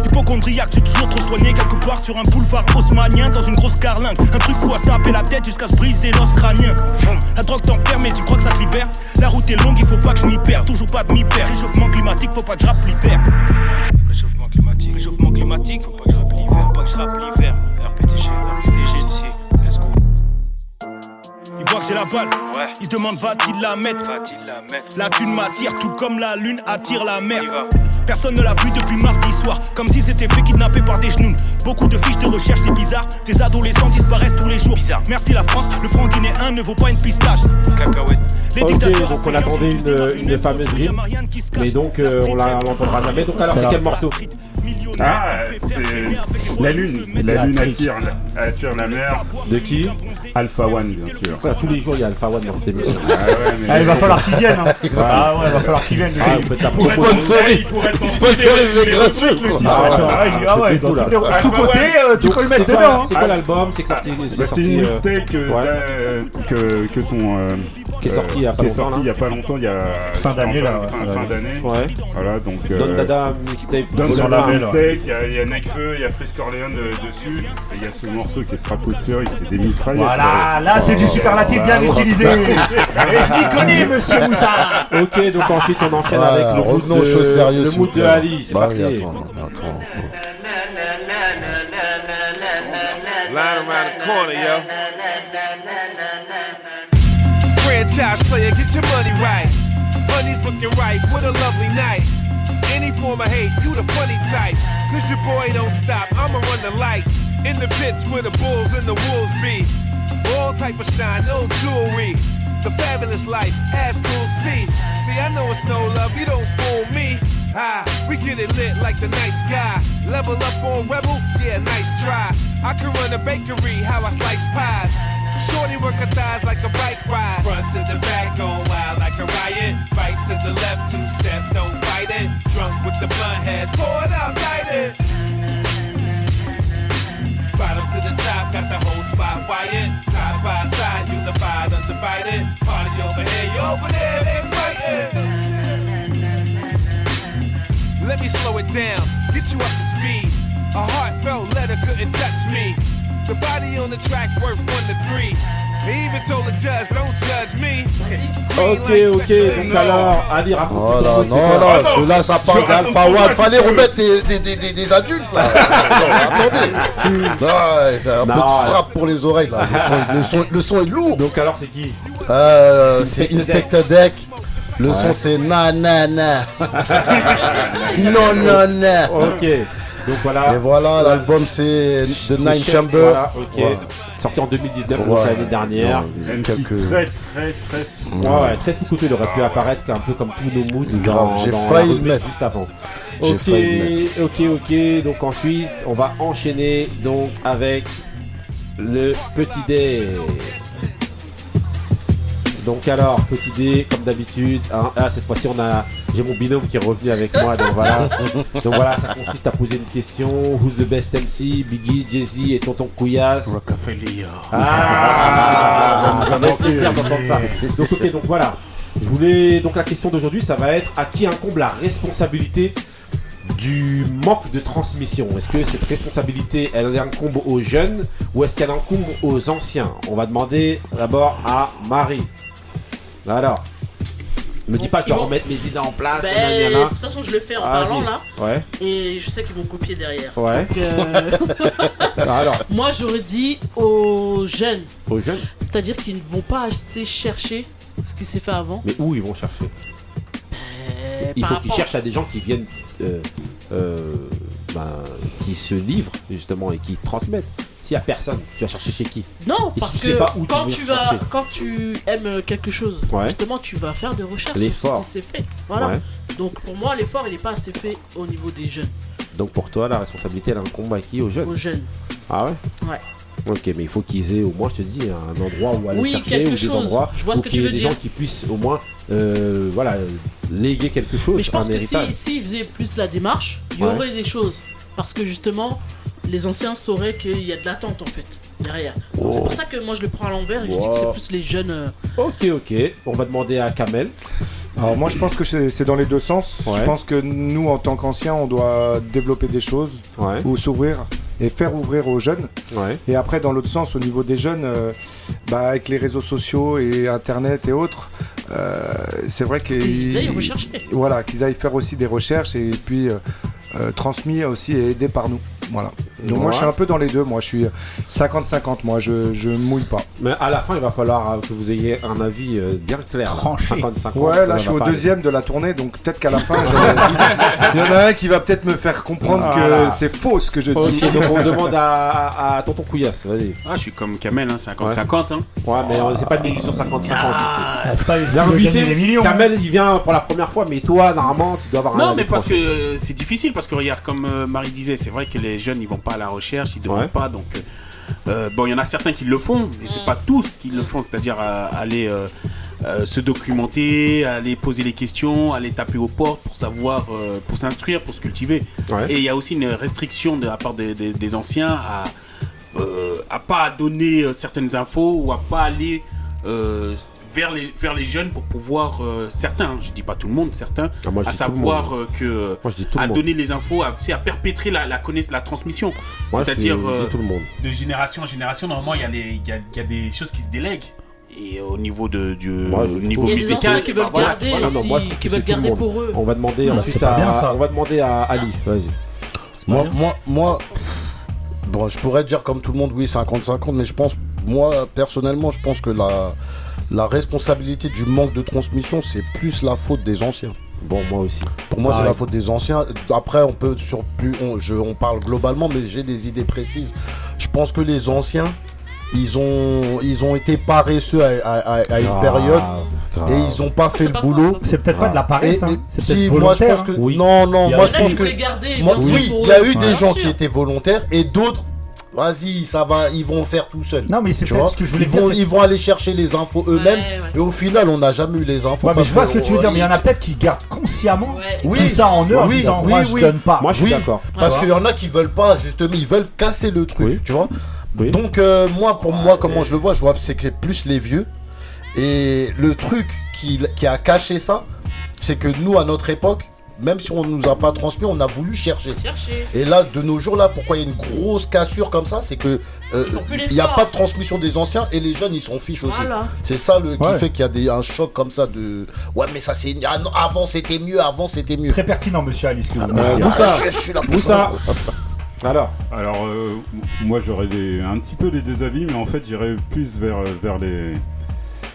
Hypochondriaque, tu toujours trop soigné quelque part sur un boulevard haussmanien dans une grosse carlingue. Un truc fou à se taper la tête jusqu'à se briser l'os crânien. La drogue t'enferme et tu crois que ça te libère. La route est longue, il faut pas que je m'y perde. Toujours pas de m'y perdre. Réchauffement climatique, faut pas que je rappe l'hiver. Réchauffement climatique, réchauffement climatique, faut pas que je rappe l'hiver, pas que je rappe l'hiver. Voit que j'ai la balle, il se demande va-t-il la mettre? Va-t-il la mettre? La thune m'attire tout comme la lune attire la mer. Personne ne l'a vu depuis mardi soir. Comme si c'était fait kidnapper par des genoux Beaucoup de fiches de recherche c'est bizarre Des adolescents disparaissent tous les jours Merci la France, le franc guinéen ne vaut pas une pistache Cacahuète Les Ok, dictateurs donc on attendait une, une fameuse rime, mais donc euh, on l'entendra jamais. Donc alors c'est quel morceau Ah, c'est la lune. La lune attire, attire la mer. De qui Alpha One, bien sûr. Tous les jours il y a Alpha One dans cette émission. Ah ouais, mais- Ah, il va falloir qu'il vienne. Hein. Ah ouais, il va falloir qu'il vienne. Ah, la Pour promo. sponsorise. Sponsorise les greffes. Ah, Ah, ouais, ah, il- ah ouais, les- Sous-côté, euh, tu Donc, peux le mettre dedans. hein. C'est quoi l'album? C'est que sorti. Bah, C'est c'est sorti. une euh, mixtape euh, que, que son. Euh, Qui est sorti il y a pas qui est longtemps, il y a pas longtemps, il y a. Fin d'année, là. Fin, fin d'année. Ouais. Voilà, donc. Don euh, Dada mixtape. Don sur sur le la label. mixtape, il y a, il Nekfeu, il y a Frisk Orleans euh, dessus, et il y a ce morceau qui est stratosphérique, c'est des mitraillettes. Voilà, euh. là c'est du superlatif bien utilisé. Et je m'y connais, monsieur Moussa. Ok, donc ensuite on enchaîne avec le mood de, le mood de. Ali. C'est Bah parti. oui, attends, attends. Line around the corner, yo. Franchise player, get your money right. Money's looking right, what a lovely night. Any form of hate, you the funny type. Cause your boy don't stop, I'ma run the lights. In the pits where the bulls and the wolves be. All type of shine, no jewelry. The fabulous life, ass cool see. See, I know it's no love, you don't fool me. Ah, we get it lit like the night sky. Level up on Rebel, yeah, nice try. I can run a bakery, how I slice pies. Shorty work her thighs like a bike ride. Front to the back, going wild like a riot. Right to the left, two step, don't fight it. Drunk with the blunt head, pour it out, light it. Bottom to the top, got the whole spot wired. Side by side, unified, undivided. Party over here, you over there, they fighting. Let me slow it down, get you up to speed. A heartfelt letter couldn't touch me. The body on the track worth one to three. He even told the judge, don't judge me. Ok, ok, donc alors, Ali, raconte mood, c'est non, non, que là ça parle d'Alpha One, fallait remettre des, des, des, des, des adultes là. Non, attendez. C'est un peu de frappe pour les oreilles là. Le son, le son, le son est lourd. Donc alors c'est qui? Euh, c'est Inspector Deck. Le Ouais. son c'est na na na. non non non. Ok. Donc voilà. Et voilà, l'album c'est The Nine Chamber. Voilà, ok. Ouais. Sorti en 2019, donc Ouais. l'année dernière. Non, très très très sous. Ouais, ouais, très sous-côté, il aurait pu apparaître un peu comme tous nos moods Grave, dans, j'ai failli le mettre. juste avant. Ok, ok, ok. Donc ensuite, on va enchaîner donc avec le petit dé. Donc alors, petit dé, comme d'habitude. hein. Ah, cette fois-ci, on a, j'ai mon binôme qui est revenu avec moi. Donc voilà. donc voilà, ça consiste à poser une question. Who's the best MC Biggie, Jay-Z et Tonton Couillasse. Rockefeller. Ah, ça fait plaisir d'entendre ça. Donc ok, donc voilà. Je voulais donc la question d'aujourd'hui, ça va être à qui incombe la responsabilité du manque de transmission? Est-ce que cette responsabilité, elle incombe aux jeunes ou est-ce qu'elle incombe aux anciens? On va demander d'abord à Marie. Alors, me dis pas que tu vas vont- remettre mes idées en place. Ben, de toute façon, je le fais en Vas-y. parlant là. Ouais. Et je sais qu'ils vont copier derrière. Ouais. Donc, euh, Alors, alors, Moi, j'aurais dit aux jeunes. aux jeunes, C'est-à-dire qu'ils ne vont pas assez chercher ce qui s'est fait avant. mais où ils vont chercher Euh, Il faut qu'ils cherchent à des gens qui viennent, euh, euh, ben, qui se livrent justement et qui transmettent. S'il y a personne, tu vas chercher chez qui Non, Et parce tu sais que pas où quand tu, tu vas chercher. quand tu aimes quelque chose, Ouais. justement, tu vas faire des recherches L'effort. ce qui s'est fait. Voilà. Ouais. Donc pour moi, l'effort, il n'est pas assez fait au niveau des jeunes. Donc pour toi, la responsabilité, elle incombe à qui Aux jeunes Aux jeunes. Ah ouais Ouais. Ok, mais il faut qu'ils aient au moins, je te dis, un endroit où aller Oui, chercher, ou des chose. endroits Je vois où ce que y veux des dire. gens qui puissent au moins, euh, voilà, léguer quelque chose, Mais je pense un que héritage. si, s'ils faisaient plus la démarche, il y Ouais. aurait des choses. Parce que justement, les anciens sauraient qu'il y a de l'attente en fait derrière. Oh. C'est pour ça que moi je le prends à l'envers et je dis que c'est plus les jeunes. euh, Ok, ok. On va demander à Kamel. Alors moi je pense que c'est dans les deux sens. Ouais. Je pense que nous en tant qu'anciens on doit développer des choses Ouais. ou s'ouvrir et faire ouvrir aux jeunes. Ouais. Et après dans l'autre sens au niveau des jeunes, euh, bah, avec les réseaux sociaux et internet et autres, euh, c'est vrai qu'ils Qu'ils aillent rechercher. Voilà, qu'ils aillent faire aussi des recherches et puis euh, euh, transmis aussi et aidés par nous. Voilà. Donc moi Ouais. je suis un peu dans les deux. Moi je suis 50-50. Moi je je mouille pas. Mais à la fin, il va falloir euh, que vous ayez un avis euh, bien clair. Tranché. 50-50. Ouais, là je suis au aller. deuxième de la tournée, donc peut-être qu'à la fin, je- il y en a un qui va peut-être me faire comprendre Voilà. que c'est faux ce que je dis. Donc on demande à, à, à Tonton Couillasse, vas-y. Ah, je suis comme Kamel, hein, 50-50. Hein. Ouais, mais euh, c'est pas une émission 50-50 Ah, ici. c'est pas des millions. Kamel, il vient pour la première fois, mais toi, normalement, tu dois avoir un Non, mais parce que euh, c'est difficile, parce que regarde, comme euh, Marie disait, c'est vrai que les jeunes ils vont pas à la recherche, ils ne demandent Ouais. pas. Donc, euh, euh, bon, il y en a certains qui le font, mais c'est pas tous qui le font, c'est-à-dire euh, aller euh, euh, se documenter, aller poser les questions, aller taper aux portes pour savoir, euh, pour s'instruire, pour se cultiver. Ouais. Et il y a aussi une restriction de la part des, des- des anciens à, euh, à pas donner certaines infos ou à pas aller euh, vers, les, vers les jeunes pour pouvoir euh, certains, hein, je dis pas tout le monde, certains, Ah, moi, à le savoir euh, que Moi, je dis tout à le monde. donner les infos, à, à perpétrer la, la connaissance, la transmission. Moi, C'est-à-dire euh, de génération en génération, normalement, il y, a les- y, a, y a des choses qui se délèguent. Et au niveau de, du Moi, niveau anciens qui veulent bah, voilà, garder voilà. aussi, non, moi, je trouve qui veulent garder pour eux. On va demander Bah, ensuite à, bien, ça. on va demander à Ali. Vas-y. Moi, moi, moi, bon, je pourrais dire comme tout le monde, oui, 50-50, mais je pense, moi, personnellement, je pense que la, la responsabilité du manque de transmission, c'est plus la faute des anciens. Bon, moi aussi. Pour moi, c'est la faute des anciens. Après, on peut sur plus, on, je, on parle globalement, mais j'ai des idées précises. Je pense que les anciens, ils ont, ils ont été paresseux à, à- à- à une période grave. et ils ont pas fait le pas boulot. C'est peut-être pas de la paresse, hein. c'est si, peut-être moi je volontaire. pense que. Oui. non non moi je pense que garder, moi- oui il y a eu des gens qui étaient volontaires et d'autres vas-y ça va ils vont faire tout seuls Non, mais c'est vois ce que je voulais ils dire. vont, c'est- ils vont aller chercher les infos eux-mêmes Ouais, ouais. et au final on n'a jamais eu les infos Ouais, mais je vois ce que tu veux dire, mais il y en a peut-être qui gardent consciemment Ouais. tout Oui. ça en eux en Oui, disant oui, moi oui. je donne pas. Moi, je suis Oui. d'accord. parce Ouais. qu'il y en a qui veulent pas justement ils veulent casser le truc Oui. tu vois Oui. donc euh, moi pour moi comment je le vois je vois que c'est que c'est plus les vieux et le truc qui, qui a caché ça c'est que nous à notre époque même si on nous a pas transmis on a voulu chercher Chercher. Et là, de nos jours, là, pourquoi il y a une grosse cassure comme ça C'est que euh, il n'y a pas de transmission des anciens et les jeunes, ils s'en fichent aussi. Voilà. C'est ça le, qui Ouais. fait qu'il y a des, un choc comme ça de. Ouais, mais ça c'est. ah non, avant c'était mieux, avant c'était mieux. Très pertinent, monsieur Alice. que vous Euh, dire. Je, je suis là pour Moussa. Alors, Alors, euh, moi j'aurais un petit peu des désavis, mais en fait j'irais plus vers, euh, vers, les,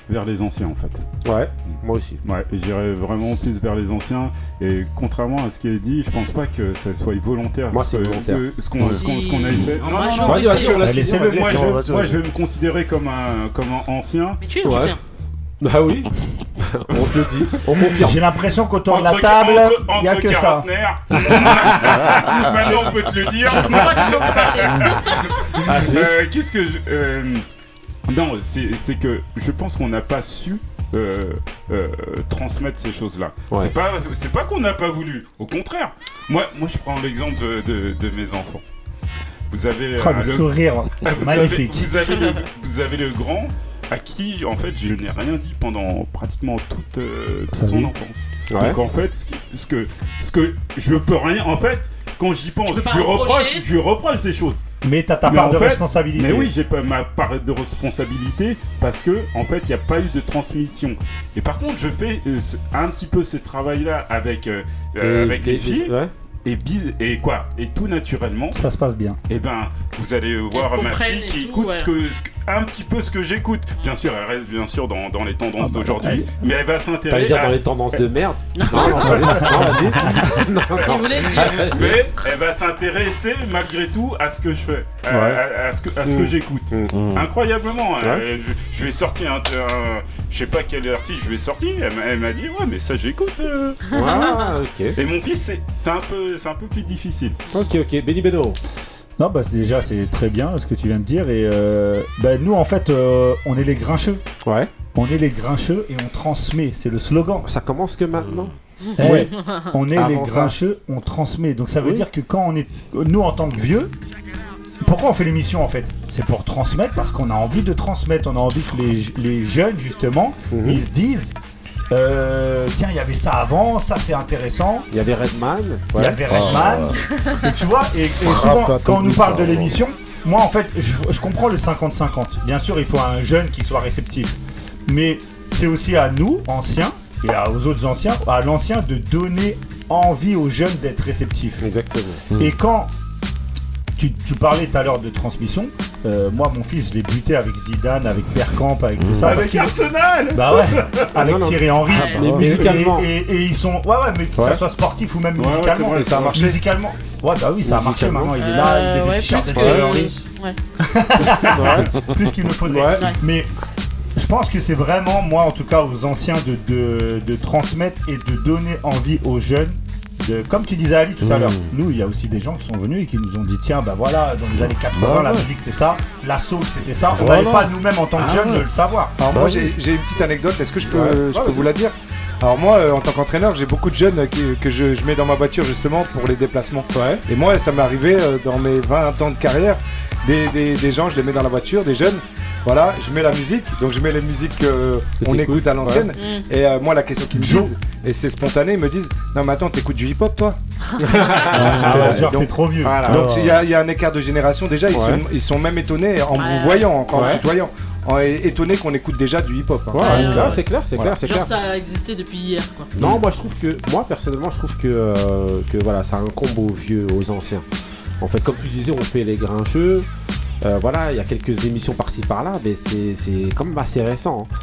vers les anciens en fait. ouais, moi aussi. Ouais, j'irais vraiment plus vers les anciens. Et contrairement à ce qui est dit, je pense pas que ça soit volontaire. Moi, c'est volontaire. que- ce qu'on a fait. En Non, non, non, majorité. Vas-y, vas-y, on laisse Laissez-le, finir, moi, je, vais- moi, vas-y. je vais me considérer comme un, comme un ancien. Mais tu es Ouais. ancien. Bah oui, on te le dit, on confirme. J'ai l'impression qu'autour de la Entre- table, il n'y a que ça. Maintenant on peut te le dire. Euh, Qu'est-ce que je. Euh, non, c'est que je pense qu'on n'a pas su euh, euh, transmettre ces choses-là. Ouais. C'est pas, c'est pas qu'on n'a pas voulu. Au contraire. Moi, moi, je prends l'exemple de, de- de mes enfants. Vous avez Oh, le sourire, vous avez- magnifique. vous avez le, vous avez le grand à qui, en fait, je n'ai rien dit pendant pratiquement toute, euh, son enfance. Ouais. Donc, en fait, ce, que, ce que je peux rien, en fait, quand j'y pense, je lui reproche, reprocher. je lui reproche des choses. Mais t'as ta Mais part de fait- responsabilité. Mais oui, j'ai pas ma part de responsabilité parce que en fait, il n'y a pas eu de transmission. Et par contre, je fais euh, un petit peu ce travail-là avec euh, euh, Et- avec et- les filles. ouais. Et, bis- et quoi? Et tout naturellement. Ça se passe bien. Et ben, vous allez voir ma fille qui tout, écoute ouais. ce que, ce que- un petit peu ce que j'écoute. Bien sûr, elle reste bien sûr dans, dans les tendances bah, d'aujourd'hui, mais elle va s'intéresser dire à... dans les tendances de merde Non, mais elle va s'intéresser malgré tout à ce que je fais, à, Ouais. à- à ce que, à ce que Mm. j'écoute. Mm. Incroyablement. hein. Ouais. je, je vais sortir un, un- je sais pas quel artiste je vais sortir. Elle, m'a- elle m'a dit ouais mais ça j'écoute. euh. Ah, ok. Et mon fils c'est un peu c'est un peu plus difficile. Ok, ok. Benny Beno. Non, bah déjà c'est très bien ce que tu viens de dire et euh, bah, nous en fait euh, on est les grincheux. Ouais. On est les grincheux et on transmet, c'est le slogan. Ça commence que maintenant. Eh, on est Avant les ça. grincheux, on transmet. Donc ça veut Oui. dire que quand on est, nous en tant que vieux, pourquoi on fait l'émission en fait? C'est pour transmettre parce qu'on a envie de transmettre. On a envie que les, les jeunes justement, Mhm. ils se disent, euh, tiens il y avait ça avant, ça c'est intéressant. Il y avait Redman. Il y avait Redman. Et tu vois, et, souvent, quand on nous parle de l'émission, moi en fait, je, je comprends le 50-50. Bien sûr, il faut un jeune qui soit réceptif. Mais c'est aussi à nous, anciens, et à- aux autres anciens, à l'ancien, de donner envie aux jeunes d'être réceptifs. Exactement. Et quand tu, tu parlais tout à l'heure de transmission, euh, moi mon fils je l'ai buté avec Zidane, avec Bergkamp, avec tout ça. parce Avec Arsenal. bah ouais, avec Non, non. Thierry Henry. Mais Et- musicalement. Et, et- et ils sont. Ouais, ouais, mais que Ouais. ça soit sportif ou même Ouais, musicalement. c'est vrai, Et ça a marché. Musicalement. Ouais, bah oui, ça a marché maintenant. Il est là, il met des ouais, t-shirts Thierry Henry. Ouais. Plus qu'il me faudrait. Ouais. Mais je pense que c'est vraiment, moi en tout cas, aux anciens de, de, de transmettre et de donner envie aux jeunes. De, comme tu disais Ali tout à Mmh. l'heure, nous il y a aussi des gens qui sont venus et qui nous ont dit tiens bah voilà dans les années 80 Bah la ouais. musique c'était ça, la soul c'était ça, on Voilà. n'avait pas nous-mêmes en tant que Ah jeunes ouais. de le savoir. Alors Bah moi oui. j'ai une petite anecdote, est-ce que je peux, Ouais. je Ouais, peux vas-y. vous la dire? Alors moi euh, en tant qu'entraîneur j'ai beaucoup de jeunes euh, qui- que je, je mets dans ma voiture justement pour les déplacements. Ouais. Et moi ça m'est arrivé euh, dans mes 20 ans de carrière, des, des- des gens je les mets dans la voiture, des jeunes, voilà, je mets la musique, donc je mets les musiques Que qu'on écoute à l'ancienne. Mm. Et euh, moi la question qu'ils me disent, et c'est spontané, ils me disent Non mais attends t'écoutes du hip-hop toi? Ah, ouais, genre donc- t'es trop vieux. Voilà. Donc il y, a- il y a un écart de génération déjà, ils, sont, ils sont même étonnés en Ouais. vous voyant, en Ouais. tutoyant, en, étonnés qu'on écoute déjà du hip-hop. hein. Ouais, Ouais, ouais, ouais. c'est clair, c'est Voilà. clair, c'est clair. ça a existé depuis hier quoi. Non, moi je trouve que, moi personnellement, je trouve que, euh, que voilà, ça incombe aux vieux, aux anciens. En fait, comme tu disais, on fait les grincheux. Euh, voilà, il y a quelques émissions par-ci par-là, mais c'est c'est quand même assez récent. hein.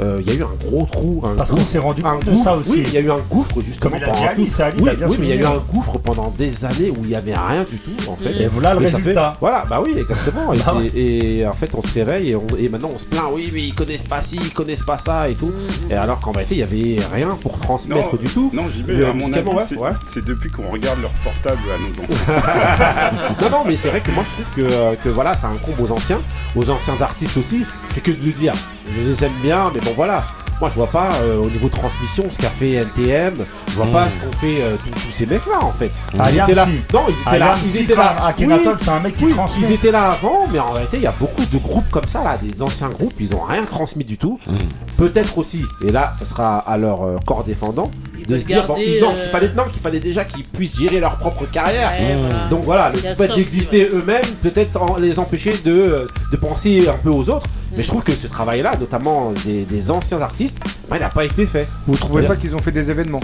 Euh, Il y a eu un gros trou. Un Parce qu'on s'est rendu un compte de gouffre- ça aussi. Oui, il y a eu un gouffre justement. Comme il a dit Ali, oui, il a bien oui, mais il y a eu un gouffre pendant des années où il n'y avait rien du tout en fait. Et voilà le Et ça fait- résultat. Voilà, bah oui, exactement. Et, Bah c'est- et en fait, on se réveille et, on- et maintenant on se plaint. Oui, mais ils connaissent pas ci, ils connaissent pas ça et tout. Et alors qu'en vérité, il y avait rien pour transmettre du tout. Non, JB, Le- à mon avis, musicalement, ouais, c'est ouais. c'est depuis qu'on regarde leur portable à nos enfants. non, non, mais c'est vrai que moi je trouve que, euh, que voilà, ça incombe aux anciens, aux anciens artistes aussi. C'est que de le dire. Je les aime bien, mais bon voilà. Moi je vois pas euh, au niveau de transmission ce qu'a fait NTM, je vois pas ce qu'ont fait euh, tous- ces mecs là en fait. Ils Ayam, étaient là. si. Non, ils étaient là. Ayam, Ils si, étaient là. quand Akhenaton, Oui. c'est un mec qui Oui, transmet. Ils étaient là avant, mais en réalité, il y a beaucoup de groupes comme ça, là, des anciens groupes, ils ont rien transmis du tout. Mm. Peut-être aussi, et là, ça sera à leur euh, corps défendant, de se dire bon, non, qu'il fallait, non, qu'il fallait déjà qu'ils puissent gérer leur propre carrière. Ouais, voilà. Donc voilà, le fait d'exister eux-mêmes, peut-être en- les empêcher de, de penser un peu aux autres. Mais je trouve que ce travail-là, notamment des, des anciens artistes, bah, il n'a pas été fait. Vous trouvez C'est-à-dire- pas qu'ils ont fait des événements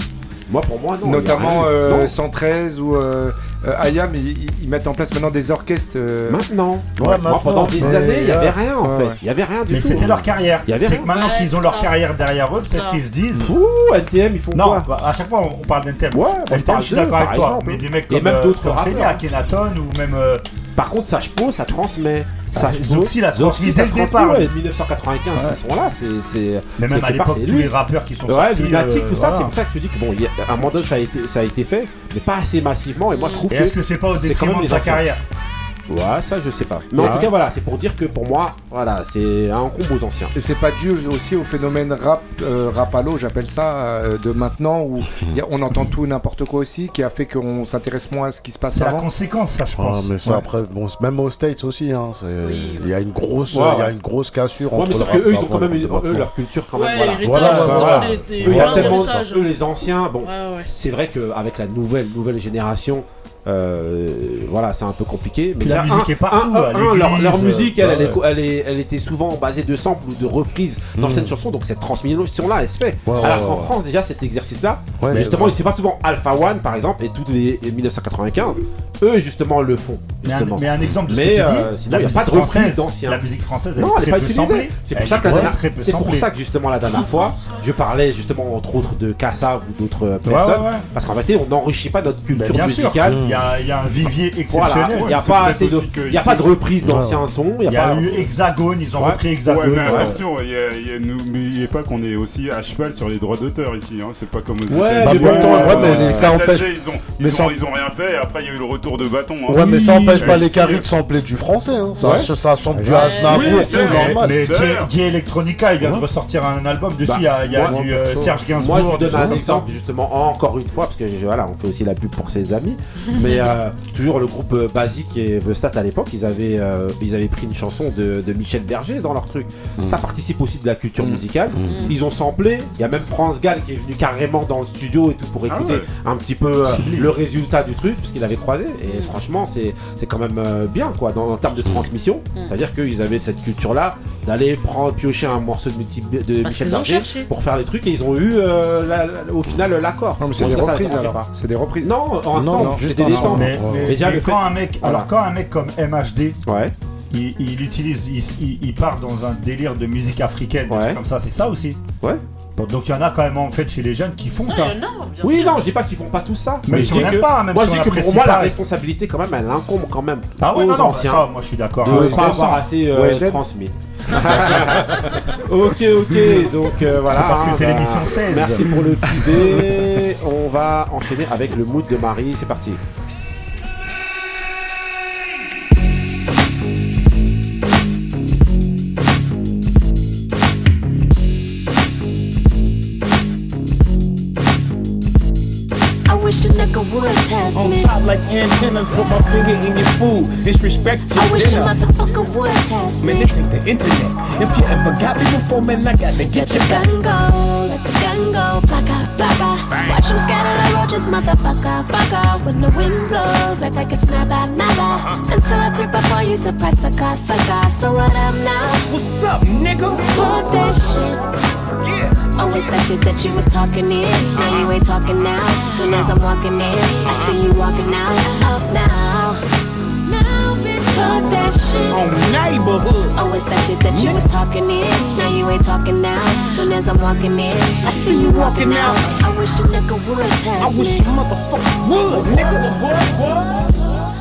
Moi, pour moi, non. Notamment il y a rien. euh, Non. 113 ou euh, euh, Ayam, ils, mettent en place maintenant des orchestres. euh, Maintenant. Ouais, maintenant. pendant des Mais, années, il n'y avait rien en Ouais, fait. ouais. Il n'y avait rien du Mais tout. c'était leur carrière. Il y avait C'est rien. que maintenant Ouais, qu'ils ont leur ça. carrière derrière eux, C'est peut-être ça. qu'ils se disent. Ouh, NTM, ils font Non, quoi bah, à chaque fois on parle d'NTM. Ouais, je NTM, parle je suis d'accord avec toi. exemple. Mais des mecs Et comme, même euh, d'autres comme je. Akhenaton ou même. euh, Par contre, Sache-Po, ça transmet. Ah, Sache-Po, Zoxy l'a transmis ça dès le départ. ouais, 1995, Ouais. ils sont là. C'est, Mais même à l'époque, tous lui. les rappeurs qui sont Ouais, sortis. Euh, tout ça, voilà. c'est pour ça que je te dis que bon, à un moment donné, ça a été, ça a été fait, mais pas assez massivement. Et moi, je trouve est-ce que c'est pas au détriment de sa carrière Ouais, ça je sais pas. Mais en tout cas, voilà, c'est pour dire que pour moi, voilà, c'est un combo aux anciens. Et c'est pas dû aussi au phénomène rap, euh, rapalo, j'appelle ça, euh, de maintenant où y a- on entend tout et n'importe quoi aussi, qui a fait qu'on s'intéresse moins à ce qui se passe C'est la avant. conséquence, ça, je Ah, pense. mais ça, Ouais. après, bon, c'est- même aux States aussi, hein, c'est- il y a une grosse, Ouais, il y a ouais. une grosse cassure Ouais, entre mais sauf le que rap eux, ils ont d'avant quand même une- le rap eux, maintenant. leur culture quand Ouais, même. Voilà, l'héritage, voilà, ils ont voilà. des- des- Eux, il y a vraiment tellement eux les anciens. Bon, Ouais, ouais. c'est vrai qu'avec la nouvelle nouvelle génération. Euh, voilà, c'est un peu compliqué. Mais la musique un- est partout, un- à un- un, leur, musique, elle, euh, elle, ouais. elle est- elle était souvent basée de samples ou de reprises d'anciennes chansons, donc cette transmission-là, elle se fait. Ouais, ouais, Alors ouais, qu'en ouais. France, déjà, cet exercice-là, justement, c'est pas souvent Alpha One, par exemple, et tous les et 1995, eux, justement, le font. Mais un, justement. mais un exemple de ce Mais, que tu dis, euh, sinon, il n'y a pas de reprise d'anciens. La musique française, elle Non, est elle très est pas peu. C'est pour ça que c'est pour ça justement la dernière fois, je parlais justement entre autres de Kassav ou d'autres personnes, parce qu'en réalité, on n'enrichit pas notre culture bien sûr. musicale. Il y a- y a un vivier Voilà, exceptionnel. il n'y a pas assez de, y a pas de reprise Ouais. d'anciens sons. Il y a pas- eu Hexagone, ils ont Ouais. repris Hexagone. Ouais, mais attention, y a- y a- n'oubliez pas qu'on est aussi à cheval sur les droits d'auteur ici. Hein. C'est pas comme aux Ouais, bah, mais ça empêche- Ils ont, ils, mais ont, ça- ils ont rien fait et après il y a eu le retour de bâton. hein. Ouais, mais ça empêche pas les caries de sampler du français. Hein. Ça, sample du. Aznavour, c'est normal. J- Electronica, il vient de ressortir un album. Dessus, il y a, il y a du euh, Serge Gainsbourg. Moi, je donne un exemple, justement, encore une fois, parce que voilà, on fait aussi la pub pour ses amis. Mais euh, toujours le groupe euh, Basique et The Stat à l'époque, ils avaient, euh, ils avaient pris une chanson de, de Michel Berger dans leur truc. Mm. Ça participe aussi de la culture musicale. Ils ont samplé. Il y a même France Gall qui est venu carrément dans le studio et tout pour écouter ouais. un petit peu euh, le résultat du truc, parce qu'il avait croisé. Et franchement, c'est c'est quand même euh, bien, quoi, dans, en termes de transmission. C'est-à-dire qu'ils avaient cette culture-là d'aller prendre, piocher un morceau de, multi- de Parce Michel Berger pour faire les trucs et ils ont eu euh, la- la- au final l'accord. Non, mais c'est des reprises alors. pas. C'est des reprises. Non, ensemble, Non, non, juste des ensemble. Mais, mais- Mais déjà, mais le quand fait- un mec, Voilà. alors quand un mec comme MHD, Ouais. il, il utilise, il, il- part dans un délire de musique africaine, Ouais. comme ça, c'est ça aussi. Ouais. Bon, donc il y en a quand même en fait chez les jeunes qui font ça. il y en a, bien Oui, sûr. non, je dis pas qu'ils font pas tout ça. Même mais si je on dis n'aime que- pas, même moi, si je on dis que pour moi, la responsabilité, quand même, elle incombe quand même Ah ouais, aux non, non, anciens ça, moi je suis d'accord. de pas 100%. avoir assez euh, Ouais, transmis. ok, ok, donc euh, voilà. C'est parce que hein, c'est bah, l'émission 16. Merci pour le petit dé. On va enchaîner avec le mood de Marie. C'est parti. On top like antennas, put my finger in your food. Disrespect your I wish a motherfucker would test me. Man, this ain't the internet. If you ever got me before, man, I gotta get the you back. gun go, let the gun go, baka, baka. Watch him scatter the roaches, motherfucker, baka. When the wind blows, like like it's nada, nada. Until I creep up on you, surprise, sucker, sucker. So what up now? What's up, nigga? Talk that shit. Oh, it's that shit that you was talking in. Now you ain't talking now. Soon as I'm walking in, I see you walking out. Up now. Now, bitch, talk that shit. On neighborhood. Oh, it's that shit that you was talking in. Now you ain't talking now. Soon as I'm walking in, I see you walking out. I wish a nigga would test I wish a motherfucker would, nigga.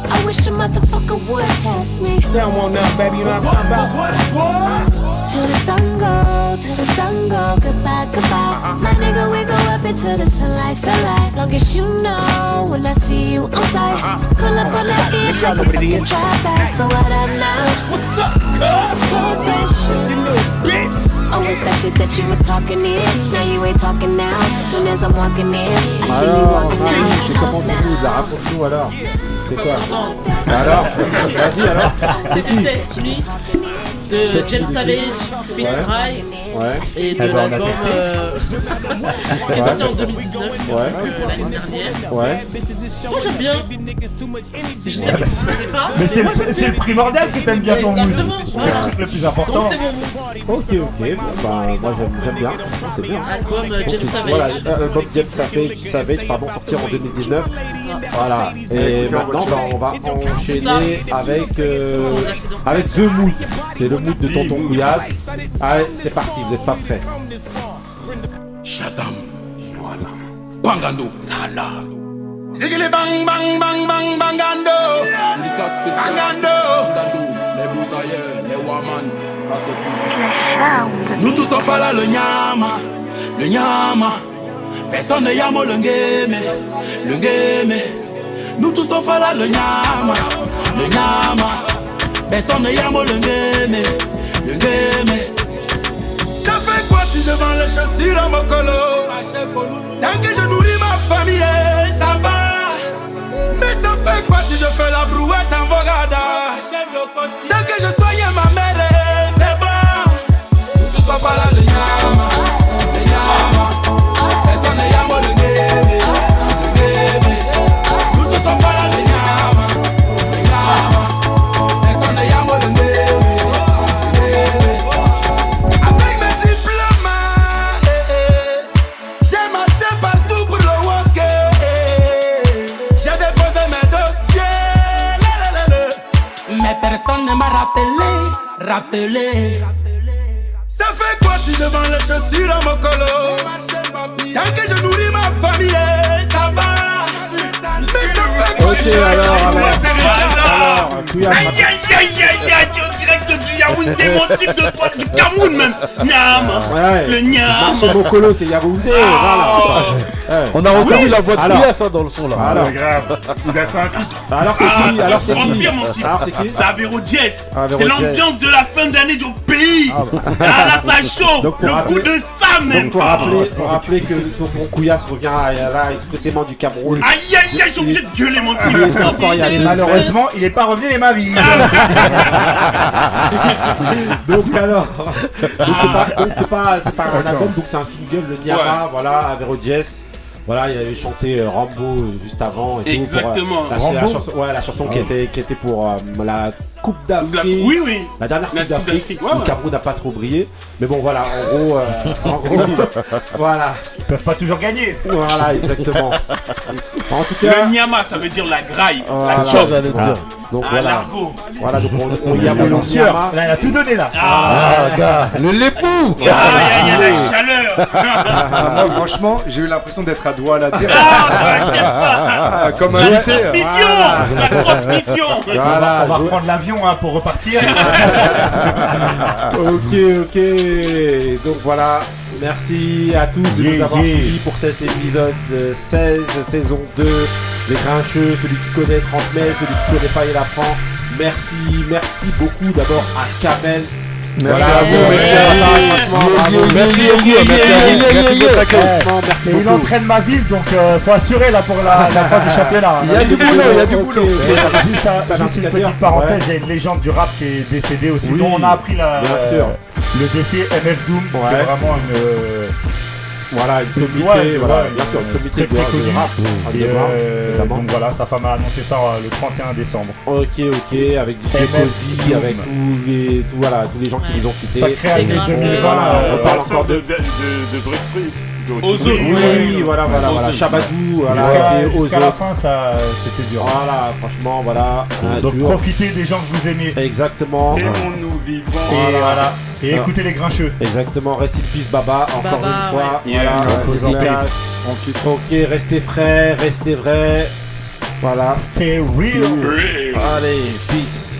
I wish a motherfucker would test me. Down on now, baby, you know what I'm talking about? Till the sun go, till the sun go, goodbye, goodbye. My nigga, we go up into the sunlight, sunlight. Long as you know when I see you on sight. Pull up on that bitch, I can fucking drive back. So what up now? What's up, cuz? Talk that shit. You little bitch. Oh, it's that shit that you was talking in. Now you ain't talking now. Soon as I'm walking in, I see you walking out. c'est Up comment tu nous la raconte-nous alors C'est quoi Talk that shit. Alors Vas-y alors C'est Me de James Savage, Speed Ouais. Dry Ouais. et de Eh ben, l'album euh, qui est sorti en 2019, Ouais. l'année dernière. Moi j'aime bien. Je sais pas. Mais c'est le, primordial que t'aimes bien ton mood. C'est voilà. le truc le plus important. Donc c'est. Ok, ok. Bah, moi j'aime j'aime bien. C'est bien. Album euh, James Voilà, Savage. euh, l'album James Savage, Savage pardon, sorti en 2019. Voilà. Et maintenant, bah, on va enchaîner avec, euh, avec The Mood. C'est le mood de Tonton Couillasse. Allez, c'est parti, vous n'êtes pas prêts. Shazam. Voilà. Bangando. Nala. Zigili bang bang bang bang bangando. Bangando. Les broussailleurs, les waman, ça c'est plus. Nous tous on là le nyama, le nyama. Personne ne yamo le ngeme, le ngeme. Nous tous on là le nyama, le nyama. Personne ne yamo le ngeme, le ngeme. Ça fait quoi si je vends les chaussures à mon colo? Tant que je nourris ma famille, ça va. Fait quoi si je fais la brouette en Vogada Tant que je soigne ma mère, rappelé, rappelé. Ça fait quoi si je vends les chaussures à mon colo? Tant que je nourris ma famille, ça va. Mais ça fait quoi Ok, si je alors, Yaoundé, mon type de toi, du Cameroun même. Nyam, Ouais. le nyam. Marché Mokolo, c'est Yaoundé. voilà. Ouais. On a Ah reconnu oui. la voix de Alors. Kouya, ça, dans le son là. Alors. grave. Il a fait un feat. Alors c'est Ah, qui Alors c'est qui mon type. Alors c'est qui C'est Avéro Diez. Ah, C'est l'ambiance de la fin d'année du pays. Ah, bah. Ah là, ça chauffe. Donc, pour Le rappeler- coup de ça même. Donc faut rappeler, faut rappeler que tonton Kouyas revient à- là expressément du Cameroun. Aïe aïe aïe, ils sont obligés de gueuler, mon type. Malheureusement, il est pas revenu les ma vie. donc alors, donc c'est pas, donc c'est pas, c'est pas un album, donc c'est un single, le Niama, voilà, Avéro Diez. Voilà, il avait chanté euh, Rambo euh, juste avant. Et tout, Exactement. Pour, euh, la, la Rambo chanson, ouais, la chanson qui, Ah. était, qui était pour euh, la Coupe d'Afrique. Oui, oui. La dernière La Coupe d'Afrique. ouais, le. Cameroun n'a pas trop brillé. Mais bon, voilà, en gros, euh, en gros voilà. Ils peuvent pas toujours gagner. Voilà, exactement. En tout cas. Le Nyama, ça veut dire la graille. Voilà. La chop. j'allais dire. Donc Ah, voilà. Voilà, donc on, on y a Le mon lanceur. Nyama. Là, il a tout donné là. Ah, gars, le l'époux Aïe aïe aïe, la chaleur. Ah, moi, franchement, j'ai eu l'impression d'être à Douala direct. Ah, Comme La invité. transmission. La transmission. Voilà, On va reprendre l'avion hein, pour repartir. ok, ok. Donc voilà, merci à tous de Yeah, nous avoir yeah. suivis pour cet épisode euh, 16, saison 2. Les grincheux, celui qui connaît transmet, celui qui connaît pas il apprend. Merci, merci beaucoup d'abord à Kamel. Merci à vous, merci à vous. Merci beaucoup, merci à vous. il beaucoup. entraîne ma ville, donc euh, faut assurer là pour la, la fin du championnat. Il y a du boulot, il y a du boulot. Juste, Pas juste une petite parenthèse, il y a une légende du rap qui est décédée aussi. Dont on a appris le décès MF Doom, qui est vraiment une. Voilà, une sommité, ouais, voilà, ouais, bien sûr, une euh, sommité très, très connue. rap, Et, euh, donc voilà, sa femme a annoncé ça euh, le 31 décembre. Ok, ok, avec DJ MF Cozy, avec tous les, tout, voilà, tous les gens qui nous ont quittés. Sacrée année Et 2020. Voilà, on parle encore de, de. de, de, de Brick Street. Ozone. Oui, oui, voilà, voilà, voilà. Ozone. Chabadou, voilà, Jusqu'à la fin, ça, c'était dur. Voilà, franchement, voilà. Donc profitez des gens que vous aimez. Exactement. Aimons-nous vivants. Et voilà. Et Ah. écoutez les grincheux. Exactement, reste in peace Baba, encore Baba, une fois. Voilà. Ok, restez frais, restez vrais. Voilà. Stay real. Real. Allez, peace.